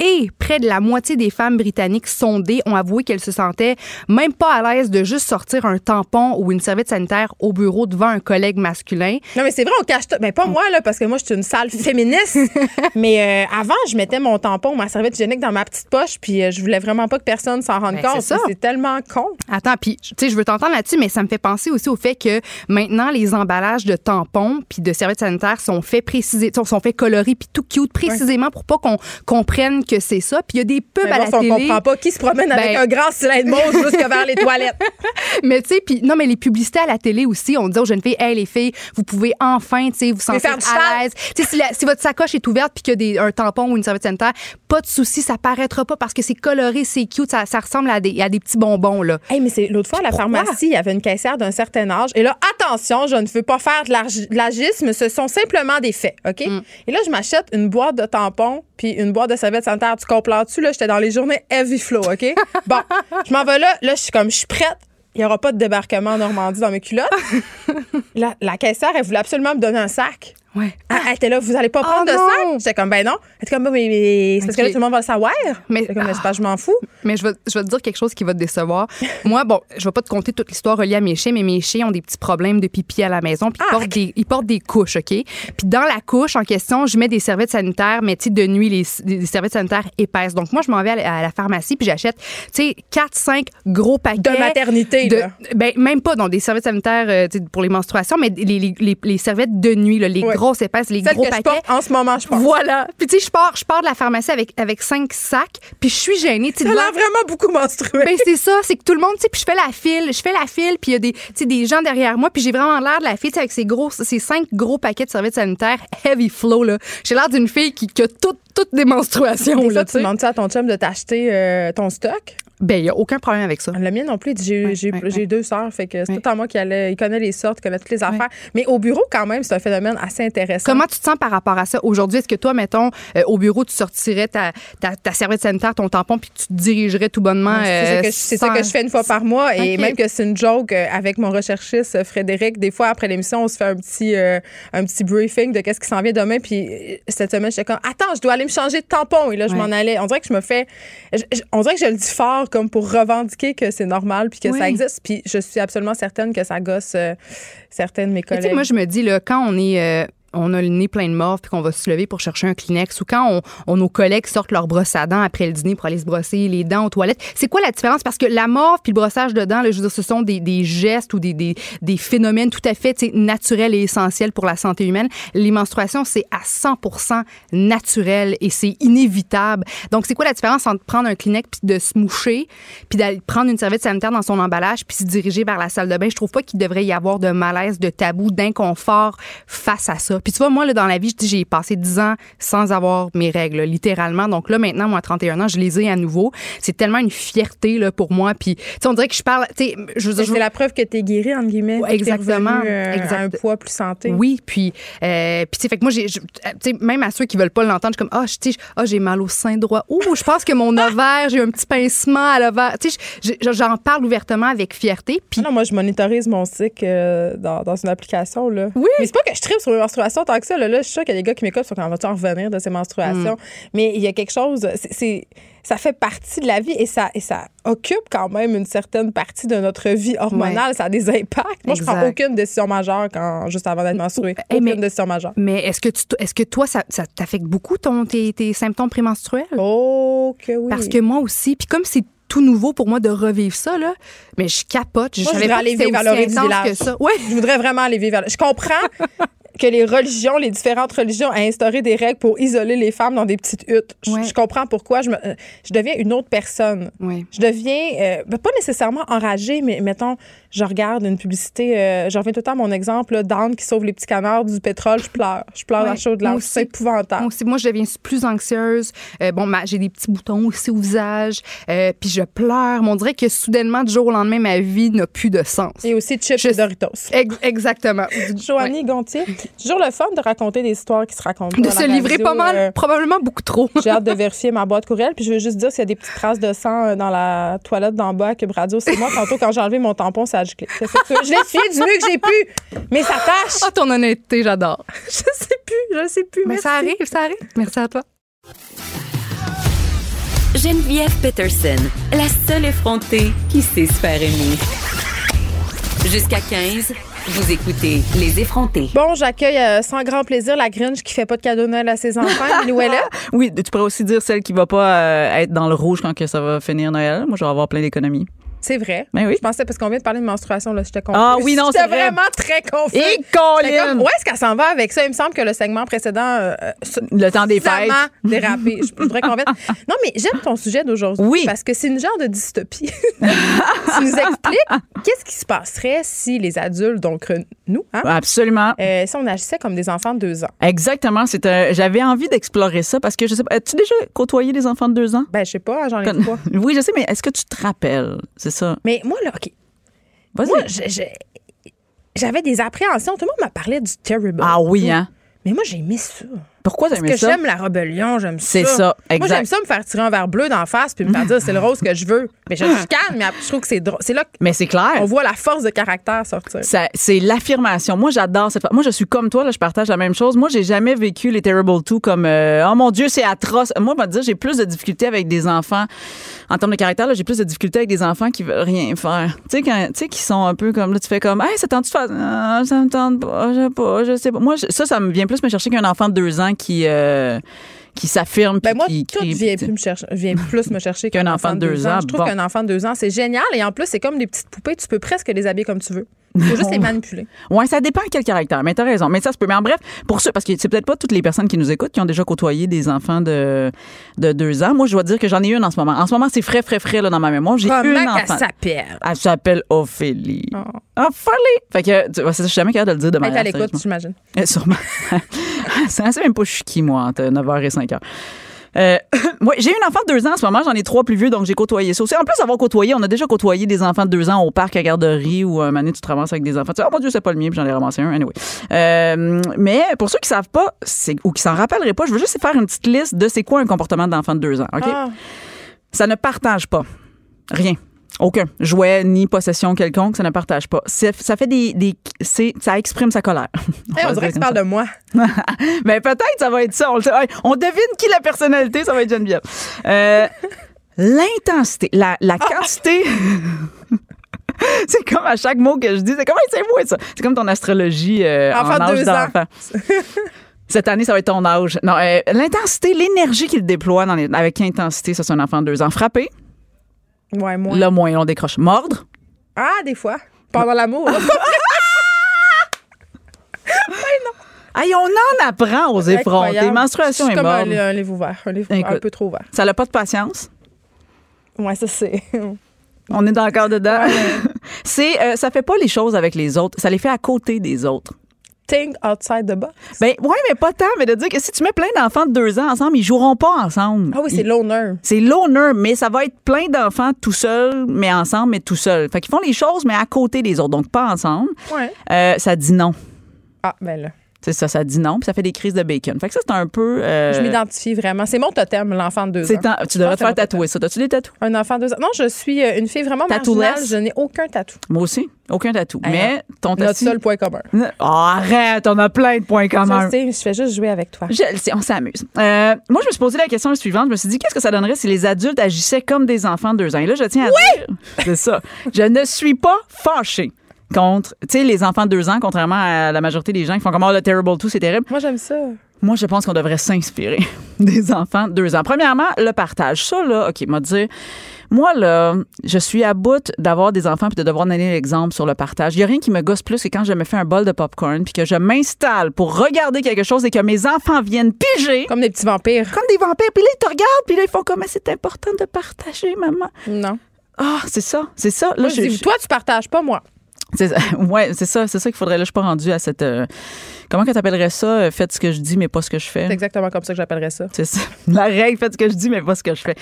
Speaker 14: Et près de la moitié des femmes britanniques sondées ont avoué qu'elles se sentaient même pas à l'aise de juste sortir un tampon ou une serviette sanitaire au bureau devant un collègue masculin.
Speaker 3: Non, mais c'est vrai, on cache tout. Mais pas moi, là, parce que moi, je suis une salle féministe. mais euh, avant, je mettais mon tampon ou ma serviette hygiénique dans ma petite poche, puis euh, je voulais vraiment pas que personne s'en rende ben, compte. C'est tellement con.
Speaker 14: Attends, puis, tu sais, je veux t'entendre là-dessus, mais ça me fait penser aussi au fait que maintenant, les emballages de tampons puis de serviettes sanitaires sont faits préciser, sont faits colorés puis tout cute précisément pour pas qu'on comprenne que c'est ça. Puis il y a des pubs à la télé.
Speaker 3: On comprend pas qui se promène avec ben un grand cylindre mauve jusque vers les toilettes?
Speaker 14: mais tu sais, puis non, mais les publicités à la télé aussi, on dit aux jeunes filles, hey les filles, vous pouvez enfin, tu sais, vous sentir à l'aise. Tu sais, si, votre sacoche est ouverte puis qu'il y a un tampon ou une serviette sanitaire, pas de souci, ça paraîtra pas parce que c'est coloré, c'est cute, ça, ressemble à des, à des petits bonbons là.
Speaker 3: Hey, mais c'est l'autre fois à la pharmacie, il y avait une caissière d'un certain âge et là, attention, je ne veux pas faire de l'agisme, ce sont simplement des faits, ok? Mm. Et là, je m'achète une boîte de tampons puis une boîte de serviettes sanitaires. Tu comprends-tu? Là, j'étais dans les journées heavy flow, OK? Bon, je m'en vais là. Là, je suis comme, je suis prête. Il n'y aura pas de débarquement en Normandie dans mes culottes. la, la caissière, elle voulait absolument me donner un sac.
Speaker 14: Ouais.
Speaker 3: Ah, elle était là, vous allez pas prendre de ça? J'étais comme, ben non. Elle était comme, mais, mais c'est parce que là, tout le monde va le savoir. Mais, comme, pas, je m'en fous.
Speaker 14: Mais je vais, je vais te dire quelque chose qui va te décevoir. Moi, bon, je vais pas te conter toute l'histoire reliée à mes chiens, mais mes chiens ont des petits problèmes de pipi à la maison, puis ils, portent des, ils portent des couches, OK? Puis dans la couche en question, je mets des serviettes sanitaires, mais tu sais, de nuit, les, des serviettes sanitaires épaisses. Donc moi, je m'en vais à la, pharmacie, puis j'achète, tu sais, 4, 5 gros paquets.
Speaker 3: De maternité, de,
Speaker 14: Ben, même pas, dans des serviettes sanitaires euh, pour les menstruations, mais les, les, les, serviettes de nuit, là, les grosses épaisses, les gros paquets.
Speaker 3: en ce moment, je pense.
Speaker 14: Voilà. Puis tu sais, je pars, je pars de la pharmacie avec avec cinq sacs, puis je suis gênée.
Speaker 3: Tu l'air vraiment beaucoup menstrué.
Speaker 14: Ben c'est ça, c'est que tout le monde, tu sais, puis je fais la file, je fais la file, puis il y a des, des gens derrière moi, puis j'ai vraiment l'air de la fille avec ces gros, ces cinq gros paquets de serviettes sanitaires heavy flow là. J'ai l'air d'une fille qui, qui a toutes toutes des menstruations.
Speaker 3: Des là, tu demandes à ton chum de t'acheter euh, ton stock?
Speaker 14: Ben, il n'y a aucun problème avec ça.
Speaker 3: Le mien non plus. J'ai deux sœurs, fait que c'est tout à moi qui allait. Il connaît les sortes, il connaît toutes les affaires. Mais au bureau, quand même, c'est un phénomène assez intéressant.
Speaker 14: Comment tu te sens par rapport à ça? Aujourd'hui? Est-ce que toi, mettons, euh, au bureau, tu sortirais ta, ta, serviette sanitaire, ton tampon, puis tu te dirigerais tout bonnement?
Speaker 3: c'est ça, euh, que je fais une fois par mois. Et même que c'est une joke euh, avec mon recherchiste Frédéric. Des fois, après l'émission, on se fait un petit, un petit briefing de qu'est-ce qui s'en vient demain. Puis cette semaine, j'étais comme, attends, je dois aller me changer de tampon. Et là, je m'en allais. On dirait que je me fais. on dirait que je le dis fort comme pour revendiquer que c'est normal puis que ça existe. Puis je suis absolument certaine que ça gosse euh, certaines de mes collègues.
Speaker 14: moi, je me dis, là, quand on est. On a le nez plein de morve puis qu'on va se lever pour chercher un Kleenex ou quand on, nos collègues sortent leur brosse à dents après le dîner pour aller se brosser les dents aux toilettes. C'est quoi la différence? Parce que la morve puis le brossage de dents, je veux dire, ce sont des, gestes ou des, phénomènes tout à fait naturels et essentiels pour la santé humaine. Les menstruations, c'est à 100% naturel et c'est inévitable. Donc, c'est quoi la différence entre prendre un Kleenex puis de se moucher puis d'aller prendre une serviette sanitaire dans son emballage puis se diriger vers la salle de bain? Je trouve pas qu'il devrait y avoir de malaise, de tabou, d'inconfort face à ça. Puis tu vois, moi, là, dans la vie, j'ai passé 10 ans sans avoir mes règles, littéralement. Donc là, maintenant, moi, à 31 ans, je les ai à nouveau. C'est tellement une fierté là, pour moi. Puis, tu sais, on dirait que je parle. Tu sais, je
Speaker 3: C'est la preuve que tu es guérie, entre guillemets.
Speaker 14: exactement.
Speaker 3: Euh, un poids plus santé.
Speaker 14: Oui, puis, euh, puis tu sais, fait que moi, j'ai, tu sais, même à ceux qui veulent pas l'entendre, je suis comme, ah, oh, oh, j'ai mal au sein droit. Ouh, je pense que mon ovaire, j'ai un petit pincement à l'ovaire. Tu sais, j'en parle ouvertement avec fierté. Puis.
Speaker 3: Non, moi, je monitorise mon cycle euh, dans, dans, une application, là.
Speaker 14: Oui.
Speaker 3: Mais c'est pas que je tripe sur mes menstruations tant que ça. Là, je suis sûre qu'il y a des gars qui m'écoutent, quand on va-tu en revenir de ces menstruations? Mm. Mais il y a quelque chose, c'est ça fait partie de la vie et ça, et ça occupe quand même une certaine partie de notre vie hormonale. Ça a des impacts. Moi, je prends aucune décision majeure quand, juste avant d'être menstruée. Eh, aucune décision majeure.
Speaker 14: Mais est-ce que, tu, est-ce que toi, ça, ça t'affecte beaucoup ton, tes, tes symptômes prémenstruels?
Speaker 3: Oh, que oui.
Speaker 14: Parce que moi aussi. Puis comme c'est tout nouveau pour moi de revivre ça, là. Mais je capote. Je,
Speaker 3: savais pas aller vivre à que ça. Ouais. Je voudrais vraiment aller vivre à Je comprends que les religions, les différentes religions, ont instauré des règles pour isoler les femmes dans des petites huttes. Je, comprends pourquoi. Je, me, euh, je deviens une autre personne. Je deviens, euh, ben, pas nécessairement enragée, mais mettons, je regarde une publicité, euh, je reviens tout le temps à mon exemple, d'Anne qui sauve les petits canards du pétrole, je pleure. Je pleure à chaud de larmes. C'est épouvantable.
Speaker 14: Moi aussi, moi, je deviens plus anxieuse. Euh, bon, j'ai des petits boutons aussi au visage. Puis je pleure. on dirait que soudainement, du jour au lendemain, ma vie n'a plus de sens.
Speaker 3: Et aussi chips et Doritos.
Speaker 14: exactement.
Speaker 3: Joanie Gontier, toujours le fun de raconter des histoires qui se racontent.
Speaker 14: De se livrer pas mal, euh, probablement beaucoup trop.
Speaker 3: J'ai hâte de vérifier ma boîte courriel. Puis je veux juste dire s'il y a des petites traces de sang euh, dans la toilette d'en bas que Radio, c'est moi. Tantôt, quand j'ai enlevé mon tampon, ça a giclé. Je l'ai fait du mieux que j'ai pu. Mais ça tâche.
Speaker 14: Oh, ton honnêteté, j'adore.
Speaker 3: je sais plus, je sais plus.
Speaker 14: Mais ça arrive, ça arrive. Merci à toi.
Speaker 1: Geneviève Peterson, la seule effrontée qui sait se faire aimer. Jusqu'à 15, vous écoutez Les effrontés.
Speaker 3: Bon, j'accueille euh, sans grand plaisir la Grinch qui fait pas de cadeau Noël à ses enfants. Est?
Speaker 15: Oui, tu pourrais aussi dire celle qui va pas euh, être dans le rouge quand que ça va finir Noël. Moi, je vais avoir plein d'économies.
Speaker 3: C'est vrai.
Speaker 15: Mais ben oui.
Speaker 3: Je pensais, parce qu'on vient de parler de menstruation, là, j'étais
Speaker 15: confuse. Ah oui, non, c'est
Speaker 3: vraiment très confuse.
Speaker 15: Et Colin!
Speaker 3: Où est-ce qu'elle s'en va avec ça? Il me semble que le segment précédent. Euh,
Speaker 15: le temps des fêtes.
Speaker 3: dérapé. Je voudrais qu'on Non, mais j'aime ton sujet d'aujourd'hui.
Speaker 15: Oui.
Speaker 3: Parce que c'est une genre de dystopie. tu nous expliques qu'est-ce qui se passerait si les adultes, donc nous, hein,
Speaker 15: Absolument.
Speaker 3: Euh, si on agissait comme des enfants de deux ans?
Speaker 15: Exactement. J'avais envie d'explorer ça parce que je sais pas. As-tu déjà côtoyé des enfants de deux ans?
Speaker 3: Ben, je sais pas, j'en ai pas.
Speaker 15: Oui, je sais, mais est-ce que tu te rappelles? C'est ça.
Speaker 3: Mais moi, là, OK. Moi, j'avais des appréhensions. Tout le monde m'a parlé du Terrible.
Speaker 15: Ah oui, hein?
Speaker 3: Mais moi, j'ai aimé ça.
Speaker 15: Pourquoi
Speaker 3: Parce
Speaker 15: que
Speaker 3: j'aime la rébellion, j'aime ça.
Speaker 15: C'est ça, exact.
Speaker 3: Moi, j'aime ça me faire tirer un verre bleu d'en face puis me faire dire c'est le rose que je veux. Mais je suis calme, mais je trouve que c'est drôle. C'est là que
Speaker 15: mais c'est clair.
Speaker 3: on voit la force de caractère sortir.
Speaker 15: c'est l'affirmation. Moi, j'adore cette Moi, je suis comme toi, là, je partage la même chose. Moi, j'ai jamais vécu les Terrible Two comme euh, oh mon Dieu, c'est atroce. Moi, je vais te dire, j'ai plus de difficultés avec des enfants. En termes de caractère, j'ai plus de difficultés avec des enfants qui veulent rien faire. Tu sais, quand, tu sais, qui sont un peu comme là, tu fais comme, hey, ça tente de faire, ah, ça me tente pas, je sais pas, je sais pas. Moi, ça, ça me vient plus me chercher qu'un enfant de deux ans qui, euh, qui s'affirme.
Speaker 3: Ben moi,
Speaker 15: qui,
Speaker 3: tout vient plus, me chercher, vient plus me chercher qu'un enfant, de deux ans. Je trouve qu'un enfant de deux ans, c'est génial. Et en plus, c'est comme des petites poupées. Tu peux presque les habiller comme tu veux. Il faut juste les manipuler.
Speaker 15: Oui, ça dépend quel caractère. Mais t'as raison. Mais ça se peut. Mais en bref, pour ceux, parce que c'est peut-être pas toutes les personnes qui nous écoutent qui ont déjà côtoyé des enfants de, de deux ans. Moi, je dois dire que j'en ai une en ce moment. En ce moment, c'est frais, frais, frais là, dans ma mémoire. J'ai une enfant.
Speaker 3: elle s'appelle?
Speaker 15: Elle s'appelle Ophélie. Oh. Ophélie! Fait que, je suis jamais capable de le dire de manière.
Speaker 3: Elle est à l'écoute, j'imagine.
Speaker 15: Sûrement. c'est même pas je suis qui, moi, entre 9h et 5h. Euh, j'ai une enfant de deux ans en ce moment, j'en ai trois plus vieux, donc j'ai côtoyé ça aussi. En plus d'avoir côtoyé, on a déjà côtoyé des enfants de deux ans au parc à garderie ou un moment tu te ramasses avec des enfants. Tu dis, oh mon Dieu, c'est pas le mien, puis j'en ai ramassé un. Anyway. Euh, mais pour ceux qui savent pas, ou qui s'en rappelleraient pas, je veux juste faire une petite liste de c'est quoi un comportement d'enfant de deux ans. OK? Ah. Ça ne partage pas. Rien. Aucun jouet ni possession quelconque, ça ne partage pas. Ça fait des, des ça exprime sa colère.
Speaker 3: on, on dirait que tu parles de moi.
Speaker 15: Mais peut-être ça va être ça. On, devine qui la personnalité, ça va être Geneviève. Euh, L'intensité, la, la ah! quantité. c'est comme à chaque mot que je dis, c'est comment c'est moi ça. C'est comme ton astrologie euh, en âge d'enfant. Cette année, ça va être ton âge. Non, euh, l'intensité, l'énergie qu'il déploie dans avec intensité, ça c'est un enfant de deux ans. Frappé,
Speaker 3: Ouais, moins.
Speaker 15: Le moins, on décroche. Mordre?
Speaker 3: Ah, des fois. Pendant l'amour. ouais,
Speaker 15: non. Aïe, on en apprend aux effrontés. Menstruation est
Speaker 3: comme
Speaker 15: un,
Speaker 3: un, livre ouvert. Un livre un peu trop ouvert.
Speaker 15: Ça n'a pas de patience?
Speaker 3: Ouais, ça c'est.
Speaker 15: on est encore dedans? c'est, euh, ça fait pas les choses avec les autres. Ça les fait à côté des autres
Speaker 3: think outside the box.
Speaker 15: Ben oui, mais pas tant, mais de dire que si tu mets plein d'enfants de deux ans ensemble, ils joueront pas ensemble.
Speaker 3: Ah oui, c'est l'honneur.
Speaker 15: C'est l'honneur, mais ça va être plein d'enfants tout seuls, mais ensemble, mais tout seuls. Fait qu'ils font les choses, mais à côté des autres, donc pas ensemble.
Speaker 3: Ouais.
Speaker 15: Euh, ça dit non.
Speaker 3: Ah, ben là.
Speaker 15: C'est ça, ça dit non, puis ça fait des crises de bacon. Fait que ça, c'est un peu. Euh,
Speaker 3: je m'identifie vraiment. C'est mon totem, l'enfant de deux ans.
Speaker 15: Tu devrais te faire tatouer ça. As-tu des tatous?
Speaker 3: Un enfant de deux ans. Non, je suis euh, une fille vraiment marginale. Je n'ai aucun tatou.
Speaker 15: Moi aussi, aucun tatou. Mais ton tatou.
Speaker 3: Notre seul point commun.
Speaker 15: Oh, arrête, on a plein de points communs.
Speaker 3: Je sais, je fais juste jouer avec toi.
Speaker 15: Je on s'amuse. Euh, moi, je me suis posé la question suivante. Je me suis dit, qu'est-ce que ça donnerait si les adultes agissaient comme des enfants de deux ans? Et là, je tiens à
Speaker 3: oui!
Speaker 15: dire. C'est ça. Je ne suis pas fâchée contre, tu sais, les enfants de deux ans, contrairement à la majorité des gens qui font comme, oh, le Terrible tout c'est terrible.
Speaker 3: Moi, j'aime ça.
Speaker 15: Moi, je pense qu'on devrait s'inspirer des enfants de deux ans. Premièrement, le partage. Ça, là, OK, m'a dit, moi, là, je suis à bout d'avoir des enfants puis de devoir donner l'exemple sur le partage. Il n'y a rien qui me gosse plus que quand je me fais un bol de popcorn puis que je m'installe pour regarder quelque chose et que mes enfants viennent piger.
Speaker 3: Comme des petits vampires.
Speaker 15: Comme des vampires. Puis là, ils te regardent puis là, ils font comme, c'est important de partager, maman.
Speaker 3: Non.
Speaker 15: Ah, c'est ça, c'est ça. Là,
Speaker 3: je, toi, tu partages pas, moi.
Speaker 15: C'est ouais, c'est ça, c'est ça qu'il faudrait. Là, je suis pas rendu à cette. Euh, comment que tu appellerais ça? Euh, Faites ce que je dis, mais pas ce que je fais.
Speaker 3: C'est exactement comme ça que j'appellerais ça.
Speaker 15: C'est ça. La règle, faites ce que je dis, mais pas ce que je fais.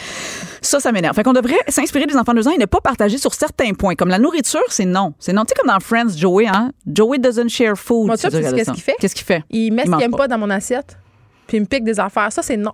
Speaker 15: Ça, ça m'énerve. Fait qu'on devrait s'inspirer des enfants de deux ans et ne pas partager sur certains points. Comme la nourriture, c'est non. C'est non. Tu sais, comme dans Friends, Joey, hein? Joey doesn't share food.
Speaker 3: Moi, ça, qu'est-ce qu'il fait?
Speaker 15: Qu'est-ce qu'il fait?
Speaker 3: Il met ce qu'il aime pas dans mon assiette, puis il me pique des affaires. Ça, c'est non.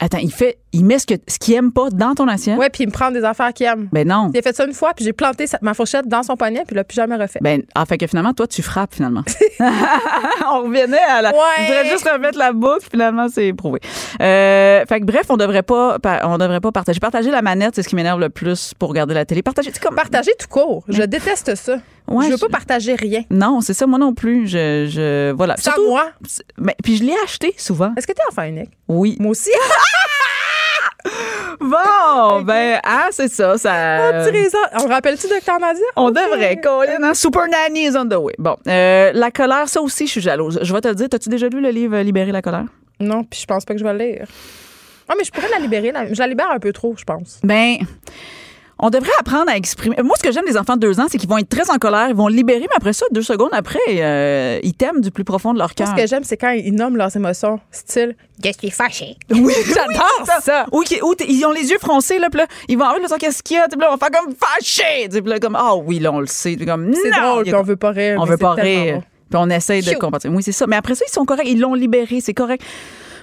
Speaker 15: Attends, il fait, il met ce que ce qu'il aime pas dans ton assiette.
Speaker 3: Ouais, puis il me prend des affaires qu'il aime.
Speaker 15: Ben non.
Speaker 3: A fait ça une fois, puis j'ai planté ma fourchette dans son poignet, puis il l'a plus jamais refait.
Speaker 15: Ben, ah, fait que finalement, toi, tu frappes finalement. on revenait à la.
Speaker 3: Ouais.
Speaker 15: Je voudrais juste remettre la boucle, finalement, c'est prouvé. Euh, fait que bref, on devrait pas, on devrait pas partager. Partager la manette, c'est ce qui m'énerve le plus pour regarder la télé. Partager, comme.
Speaker 3: Partager tout court. Je déteste ça. Ouais, je veux pas partager rien.
Speaker 15: Non, c'est ça, moi non plus. Je, je voilà.
Speaker 3: À moi.
Speaker 15: Mais, puis je l'ai acheté souvent.
Speaker 3: Est-ce que tu es enfant unique?
Speaker 15: Oui.
Speaker 3: Moi aussi.
Speaker 15: Bon, ben, ah, c'est ça. ça...
Speaker 3: On rappelle-tu Docteur Nadia?
Speaker 15: On devrait. Colin, hein? Super Nanny is on the way. Bon, euh, la colère, ça aussi, je suis jalouse. Je vais te le dire, as-tu déjà lu le livre Libérer la colère?
Speaker 3: Non, puis je pense pas que je vais le lire. Ah, mais je pourrais la libérer. Je la libère un peu trop, je pense.
Speaker 15: Ben. On devrait apprendre à exprimer. Moi, ce que j'aime des enfants de deux ans, c'est qu'ils vont être très en colère, ils vont libérer, mais après ça, deux secondes après, euh, ils t'aiment du plus profond de leur cœur.
Speaker 3: Ce que j'aime, c'est quand ils nomment leurs émotions, style « Je suis fâché ».
Speaker 15: Oui, j'adore ça. Ou, ils ont les yeux froncés, là, puis là, ils vont avoir qu'est-ce qu'il y a, puis là, on va faire comme « fâché ». Puis là, comme « Ah oui, là, on le sait ». comme
Speaker 3: C'est drôle, puis on veut pas rire.
Speaker 15: On veut pas rire. Puis on essaye de comprendre. Oui, c'est ça. Mais après ça, ils sont corrects. Ils l'ont libéré, c'est correct.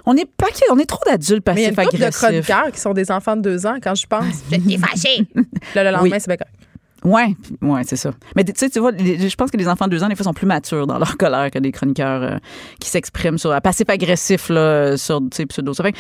Speaker 15: On est pas on est trop d'adultes passifs agressifs.
Speaker 3: Mais il y a de chroniqueurs qui sont des enfants de deux ans quand je pense. je suis fâché. Là, le lendemain, c'est bien correct.
Speaker 15: Oui, ouais, c'est ça. Mais tu sais, tu vois, je pense que les enfants de deux ans, des fois, sont plus matures dans leur colère que des chroniqueurs euh, qui s'expriment sur passif agressif là, sur pseudo. Ça fait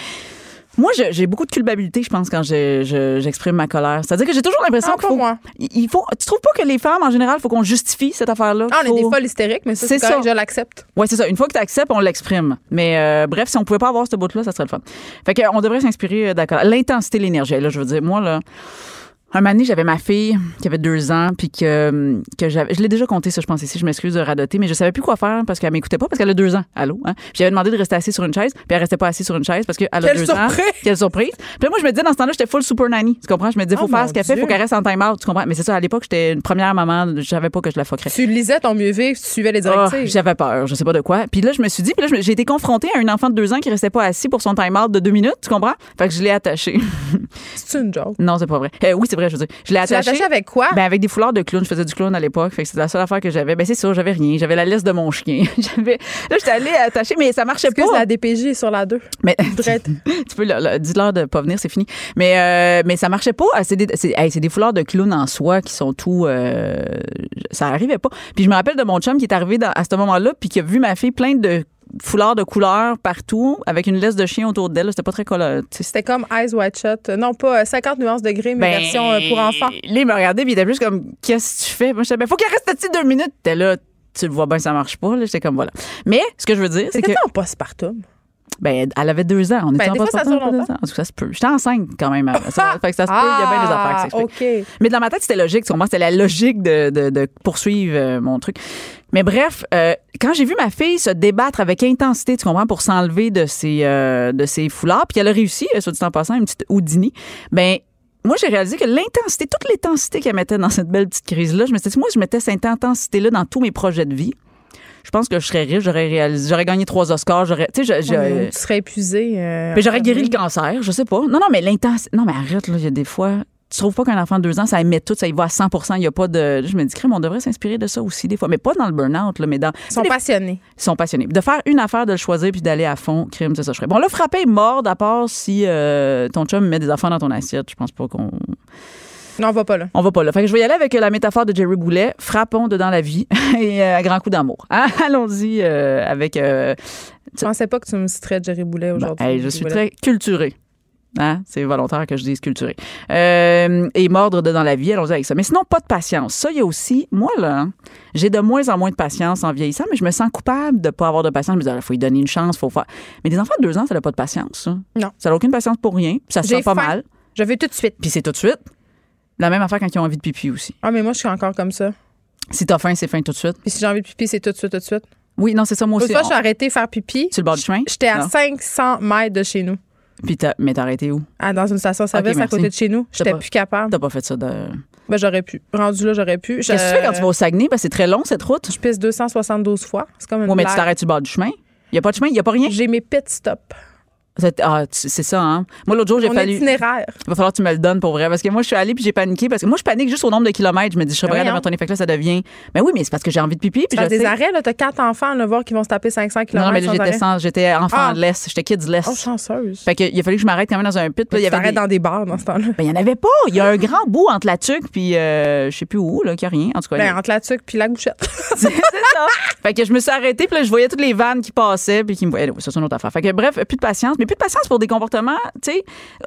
Speaker 15: moi, j'ai beaucoup de culpabilité, je pense, quand j'exprime ma colère. C'est-à-dire que j'ai toujours l'impression qu'il faut, moi. il faut. Tu trouves pas que les femmes, en général, il faut qu'on justifie cette affaire-là?
Speaker 3: Ah, on est des folles hystériques, mais ça, c'est ça. je l'accepte.
Speaker 15: Oui, c'est ça. Une fois que tu acceptes, on l'exprime. Mais euh, bref, si on pouvait pas avoir ce bout-là, ça serait le fun. Fait qu'on devrait s'inspirer euh, d'accord. L'intensité, l'énergie. Là, je veux dire, moi, là, un moment j'avais ma fille qui avait deux ans, puis que, que j'avais. Je l'ai déjà compté, ça, je pense ici. Je m'excuse de radoter, mais je savais plus quoi faire parce qu'elle m'écoutait pas parce qu'elle a deux ans. Allô? Hein? J'avais demandé de rester assise sur une chaise, puis elle restait pas assise sur une chaise parce qu'elle a deux
Speaker 3: surprise.
Speaker 15: ans. Quelle surprise! Puis moi, je me disais, dans ce temps-là, j'étais full super nanny. Tu comprends? Je me disais, faut oh faire ce qu'elle fait, faut qu'elle reste en time-out. Tu comprends? Mais c'est ça, à l'époque, j'étais une première maman, je savais pas que je la foquerais.
Speaker 3: Tu lisais ton mieux vivre, tu suivais les directives.
Speaker 15: Oh, j'avais peur, je sais pas de quoi. Puis là, je me suis dit, puis là, j'ai été confrontée à un enfant de deux ans qui restait pas assis pour son time-out de deux minutes. Tu comprends? Fait que je l'ai attaché.
Speaker 3: C'est une joke.
Speaker 15: Non, c'est pas vrai. Euh, oui, c'est vrai, je veux dire. Je l'ai attaché
Speaker 3: attaché avec quoi?
Speaker 15: Ben, avec des foulards de clown. Je faisais du clown à l'époque. Fait que c'était la seule affaire que j'avais. Ben, c'est ça, j'avais rien. J'avais la laisse de mon chien. j'avais, là, j'étais allée attacher, mais ça marchait pas.
Speaker 3: La DPJ sur la 2.
Speaker 15: Mais, tu peux, dis-leur de pas venir, c'est fini. Mais, euh, mais ça marchait pas. C'est des, c'est, des foulards de clown en soi qui sont tout, euh, ça arrivait pas. Puis je me rappelle de mon chum qui est arrivé à ce moment-là puis qui a vu ma fille plein de foulard de couleur partout avec une laisse de chien autour d'elle. C'était pas très coloré.
Speaker 3: C'était comme Eyes White Shut. Non, pas 50 euh, nuances de gris, mais ben, version euh, pour enfants. Là,
Speaker 15: il me regardait, puis il était plus comme Qu'est-ce que tu fais? Moi, je disais, ben, faut qu'elle reste petite deux minutes. T'es là, tu le vois bien, ça marche pas. J'étais comme voilà. Mais ce que je veux dire, c'est que.
Speaker 3: C'était en postpartum.
Speaker 15: Ben, elle avait deux ans. On était
Speaker 3: ben,
Speaker 15: en
Speaker 3: postpartum. Ça,
Speaker 15: ça, ça se peut. J'étais enceinte quand même. Ça, fait que ça se peut. Il y a bien des affaires qui s'expliquent.
Speaker 3: Ah,
Speaker 15: mais dans ma tête, c'était logique. C'était la logique de, de, de poursuivre euh, mon truc. Mais bref, euh, quand j'ai vu ma fille se débattre avec intensité, tu comprends, pour s'enlever de ses euh, de ses foulards, puis elle a réussi, euh, soit dit en passant, une petite Houdini, ben moi, j'ai réalisé que l'intensité, toute l'intensité qu'elle mettait dans cette belle petite crise-là, je me suis dit, moi, je mettais cette intensité-là dans tous mes projets de vie. Je pense que je serais riche, j'aurais réalisé, j'aurais gagné trois Oscars, j'aurais, tu sais,
Speaker 3: tu serais épuisé.
Speaker 15: mais j'aurais guéri le cancer, je sais pas. Non, non, mais l'intensité, non, mais arrête, là, il y a des fois, tu trouves pas qu'un enfant de deux ans, ça émet tout, ça y va à 100 il n'y a pas de. Je me dis, crème, on devrait s'inspirer de ça aussi des fois. Mais pas dans le burn-out, mais dans.
Speaker 3: Ils sont passionnés.
Speaker 15: Ils sont passionnés. De faire une affaire, de le choisir puis d'aller à fond, crime, c'est ça, je ferais. Bon, là, frapper mort, à part si euh, ton chum met des enfants dans ton assiette. Je pense pas qu'on.
Speaker 3: Non, on va pas là.
Speaker 15: On va pas là. Fait que je vais y aller avec la métaphore de Jerry Boulet. Frappons dedans la vie et euh, à grand coup d'amour. Hein? Allons-y euh, avec. je
Speaker 3: pensais pas que tu me citerais Jerry Boulet ben, aujourd'hui.
Speaker 15: je suis très culturé. Hein? C'est volontaire que je dise culturé. Euh, et mordre dans la vie, allons-y avec ça. Mais sinon, pas de patience. Ça, il y a aussi, moi, là, j'ai de moins en moins de patience en vieillissant, mais je me sens coupable de ne pas avoir de patience. Je me dis, il ah, faut lui donner une chance, faut faire. Mais des enfants de deux ans, ça n'a pas de patience.
Speaker 3: Non.
Speaker 15: Ça n'a aucune patience pour rien. ça se sent pas mal.
Speaker 3: Je veux tout de suite.
Speaker 15: Puis c'est tout de suite. La même affaire quand ils ont envie de pipi aussi.
Speaker 3: Ah, mais moi, je suis encore comme ça.
Speaker 15: Si t'as faim, c'est faim tout de suite.
Speaker 3: Puis si j'ai envie de pipi, c'est tout de suite, tout de suite.
Speaker 15: Oui, non, c'est ça, moi aussi.
Speaker 3: Une fois, je suis arrêtée faire pipi.
Speaker 15: Sur le bord du chemin?
Speaker 3: J'étais à 500 mètres de chez nous.
Speaker 15: Puis t'as, mais t'as arrêté où?
Speaker 3: Ah, dans une station-service
Speaker 15: Ok,
Speaker 3: à côté de chez nous. J'étais plus capable.
Speaker 15: T'as pas fait ça de.
Speaker 3: Ben, j'aurais pu. Rendu là, j'aurais pu.
Speaker 15: Qu'est-ce que tu fais quand tu vas au Saguenay? Parce que c'est très long, cette route.
Speaker 3: Je pisse 272 fois. C'est comme une
Speaker 15: Ouais, mais tu t'arrêtes le bord du chemin. Il n'y a pas de chemin, il n'y a pas rien.
Speaker 3: J'ai mes pit stops.
Speaker 15: C'est- Ah, c'est ça, hein? Moi, l'autre jour, j'ai fallu.
Speaker 3: itinéraire.
Speaker 15: Il va falloir que tu me le donnes pour vrai. Parce que moi, je suis allée puis j'ai paniqué. Parce que moi, je panique juste au nombre de kilomètres. Je me dis, je serais
Speaker 3: Ben
Speaker 15: prête à
Speaker 3: voyons.
Speaker 15: me retourner. Fait que là, ça devient. Mais oui, mais c'est parce que j'ai envie de pipi. Puis je
Speaker 3: des
Speaker 15: sais-
Speaker 3: arrêts, là. T'as quatre enfants à le voir qui vont se taper 500 km.
Speaker 15: Non, mais là, j'étais sans- j'étais enfant
Speaker 3: Ah.
Speaker 15: de l'Est. J'étais kids l'Est.
Speaker 3: Oh, chanceuse.
Speaker 15: Fait que, il a fallu que je m'arrête quand même dans un pit. Puis là, il y avait des-
Speaker 3: dans des bars dans ce temps-là.
Speaker 15: Ben, il n'y en avait pas. Il y a un grand bout entre la tuque puis euh, je sais plus où, là, qu'il n'y a rien. En tout cas,
Speaker 3: Ben, entre la tuque puis la bouchette.
Speaker 15: c'est ça. Fait que je me suis arrêtée, puis là, je voyais toutes les vannes qui passaient, puis qui me Ça, c'est une autre affaire. Fait que, bref, plus de patience. Mais plus de patience pour des comportements, tu sais.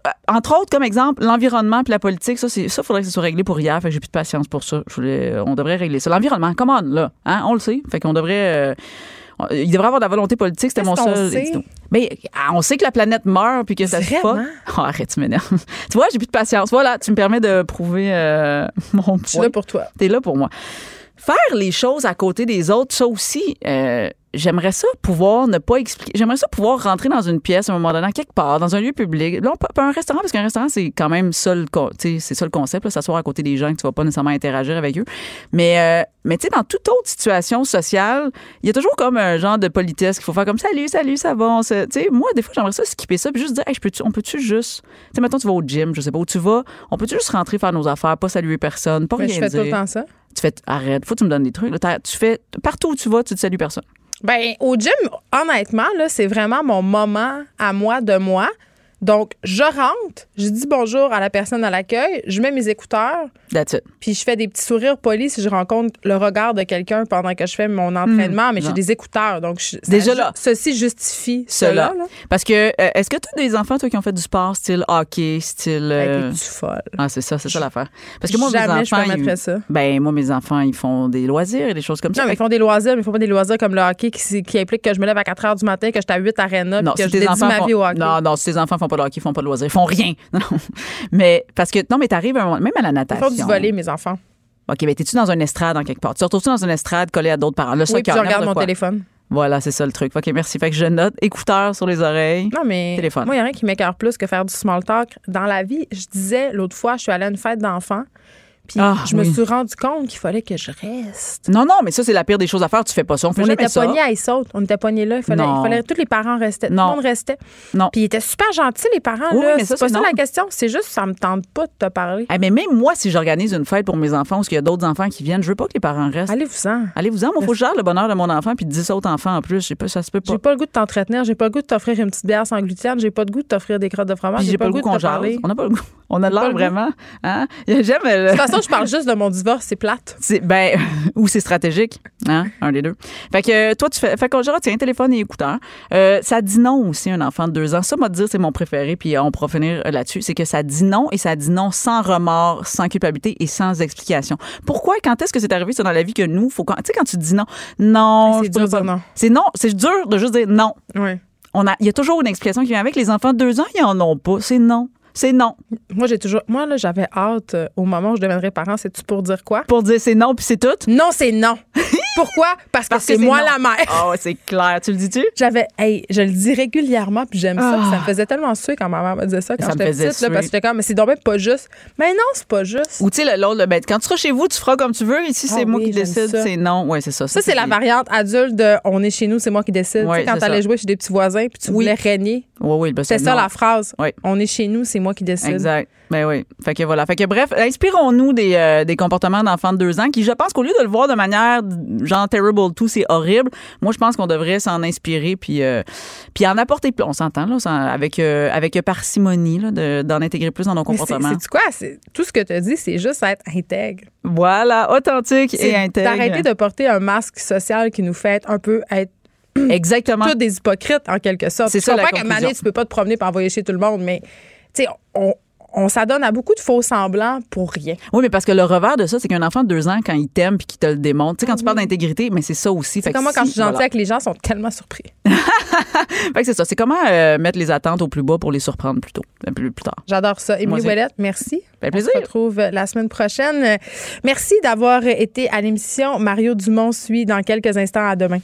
Speaker 15: euh, entre autres, comme exemple, l'environnement puis la politique, ça, c'est, ça, faudrait que ça soit réglé pour hier. Fait que j'ai plus de patience pour ça. Je voulais, on devrait régler ça. L'environnement, comment, là? Hein, on le sait. Fait qu'on devrait. euh, il devrait avoir de la volonté politique, c'était mon seul.
Speaker 3: sait?
Speaker 15: Mais ah, on sait que la planète meurt puis que ça se pas. Oh, arrête, tu m'énerves. tu vois, j'ai plus de patience. Voilà, tu me permets de prouver euh, mon
Speaker 3: Je suis là pour toi.
Speaker 15: T'es là pour moi. Faire les choses à côté des autres, ça aussi, euh, j'aimerais ça pouvoir ne pas expliquer. J'aimerais ça pouvoir rentrer dans une pièce à un moment donné, quelque part, dans un lieu public. Là, pas, un restaurant, parce qu'un restaurant, c'est quand même ça le, co- tu sais, c'est ça le concept, s'asseoir à côté des gens que tu vas pas nécessairement interagir avec eux. Mais, euh, mais tu sais, dans toute autre situation sociale, il y a toujours comme un genre de politesse qu'il faut faire comme salut, salut, ça va. Tu sais, moi, des fois, j'aimerais ça skipper ça, puis juste dire, hey, peux on peut-tu juste. Tu sais, maintenant, tu vas au gym, je sais pas où tu vas, on peut-tu juste rentrer faire nos affaires, pas saluer personne, pas
Speaker 3: Mais
Speaker 15: rien
Speaker 3: je fais
Speaker 15: dire.
Speaker 3: tout le temps ça.
Speaker 15: Tu fais, arrête, faut que tu me donnes des trucs. là. Tu fais, partout où tu vas, tu te salues personne.
Speaker 3: Ben, au gym, honnêtement, là, c'est vraiment mon moment à moi de moi. Donc, je rentre, je dis bonjour à la personne à l'accueil, je mets mes écouteurs,
Speaker 15: That's it.
Speaker 3: puis je fais des petits sourires polis si je rencontre le regard de quelqu'un pendant que je fais mon entraînement, mais j'ai des écouteurs. Donc, je- ça
Speaker 15: Déjà
Speaker 3: ju-
Speaker 15: là.
Speaker 3: Ceci justifie
Speaker 15: Cela. Parce que, euh, est-ce que tu as des enfants, toi, qui ont fait du sport, style hockey, style. euh,
Speaker 3: folle?
Speaker 15: Ah, c'est ça, c'est ça l'affaire. Parce que moi, mes
Speaker 3: Jamais je
Speaker 15: enfants.
Speaker 3: permettrais
Speaker 15: ils-
Speaker 3: ça.
Speaker 15: Ben, moi, mes enfants, ils font des loisirs et des choses comme ça.
Speaker 3: Non, mais ils font des loisirs, mais ils font pas des loisirs comme le hockey qui, qui implique que je me lève à 4 h du matin, que je suis à 8 arénas, que je dédie ma vie au hockey.
Speaker 15: Non, non, si tes enfants font pas de hockey, ils font pas de loisirs, ils font rien. Non. mais parce que non, mais t'arrives à un moment- même à la
Speaker 3: Ils
Speaker 15: natation.
Speaker 3: font du voler, mes enfants.
Speaker 15: Ok, mais t'es-tu dans un estrade en quelque part? Tu retrouves-tu dans une estrade collé à d'autres parents? Le
Speaker 3: Oui, puis
Speaker 15: soccer,
Speaker 3: je regarde mon
Speaker 15: quoi.
Speaker 3: téléphone.
Speaker 15: Voilà, c'est ça le truc. Ok, merci. Fait que je note écouteurs sur les oreilles.
Speaker 3: Non, mais
Speaker 15: Téléphone.
Speaker 3: moi, il n'y a rien qui m'écœure plus que faire du small talk. Dans la vie, je disais l'autre fois, je suis allée à une fête d'enfants, puis
Speaker 15: Ah,
Speaker 3: je me suis rendu compte qu'il fallait que je reste.
Speaker 15: Non, non, mais ça, c'est la pire des choses à faire. Tu fais pas ça. On fait
Speaker 3: On
Speaker 15: jamais
Speaker 3: était
Speaker 15: ça.
Speaker 3: pognés à Issaute. On était pognés là. Il fallait, il fallait- tous les parents restaient. Tout
Speaker 15: Non.
Speaker 3: le monde restait.
Speaker 15: Non.
Speaker 3: Puis ils étaient super gentils, les parents.
Speaker 15: Oui,
Speaker 3: là.
Speaker 15: mais ça,
Speaker 3: c'est pas ça
Speaker 15: non.
Speaker 3: la question. C'est juste ça me tente pas de te parler.
Speaker 15: Eh, mais même moi, si j'organise une fête pour mes enfants ou qu'il y a d'autres enfants qui viennent, je veux pas que les parents restent.
Speaker 3: Allez-vous-en.
Speaker 15: Allez-vous-en. Moi, faut que je gère le bonheur de mon enfant puis 10 autres enfants en plus. Je sais pas, ça se peut pas.
Speaker 3: J'ai pas le goût de t'entretenir. J'ai pas le goût de t'offrir une petite bière sans gluten. J'ai pas le goût de t'offrir des crottes de fromage. J'ai pas le goût de te parler.
Speaker 15: On n'a pas le goût. On a l'air vraiment. Hein? J'aime. euh,
Speaker 3: De toute façon, je parle juste de mon divorce. C'est plate.
Speaker 15: Ben ou c'est stratégique, hein, un des deux. Fait que euh, toi tu fais fait que je retiens téléphone et écouteur. Euh, ça dit non aussi un enfant de deux ans. Ça m'a dire c'est mon préféré puis on pourra finir euh, là-dessus, c'est que ça dit non et ça dit non sans remords, sans culpabilité et sans explication. Pourquoi? Quand est-ce que c'est arrivé ça dans la vie que nous faut quand tu sais quand tu dis non, non,
Speaker 3: C'est dur
Speaker 15: pas-
Speaker 3: non.
Speaker 15: C'est non, c'est dur de juste dire non.
Speaker 3: Oui.
Speaker 15: On a il y a toujours une explication qui vient avec les enfants de deux ans, ils en ont pas, c'est non. C'est non.
Speaker 3: Moi, j'ai toujours. Moi, là, j'avais hâte euh, au moment où je deviendrai parent. C'est-tu pour dire quoi?
Speaker 15: Pour dire c'est non puis c'est tout?
Speaker 3: Non, c'est non. Pourquoi? Parce que
Speaker 15: Parce que
Speaker 3: c'est
Speaker 15: c'est
Speaker 3: moi
Speaker 15: non.
Speaker 3: la mère.
Speaker 15: Ah ouais, c'est clair, tu le dis-tu?
Speaker 3: J'avais, hey, je le dis régulièrement, puis j'aime ça.
Speaker 15: Ah.
Speaker 3: Ça me faisait tellement suer quand ma mère me disait ça quand j'étais petite, là, parce que j'étais comme, mais c'est donc pas juste. Mais non, c'est pas juste.
Speaker 15: Ou tu sais, l'autre, le- ben, quand tu seras chez vous, tu feras comme tu veux. Ici,
Speaker 3: Ah
Speaker 15: c'est moi
Speaker 3: oui,
Speaker 15: qui décide. C'est non. Ouais, c'est ça.
Speaker 3: Ça, c'est la variante adulte de on est chez nous, c'est moi qui décide.
Speaker 15: Ouais,
Speaker 3: quand t'allais jouer chez des petits voisins, puis tu voulais régner.
Speaker 15: Oui, oui, ben,
Speaker 3: C'est ça la phrase.
Speaker 15: Oui.
Speaker 3: On est chez nous, c'est moi qui décide.
Speaker 15: Exact. Ben oui. Fait que voilà. Fait que bref, inspirons-nous des, euh, des comportements d'enfants de deux ans qui, je pense qu'au lieu de le voir de manière genre terrible tout, c'est horrible. Moi, je pense qu'on devrait s'en inspirer puis euh, puis en apporter plus. On s'entend là, avec euh, avec parcimonie là, de- d'en intégrer plus dans nos comportements.
Speaker 3: c'est quoi? C'est, tout ce que tu as dit, c'est juste être intègre.
Speaker 15: Voilà, authentique et intègre.
Speaker 3: d'arrêter de porter un masque social qui nous fait un peu être
Speaker 15: Exactement.
Speaker 3: tous des hypocrites en quelque sorte.
Speaker 15: C'est ça, la
Speaker 3: comprends donné,
Speaker 15: conclusion.
Speaker 3: tu peux pas te promener pour envoyer chez tout le monde, mais tu sais, on, on s'adonne à beaucoup de faux semblants pour rien.
Speaker 15: Oui, mais parce que le revers de ça, c'est qu'un enfant de deux ans, quand il t'aime puis qu'il te le démontre, tu sais, quand tu parles d'intégrité, mais c'est ça aussi.
Speaker 3: C'est
Speaker 15: Fait que
Speaker 3: comme moi, quand
Speaker 15: si-
Speaker 3: je suis gentille
Speaker 15: voilà.
Speaker 3: avec les gens, sont tellement surpris.
Speaker 15: Fait que c'est ça. C'est comment euh, mettre les attentes au plus bas pour les surprendre plus tôt, plus, plus tard.
Speaker 3: J'adore ça.
Speaker 15: Moi
Speaker 3: Émilie. Ouellette, merci.
Speaker 15: fait plaisir.
Speaker 3: On se retrouve euh, la semaine prochaine. Euh, Merci d'avoir été à l'émission. Mario Dumont suit dans quelques instants. À demain.